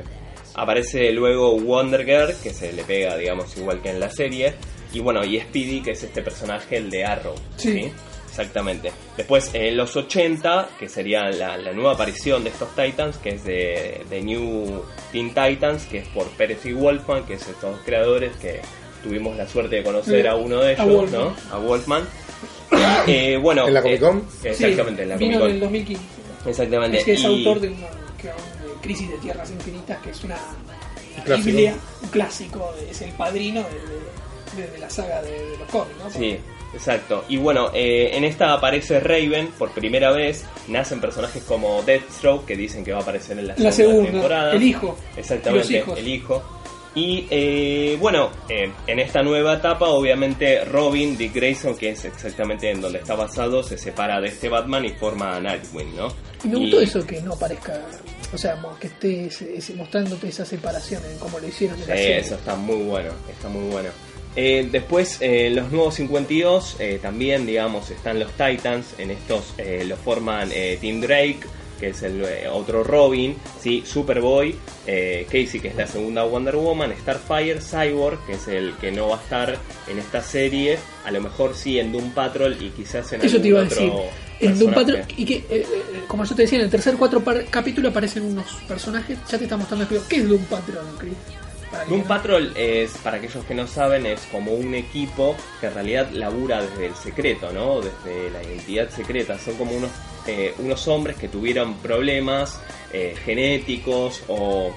Aparece luego Wonder Girl, que se le pega, digamos, igual que en la serie. Y bueno, y Speedy, que es este personaje, el de Arrow. Sí. Exactamente. Después, en los 80, que sería la, la nueva aparición de estos Titans, que es de, de New Teen Titans, que es por Pérez y Wolfman, que es estos creadores que tuvimos la suerte de conocer a uno de A ellos, Wolfman. ¿no? A Wolfman. eh, bueno. ¿En la Comic Con? eh, exactamente, Sí, en la vino Comic en el Con. 2015. Exactamente. Es que es y- autor de una de Crisis de Tierras Infinitas, que es una clásico. Biblia, un clásico, es el padrino de, de- de la saga de, de los cómics, ¿no? Sí, exacto. Y bueno, eh, en esta aparece Raven por primera vez. Nacen personajes como Deathstroke, que dicen que va a aparecer en la, La segunda, segunda, temporada. el hijo. Exactamente, el hijo. Y eh, bueno, eh, en esta nueva etapa, obviamente Robin, Dick Grayson, que es exactamente en donde está basado, se separa de este Batman y forma a Nightwing, ¿no? Y me gustó eso que no parezca, o sea, que esté ese- ese- mostrándote esa separación en cómo lo hicieron en la Sí, serie. eso está muy bueno, está muy bueno. Eh, después, eh, los nuevos 52, eh, también, digamos, están los Titans. En estos eh, lo forman eh, Tim Drake, que es el eh, otro Robin, ¿sí? Superboy, Casey, que es la segunda Wonder Woman, Starfire, Cyborg, que es el que no va a estar en esta serie. A lo mejor sí en Doom Patrol y quizás en Eso te algún iba a otro decir. En Doom. Patrol, y que, como yo te decía, en el tercer cuatro capítulo aparecen unos personajes. Ya te está mostrando. ¿Qué es Doom Patrol, Chris? Doom Patrol es, para aquellos que no saben, es como un equipo que en realidad labura desde el secreto, ¿no? Desde la identidad secreta. Son como unos, eh, unos hombres que tuvieron problemas eh, genéticos o,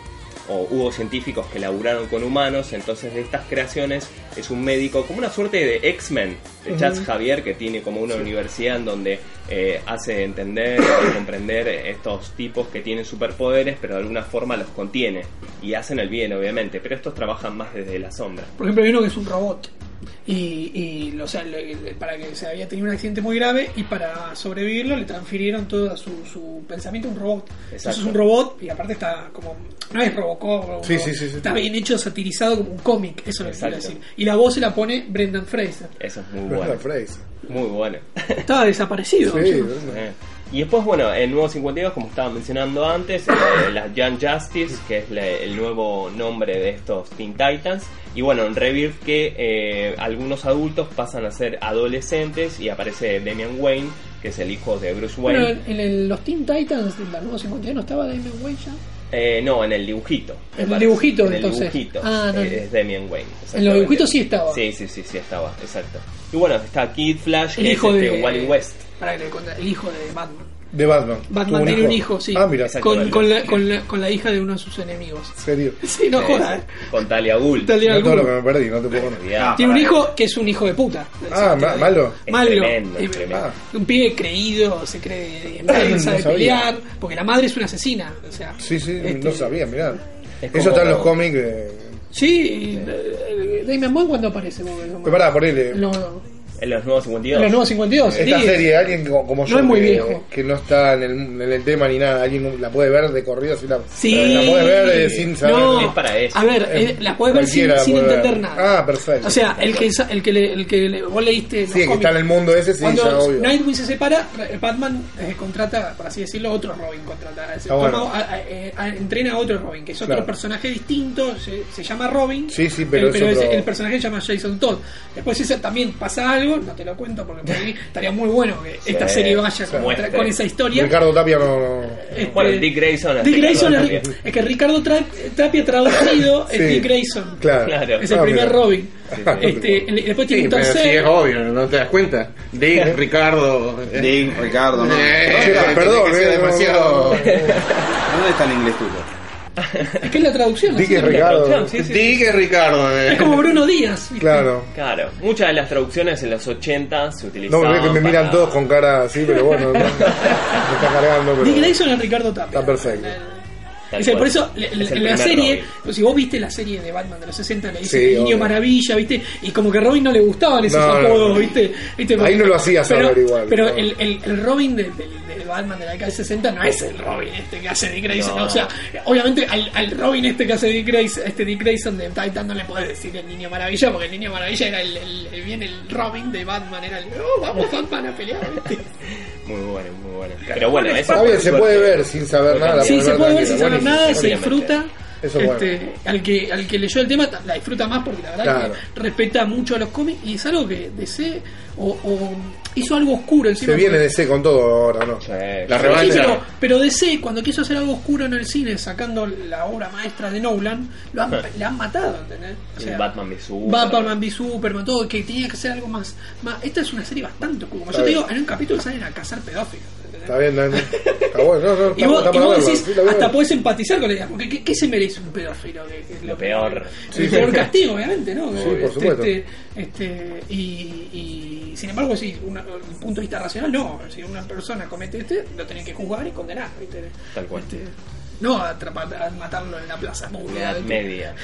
o hubo científicos que laburaron con humanos. Entonces de estas creaciones es un médico, como una suerte de X-Men, de. Charles Javier, que tiene como una universidad en donde eh, hace entender y comprender estos tipos que tienen superpoderes, pero de alguna forma los contiene y hacen el bien, obviamente. Pero estos trabajan más desde la sombra. Por ejemplo, hay uno que es un robot. Y, y o sea, le- le- para que se había tenido un accidente muy grave y para sobrevivirlo le transfirieron todo su, su pensamiento a un robot. Entonces Exacto. es un robot y aparte está como. No es Robocop, o un Sí, robot. sí, sí, sí. está bien hecho, satirizado como un cómic. Eso es lo que quiero decir. Y la voz se la pone Brendan Fraser. Eso es muy Brendan bueno. Fraser. Muy bueno. Estaba desaparecido. Sí, Y después, bueno, el nuevo 52, como estaba mencionando antes, eh, [coughs] la Young Justice, que es la- el nuevo nombre de estos Teen Titans. Y bueno, en Rebirth que eh, algunos adultos pasan a ser adolescentes y aparece Damian Wayne, que es el hijo de Bruce Bueno, Wayne. en, en el- los Teen Titans de la nueva 51 estaba Damian Wayne ya. Eh, no, en el dibujito. En el dibujito, En el entonces. dibujito. Ah, no. eh, es Damian Wayne. En los dibujitos sí estaba. Sí, sí, sí, sí estaba, exacto. Y bueno, está Kid Flash, El que hijo es este de. Wally West. Para que le el hijo de Batman. De Batman. Batman tiene un hijo, sí. Ah, mira. Con, con, la, con, la, con la hija de uno de sus enemigos. serio. [laughs] Sí, no jodas. Con Talia Ghul. Talia No todo lo que me perdí, no te puedo poner. Olvidate. Tiene un hijo que es un hijo de puta. Ah, ma- malo. Es Malo. tremendo, es tremendo. Ah. Un pibe creído, se cree [clears throat] No sabe sabía. pelear, porque la madre es una asesina. O sea, Sí, sí, este, no sabía, mirá. Es Eso está en los cómics de... Sí, y, eh, Damian cuando aparece. Pero pará, ponele. no, no. En los nuevos 52. En los nuevos 52. Esta sí. serie, alguien como, como No yo es muy que, viejo. que no está en el, en el tema ni nada, alguien la puede ver de corrido si la, Sí. la puede ver eh, sin saber. No, Es para eso. A ver, Eh, eh, la puedes ver sin, sin puede entender ver. nada. Ah, perfecto. O sea, el que, el que, le, el que le- vos leíste. Sí, que cómics. está en el mundo ese, sí, Cuando ya obvio. Nightwing se separa, eh, Batman eh, contrata, por así decirlo, otro Robin. Contrata, Ah, bueno. toma- a- a- eh, a- entrena a otro Robin, que es otro Claro. personaje distinto, se, se llama Robin. Sí, sí, pero es ese- otro- el personaje se llama Jason Todd. Después ese también pasa algo, no te lo cuento porque por ahí estaría muy bueno que esta serie vaya con, muestre. con esa historia. Ricardo Tapia no... Este, Bueno, Dick Grayson. Dick Grayson es, también. es que Ricardo Tra- Tapia traducido es Sí. Dick Grayson. Claro. Claro. Es el Ah, primer mira. Robin. Este, [laughs] el- después tiene Sí, un pero sí es obvio, ¿no te das cuenta? Dick, [laughs] Ricardo. eh, Dick, Ricardo, ¿no? eh, Che, tiene perdón, que ser eh, no, demasiado. ¿Dónde está el inglés tuyo? Es que es la traducción. Dick es Ricardo. Sí, sí, sí. Dick es Ricardo. eh. Es como Bruno Díaz. ¿viste? Claro. Claro, muchas de las traducciones en los 80 se No, utilizaban. ve que me miran para- todos con cara así, pero bueno, no, [laughs] me está cargando. Pero... Dick Grayson es Ricardo Tapia. Está perfecto. Cual. por eso, le- Es en la serie, pues, si vos viste la serie de Batman de los 60, le dice Sí, Niño obvio. Maravilla, ¿viste? Y como que a Robin no le gustaban esos No, apodos, no. ¿viste? ¿Viste? Ahí no lo hacía pero, saber igual, Pero el, el, el Robin de, de- de Batman de la década del 60 no es el Robin este que hace Dick Grayson. O sea, obviamente al, al Robin este que hace Dick Grayson, este Dick Grayson de Titan no le podés decir el Niño Maravilla, porque el Niño Maravilla era el- bien el Robin de Batman, era el, oh, vamos Batman a pelear, ¿viste? [laughs] Muy bueno, muy bueno. Pero bueno, eso Está bien, se suerte- puede ver sin saber nada. Sí, se puede ver sin saber nada, se disfruta. Eso bueno. Este, al que al que leyó el tema la disfruta más porque la verdad Claro. que respeta mucho a los cómics y es algo que DC o, o hizo algo oscuro encima. Se viene porque- de C con todo ahora, ¿no? Sí, La Sí, revancha. pero, pero DC, cuando quiso hacer algo oscuro en el cine, sacando la obra maestra de Nolan, lo han, le han matado, ¿entendés? O sea, Batman v Superman. Batman v Superman, todo, que tenía que ser algo más, más. Esta es una serie bastante oscura. Como yo te digo, en un capítulo salen a cazar pedófilos. Está bien. Está bueno, no, no, Y vos, está y vos verlo, decís, a hasta podés empatizar con ella, porque ¿qué, qué se merece un pedófilo? Que- que es Lo peor. El Sí, peor sí. castigo, obviamente, ¿no? Sí, por supuesto. Este, este, y, y sin embargo, sí, una, desde un punto de vista racional, no. Si una persona comete este, lo tenés que juzgar y condenar, ¿viste? Tal cual. Este, no atrapar, a matarlo en la plaza pública. Edad media.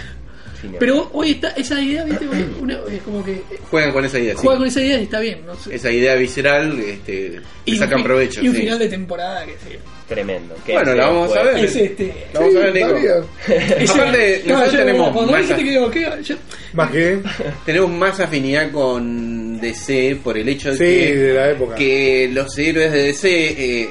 Cine. Pero hoy está esa idea, ¿viste? Hoy [clears throat] una- es como que eh, Juegan con esa idea, sí. juega con esa idea y está bien, no sé. Esa idea visceral, este, Y un sacan provecho. Y un sí. final de temporada que sí. Tremendo. ¿Qué Bueno, la feo vamos a ver. Es este. La vamos a ver, Nico. [laughs] Aparte, no, nosotros yo, tenemos Cuando más a- que digo, ¿qué? Yo- Más que. [laughs] Tenemos más afinidad con DC por el hecho de Sí, que, de la época. que los héroes de DC eh,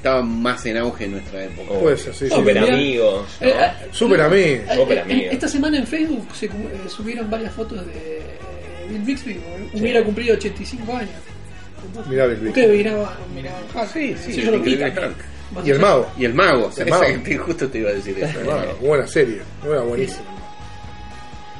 estaban más en auge en nuestra época. Oh, Puede ser, sí, sí. Super Mirá. amigos. ¿no? Eh, eh, Super. Eh, Súper eh, amigo. Esta semana en Facebook se eh, subieron varias fotos de Bill Bixby, hubiera cumplido 85 años. Mirá, Bill Bixby. Ustedes miraban, miraban Hulk. Sí, sí, yo lo vi Y el mago. Y el mago, El mago. [laughs] justo te iba a decir eso. Bueno, buena serie. Buena, buenísima.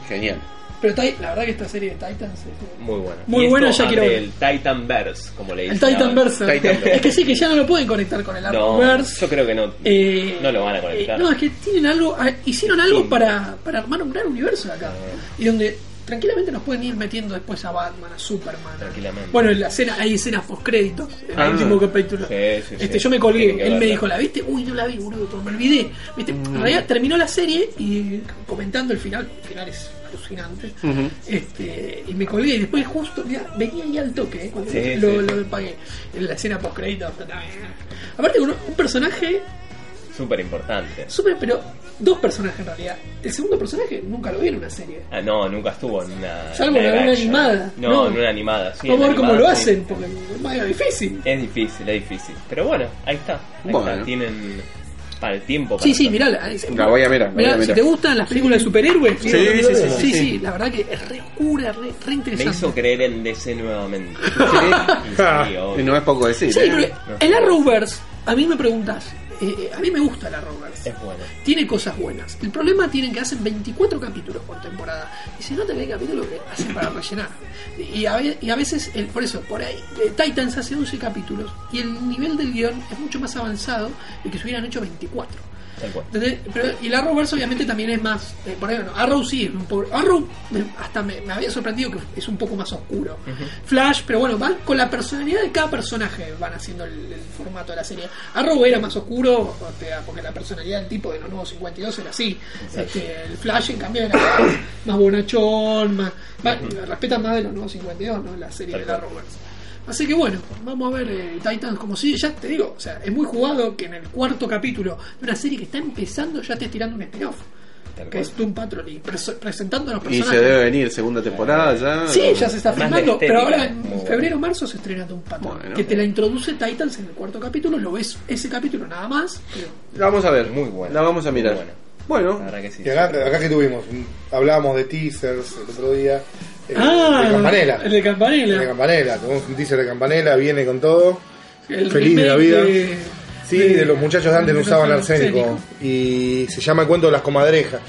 Genial. Pero la verdad que esta serie de Titans es Muy bueno. Muy Y bueno, esto ya quiero. El Titanverse, como le el dicen. Verse. Titanverse. Es que sí, que ya no lo pueden conectar con el No, Arrowverse. yo creo que no. Eh, no lo van a conectar. eh, no, es que tienen algo, ah, hicieron algo Sí. para, para armar un gran universo acá. Y donde tranquilamente nos pueden ir metiendo después a Batman, a Superman. Tranquilamente. Bueno, en la escena, hay escenas post créditos en el Ah. último capítulo. Sí, sí, este, sí. Yo me colgué, él me dijo, ¿la viste? Uy, no la vi, boludo, me olvidé. ¿Viste? En realidad terminó la serie y comentando el final, el final es alucinante. este, y me colgué y después justo, venía ahí al toque, eh, cuando Sí, lo, sí. lo pagué. En la escena post créditos. Aparte, con un, un personaje Súper importante. Súper, pero dos personajes en realidad. El segundo personaje nunca lo vi en una serie. Ah, no, nunca estuvo en una. Salvo en action. animada. No, No. en una animada. Sí, Vamos a ver cómo lo sí. hacen, porque es más difícil. Es difícil, es difícil. Pero bueno, ahí está. Ahí Bueno. está. Tienen para el tiempo. Para Sí, sí, mirá. La voy a mirar, si te gustan las películas de superhéroes, Sí, sí, sí, sí, sí, sí. la verdad que es re oscura, re, re Me interesante. hizo creer en DC nuevamente. [laughs] Y sí, obvio. Y [laughs] no es poco decir. Sí, ¿eh? pero el Arrowverse, a mí me preguntas, eh, eh, a mí me gusta el Arrowverse. Es bueno. Tiene cosas buenas. El problema tienen que hacen 24 capítulos por temporada. Y se nota que hay capítulos que hacen para rellenar. Y a, ve- y a veces, el- por eso, por ahí, eh, Titans hace 11 capítulos. Y el nivel del guion es mucho más avanzado de que se hubieran hecho 24. Y el Arrowverse obviamente también es más. eh, por ejemplo, Arrow sí es un poco. Arrow me- hasta me, me había sorprendido que es un poco más oscuro. Flash, pero bueno, van con la personalidad de cada personaje, van haciendo el, el formato de la serie. Arrow era más oscuro, porque la personalidad del tipo de los nuevos 52 era así. Este, el Flash, en cambio, era [coughs] más bonachón, más. más- respetan más de los nuevos 52, ¿no? La serie del cual. Arrowverse. Así que bueno, vamos a ver eh, Titans como si, ya te digo, o sea, es muy jugado que en el cuarto capítulo de una serie que está empezando ya estés tirando un spin-off, que es Doom Patrol, y pres- presentando a los Y personajes. se debe venir segunda temporada ya. Sí, ya se está filmando, pero ahora en muy febrero o marzo se estrena Doom Patrol, Bueno. que te la introduce Titans en el cuarto capítulo, lo ves ese capítulo nada más, pero La vamos a ver. Muy buena. La vamos a mirar. Bueno, La verdad que sí. Y acá, acá que tuvimos, hablábamos de teasers el otro día. Eh, ah, de Campanela. el de Campanela, De Campanela, un teaser de Campanela, viene con todo. el feliz de la vida. de- Sí, de los muchachos de antes no usaban arsénico. arsénico. Y se llama el cuento de las comadrejas.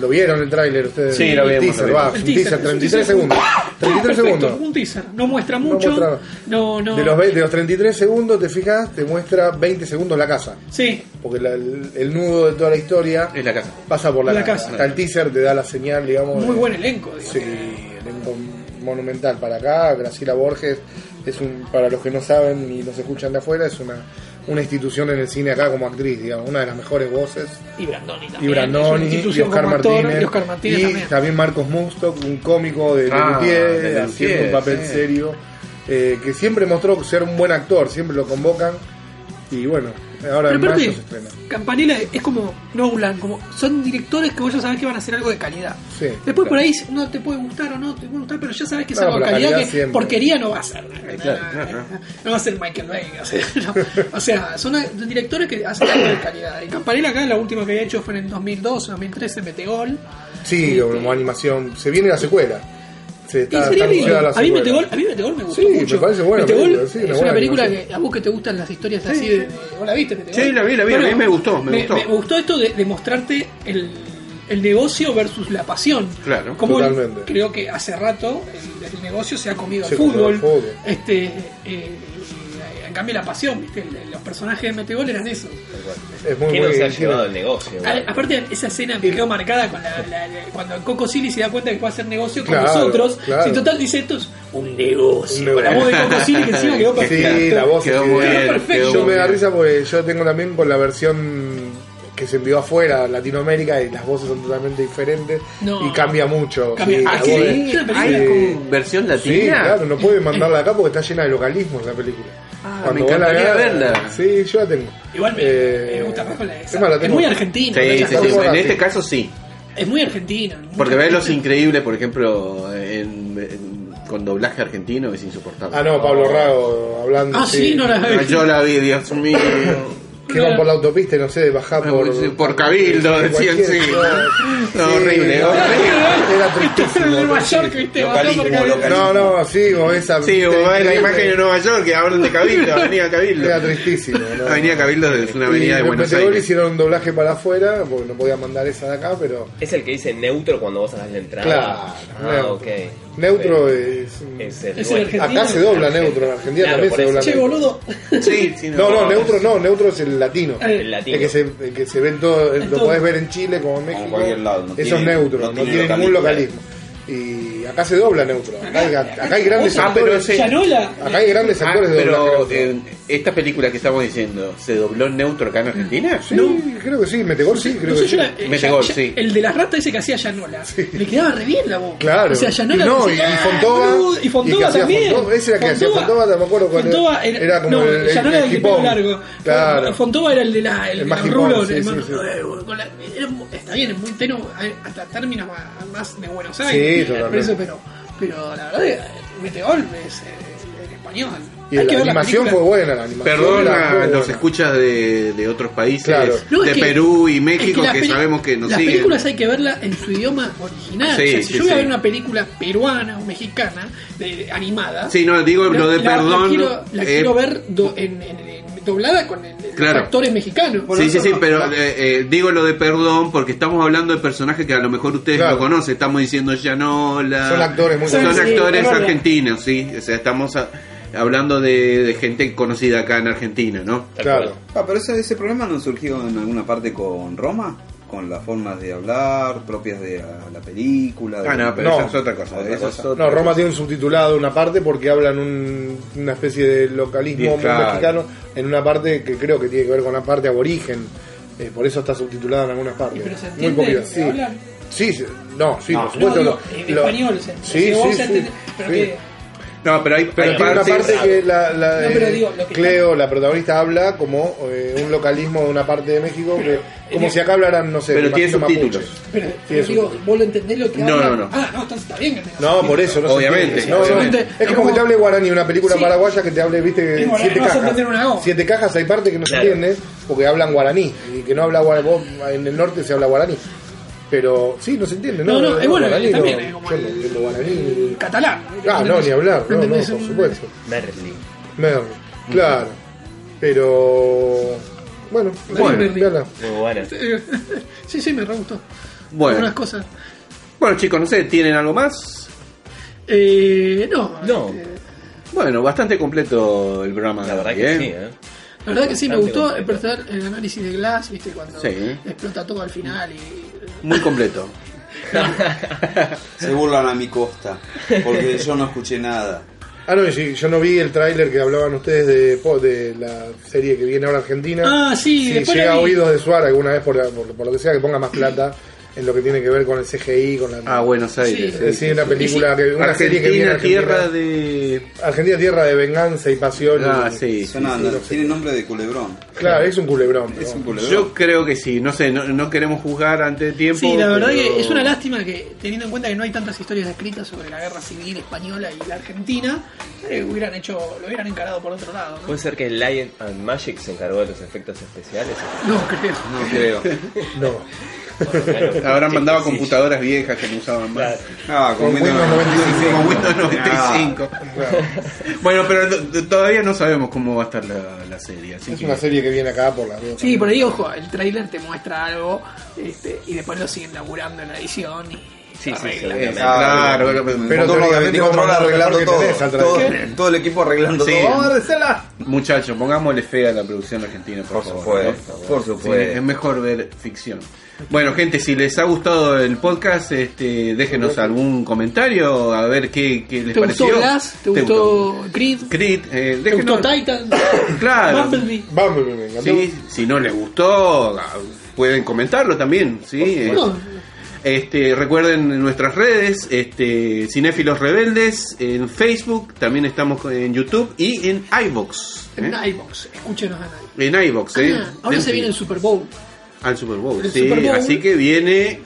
¿Lo vieron el tráiler ustedes? Sí, lo El vimos, teaser, lo va, vimos. El teaser, teaser, es un 33 teaser. segundos. 33 Perfecto, segundos. un teaser, no muestra No mucho, muestra- no, no, De los, de los 33 segundos, te fijas, te muestra 20 segundos la casa. sí, Porque la- el, el nudo de toda la historia es la casa. pasa por la, La casa. casa. Hasta el teaser te da la señal, digamos. muy de- buen elenco, digo. Sí, elenco monumental para acá. Graciela Borges es un, para los que no saben y nos escuchan de afuera, es una, una institución en el cine acá como actriz, digamos, una de las mejores voces. Y Brandoni también. Y Brandoni, y Oscar actor, Martínez. Y Oscar Martínez y también. también Marcos Mustock, un cómico de Ah, Lelutier, de haciendo un papel sí. serio, eh, que siempre mostró ser un buen actor, siempre lo convocan. Y bueno, Ahora Pero en mayo aparte, se estrena. Campanella es como Nolan, como son directores que vos ya sabés que van a hacer algo de calidad. Sí, Después por ahí no te puede gustar o no te puede gustar, pero ya sabes que es No, algo de calidad, calidad que siempre. porquería no va a ser. claro, claro. [laughs] No va a ser Michael Bay. O sea, [laughs] no. O sea, son directores que hacen algo de calidad. Y Campanella acá la última que había hecho fue en el 2012, 2013, Metegol. Sí, como animación. Se viene la secuela. Se Y está, sería está lindo. la A mí. Metegol, a mí Metegol me gustó Sí, me mucho. parece buena Metegol película, sí, una es buena una película animación. que a vos que te gustan las historias así de, ¿Vos la viste Metegol? Sí, la vi, la vi, a mí me gustó, me gustó. Me, gustó esto de, de mostrarte el, el negocio versus la pasión. Claro, Como el- creo que hace rato el, el negocio se ha comido Se al fútbol. Este, eh, en cambio la pasión, ¿viste? Los personajes de Metegol eran eso. Es muy, ¿Quién muy nos ha sí, llevado el negocio? A- Aparte, esa escena me quedó marcada con la, la- la- cuando Coco Silly se da cuenta que puede hacer negocio con Claro, nosotros. claro. Si total dice esto es un negocio. Un Con la voz de Coco Silly que encima quedó perfecto. Sí, la voz Quedó muy bien, quedó Yo me da risa porque yo tengo también con la versión que se envió afuera, Latinoamérica, y las voces son totalmente diferentes No. y cambia mucho. Cambia. Sí, Ah, sí, ¿Hay Sí. con versión Sí, latina? claro, no puede [laughs] mandarla acá porque está llena de localismos la película. Ah, me vos la encantaría verla. Sí, yo la tengo. Igual me, Eh, me gusta más con la es más, la Es tengo- muy argentina. Sí, sí, sí, en este caso sí. Es muy argentina. Porque ver Los Increíbles, por ejemplo, en, en- con doblaje argentino es insoportable. Ah, no, Pablo Rago hablando. Ah, sí, no la Ah, vi. Yo la vi, Dios mío. [laughs] Que van por la autopista y no sé, bajar Ah, por. por Cabildo, decían, sí. No, horrible, horrible. Era En tristísimo. Nueva York, ¿viste? Localismo, localismo. No, no, sí, o esa. Sí, como va la imagen de Nueva York que hablan de Cabildo, [laughs] Avenida Cabildo. Era tristísimo. ¿no? Avenida Cabildo es una avenida de y Buenos Metegol Aires. hicieron un doblaje para afuera, porque no podían mandar esa de acá, pero. Es el que dice neutro cuando vos hagas la entrada. Claro, Ah, ok. Neutro es. Es el Es bueno. el argentino. Acá se dobla neutro, en Argentina Claro, también se dobla Che, neutro. boludo. [laughs] Sí, sí, No, no, neutro no, neutro es el latino. Eh, El latino. El que se, el que se ve en todo, En lo todo. podés ver en Chile como en México. en cualquier lado, no Eso tiene- es neutro, no no, tiene tiene ningún localismo. Y acá se dobla neutro. Acá hay, acá hay grandes Ah, actores. Acá hay grandes Ah, actores de doblaje. Esta película que estamos diciendo, ¿se dobló en neutro acá en Argentina? Sí, creo que sí, Metegol sí, creo No sé, que sí. la- eh, ya- sí. El de las ratas ese que hacía Yanola. Le quedaba re bien la voz. Claro. O sea, Yanola. y no, y, decía, y "Ah, Fontova. boludo", Y Fontova también. Fontova, ese era el que hacía Fontova, no me acuerdo cuál Fontova era. como no, el, el, Yanola era el largo. Claro. Fontova era el de la, el, El más rulos. sí, sí, sí. eh, con la- era mu- está bien, es muy tenue, hasta términos más, de Buenos Sí, Aires. eso, pero, pero la verdad, Meteor es eh, en español. Y Hay que la animación fue buena, la animación. Perdón era a muy los buena. escuchas de, de otros países, Claro. No, es de que- Perú y México, las que, sabemos que nos Las siguen. películas hay que verlas en su idioma original. Sí, o sea, si sí, yo voy a ver una película peruana o mexicana de, animada. Sí, no, digo lo de la- la perdón. quiero, la eh, quiero ver do- en, en- en- doblada con el- los Claro. actores mexicanos. sí, sí, sí, pero eh, eh, digo lo de perdón porque estamos hablando de personajes que a lo mejor ustedes Claro. lo conocen. Estamos diciendo Yanola. Son actores muy Son actores argentinos, sí. O sea, estamos a- hablando de, de gente conocida acá en Argentina, ¿no? Claro. Ah, pero ese, ese problema no surgió en alguna parte con Roma, con las formas de hablar propias de la, la película. Ah, de- no, pero No. eso es otra cosa. Otra eso es cosa. otra No, Roma cosa. tiene un subtitulado una parte porque hablan un- una especie de localismo claro. mexicano en una parte que creo que tiene que ver con la parte aborigen. Eh, por eso está subtitulado en algunas partes. ¿Y pero se Muy poquito. que Sí. hablan? Sí, sí, no, sí, No, por supuesto. no, digo, lo- en lo- español. se- Sí, sí, sí, pero sí. que- No, pero hay, Pero hay una partes- parte que la, la, No, pero digo, lo que Cleo, la protagonista, habla como eh, un localismo de una parte de México, que, como si acá hablaran, no sé, Pero tiene subtítulos. Pero, Sí, pero es un- digo, vos lo entendés lo que No, hablan? no, no. Ah, no, está bien que tengas No, por eso, no se Obviamente, entiende. No, no, obviamente. Es como que te hable guaraní, una película Sí. paraguaya que te hable, viste, siete no vas a cajas. Siete cajas, hay partes que no Claro. se entienden porque hablan guaraní. Y que no habla guaraní, vos, en el norte se habla guaraní. Pero sí, no se entiende, ¿no? No, no, es bueno, guaraní, también no, es como yo el- guaraní. Catalán. Ah, no, ni hablar, no, no, por supuesto. Merli. Merlo, claro. Pero. Bueno, Bueno. Muy buena. [laughs] Sí, sí, me re gustó. Bueno. Algunas cosas. Bueno, chicos, no sé, ¿tienen algo más? Eh, no. No. Bueno, bastante completo el programa. La verdad que ¿eh? sí, ¿eh? La verdad que sí, me gustó empezar el análisis de Glass, viste, cuando Sí. explota todo al final y... Muy completo. [laughs] Se burlan a mi costa, porque yo no escuché nada. Ah, no, sí, yo no vi el tráiler que hablaban ustedes de, po- de la serie que viene ahora Argentina. Ah, sí, si llega a oídos de Suar alguna vez, por, por, por lo que sea, que ponga más plata en lo que tiene que ver con el CGI, con la... Ah, Buenos Aires. Sí. Es decir, una película, que, una serie que viene Argentina, Argentina, tierra de. Argentina, tierra de venganza y pasión. Ah, y- sí. Sí, sé. tiene nombre de culebrón. Claro, es un culebrón. pero- Es un culebrón. Yo creo que sí, no sé, no, no queremos juzgar ante el tiempo. Sí, la verdad pero- que es una lástima que, teniendo en cuenta que no hay tantas historias escritas sobre la guerra civil española y la Argentina, eh, hubieran hecho, lo hubieran encarado por otro lado, ¿no? Puede ser que Lion and Magic se encargó de los efectos especiales. No, creo. No creo. No. [laughs] [laughs] Habrán mandado sí. computadoras viejas que no usaban más. Ah, con, Con Windows Windows 95. Como Windows 95. Claro. Bueno, pero todavía no sabemos cómo va a estar la, la serie. Así Es que una serie que viene acá por la duda. Sí, por ahí, ojo, el trailer te muestra algo este, y después lo siguen laburando en la edición y Sí, sí, arreglan. seguramente. Claro, pero, de teóricamente 24 horas arreglando todo. tenés Todo, todo el equipo arreglando Sí. todo. Vamos a dársela. Muchachos, pongámosle fe a la producción argentina, por, Por favor. supuesto, ¿no? por Sí, supuesto. es mejor ver ficción. Bueno, gente, si les ha gustado el podcast, este, déjenos algún comentario a ver qué, qué les ¿Te pareció. gustó Glass? ¿Te gustó Creed? Creed, eh, ¿Te gustó Titan? [coughs] Claro. Bumblebee. Bumblebee, me encantó. Sí, si no les gustó, ah, pueden comentarlo también, ¿sí? Eh, No, Este, recuerden en nuestras redes, este, Cinéfilos Rebeldes, en Facebook, también estamos en YouTube y en iVox. en ¿eh? iVox, escúchenos en iVox. En iVox, ¿eh? Ah, ahora se viene el Super Bowl. Al Super Bowl, el sí, Super Bowl. así que viene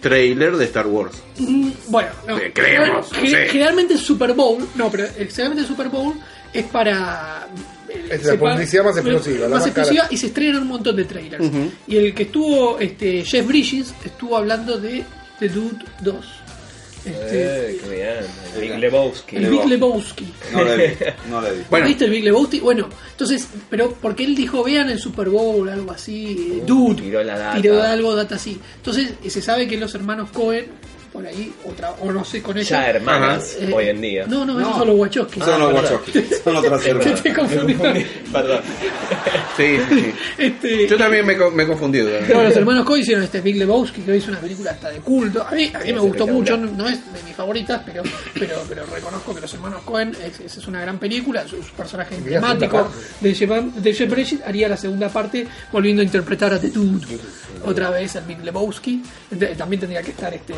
trailer de Star Wars. Mm, Bueno, no. Eh, creemos. Generalmente el Super Bowl, no, pero generalmente el Super Bowl es para. [laughs] Es la publicidad más explosiva, la Más más explosiva cara. y se estrenan un montón de trailers. Y el que estuvo, este, Jeff Bridges, estuvo hablando de The Dude 2. Este, Eh, qué bien. El Big Lebowski. el Big Lebowski. No la vi. [laughs] No la vi. Bueno. ¿Viste el Big Lebowski? Bueno, entonces, pero porque él dijo, vean el Super Bowl, algo así, Dude, tiró la data. tiró algo, data así. Entonces, se sabe que los hermanos Cohen, por ahí, otra, o no sé con Ya ella. hermanas eh, hoy en día. No, no, No. esos son los Wachowski. Son los perdón. Wachowski. Son otras [laughs] Te hermanas. estoy confundiendo. [laughs] Perdón. Sí, sí, sí. Este, Yo también me, co- me he confundido. no, los hermanos Cohen hicieron este Big Lebowski, que hoy es una película hasta de culto. A mí, a mí me gustó mucho, no es de mis favoritas, pero, pero, pero reconozco que los hermanos Cohen es, es- es una gran película. Su, su personaje emblemático de Jeff, de Jeff Bridges haría la segunda parte volviendo a interpretar a The Dude otra vez al Big Lebowski. También tendría que estar este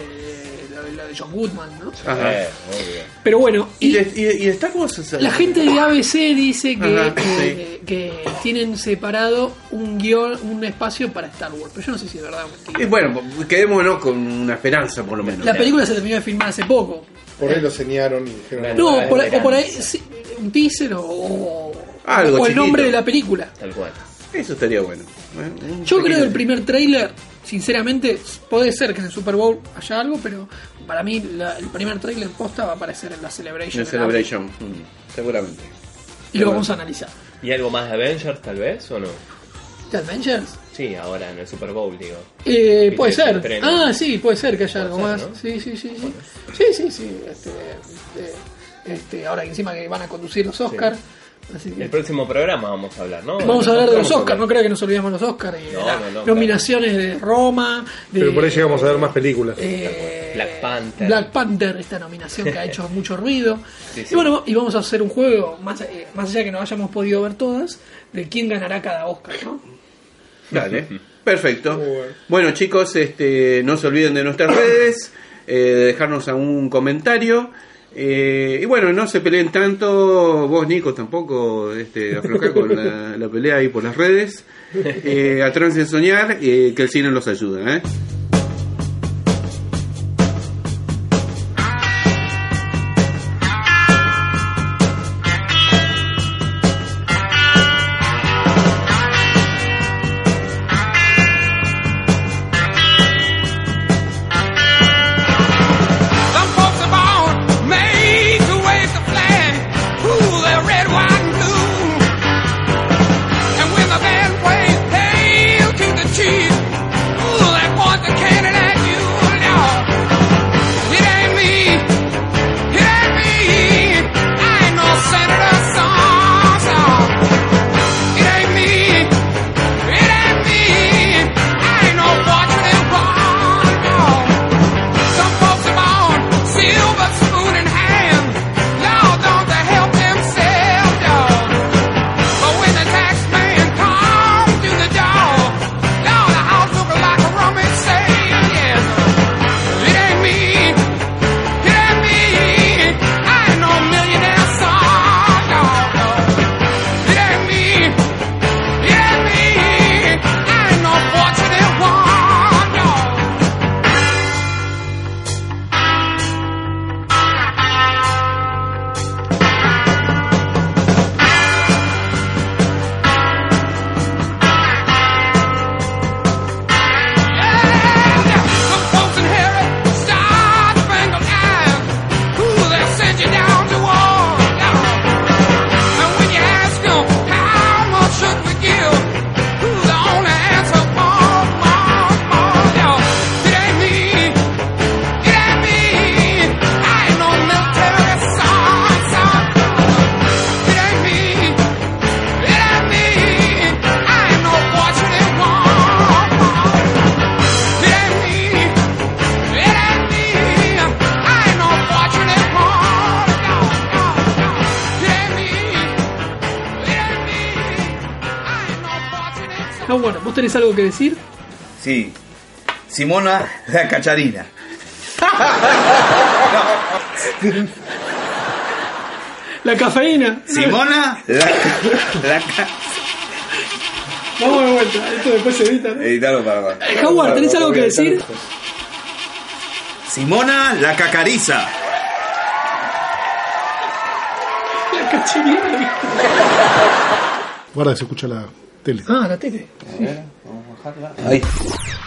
lo de, lo de John Goodman, ¿no? Ajá. Eh, muy bien. Pero bueno, ¿Y, y de- y, y Star Wars es- la gente de ABC dice que, Ajá, que, que tienen separado un guion, un espacio para Star Wars. Pero yo no sé si es verdad o Y mentira. bueno, quedémonos con una esperanza por lo menos. La película se terminó de filmar hace poco. Por ahí lo señaron y dijeron. No, por o por ahí sí, un teaser o, o- Algo o el chiquito. nombre de la película. Tal cual. Eso estaría bueno. ¿eh? Un Yo creo que el primer tráiler, sinceramente, puede ser que en el Super Bowl haya algo, pero para mí la- el primer tráiler posta va a aparecer en la Celebration. El Celebration, mm, seguramente. Y lo vamos a analizar. ¿Y algo más de Avengers tal vez o no? ¿The Avengers? Sí, ahora en el Super Bowl, digo. Eh, puede ser. Ah, sí, puede ser que haya algo Puede más. ser, ¿no? Sí, sí, sí, sí. Sí, sí, sí. Este, este, este, ahora que encima que van a conducir los Oscars. Así que El próximo programa vamos a hablar, ¿no? vamos a hablar de los Oscars. No creo que nos olvidemos de los Oscars. Y de No, las no, no, nominaciones de Roma. De, Pero por ahí llegamos a ver más películas. eh, Black Panther. Black Panther, esta nominación que ha hecho [laughs] mucho ruido. Sí, sí. Y bueno, y vamos a hacer un juego, más, eh, más allá que no hayamos podido ver todas, de quién ganará cada Oscar, ¿no? Dale. Perfecto. Bueno, chicos, este, no se olviden de nuestras redes, eh, de dejarnos algún comentario. Eh, y bueno, no se peleen tanto, vos Nico tampoco, este, aflojá con la, pelea ahí por las redes. Eh, a soñar, eh, que el cine los ayuda. ¿eh? Que decir? Sí. Simona la cacharina. La cafeína. Simona la, la ca- Vamos de vuelta, esto después se edita. ¿no? Editalo para Eh, Howard, ¿tenés algo que decir? Simona la cacariza. La cacharina. Guarda, se escucha la tele. Ah, la tele. Ahí. Simona la cacariza.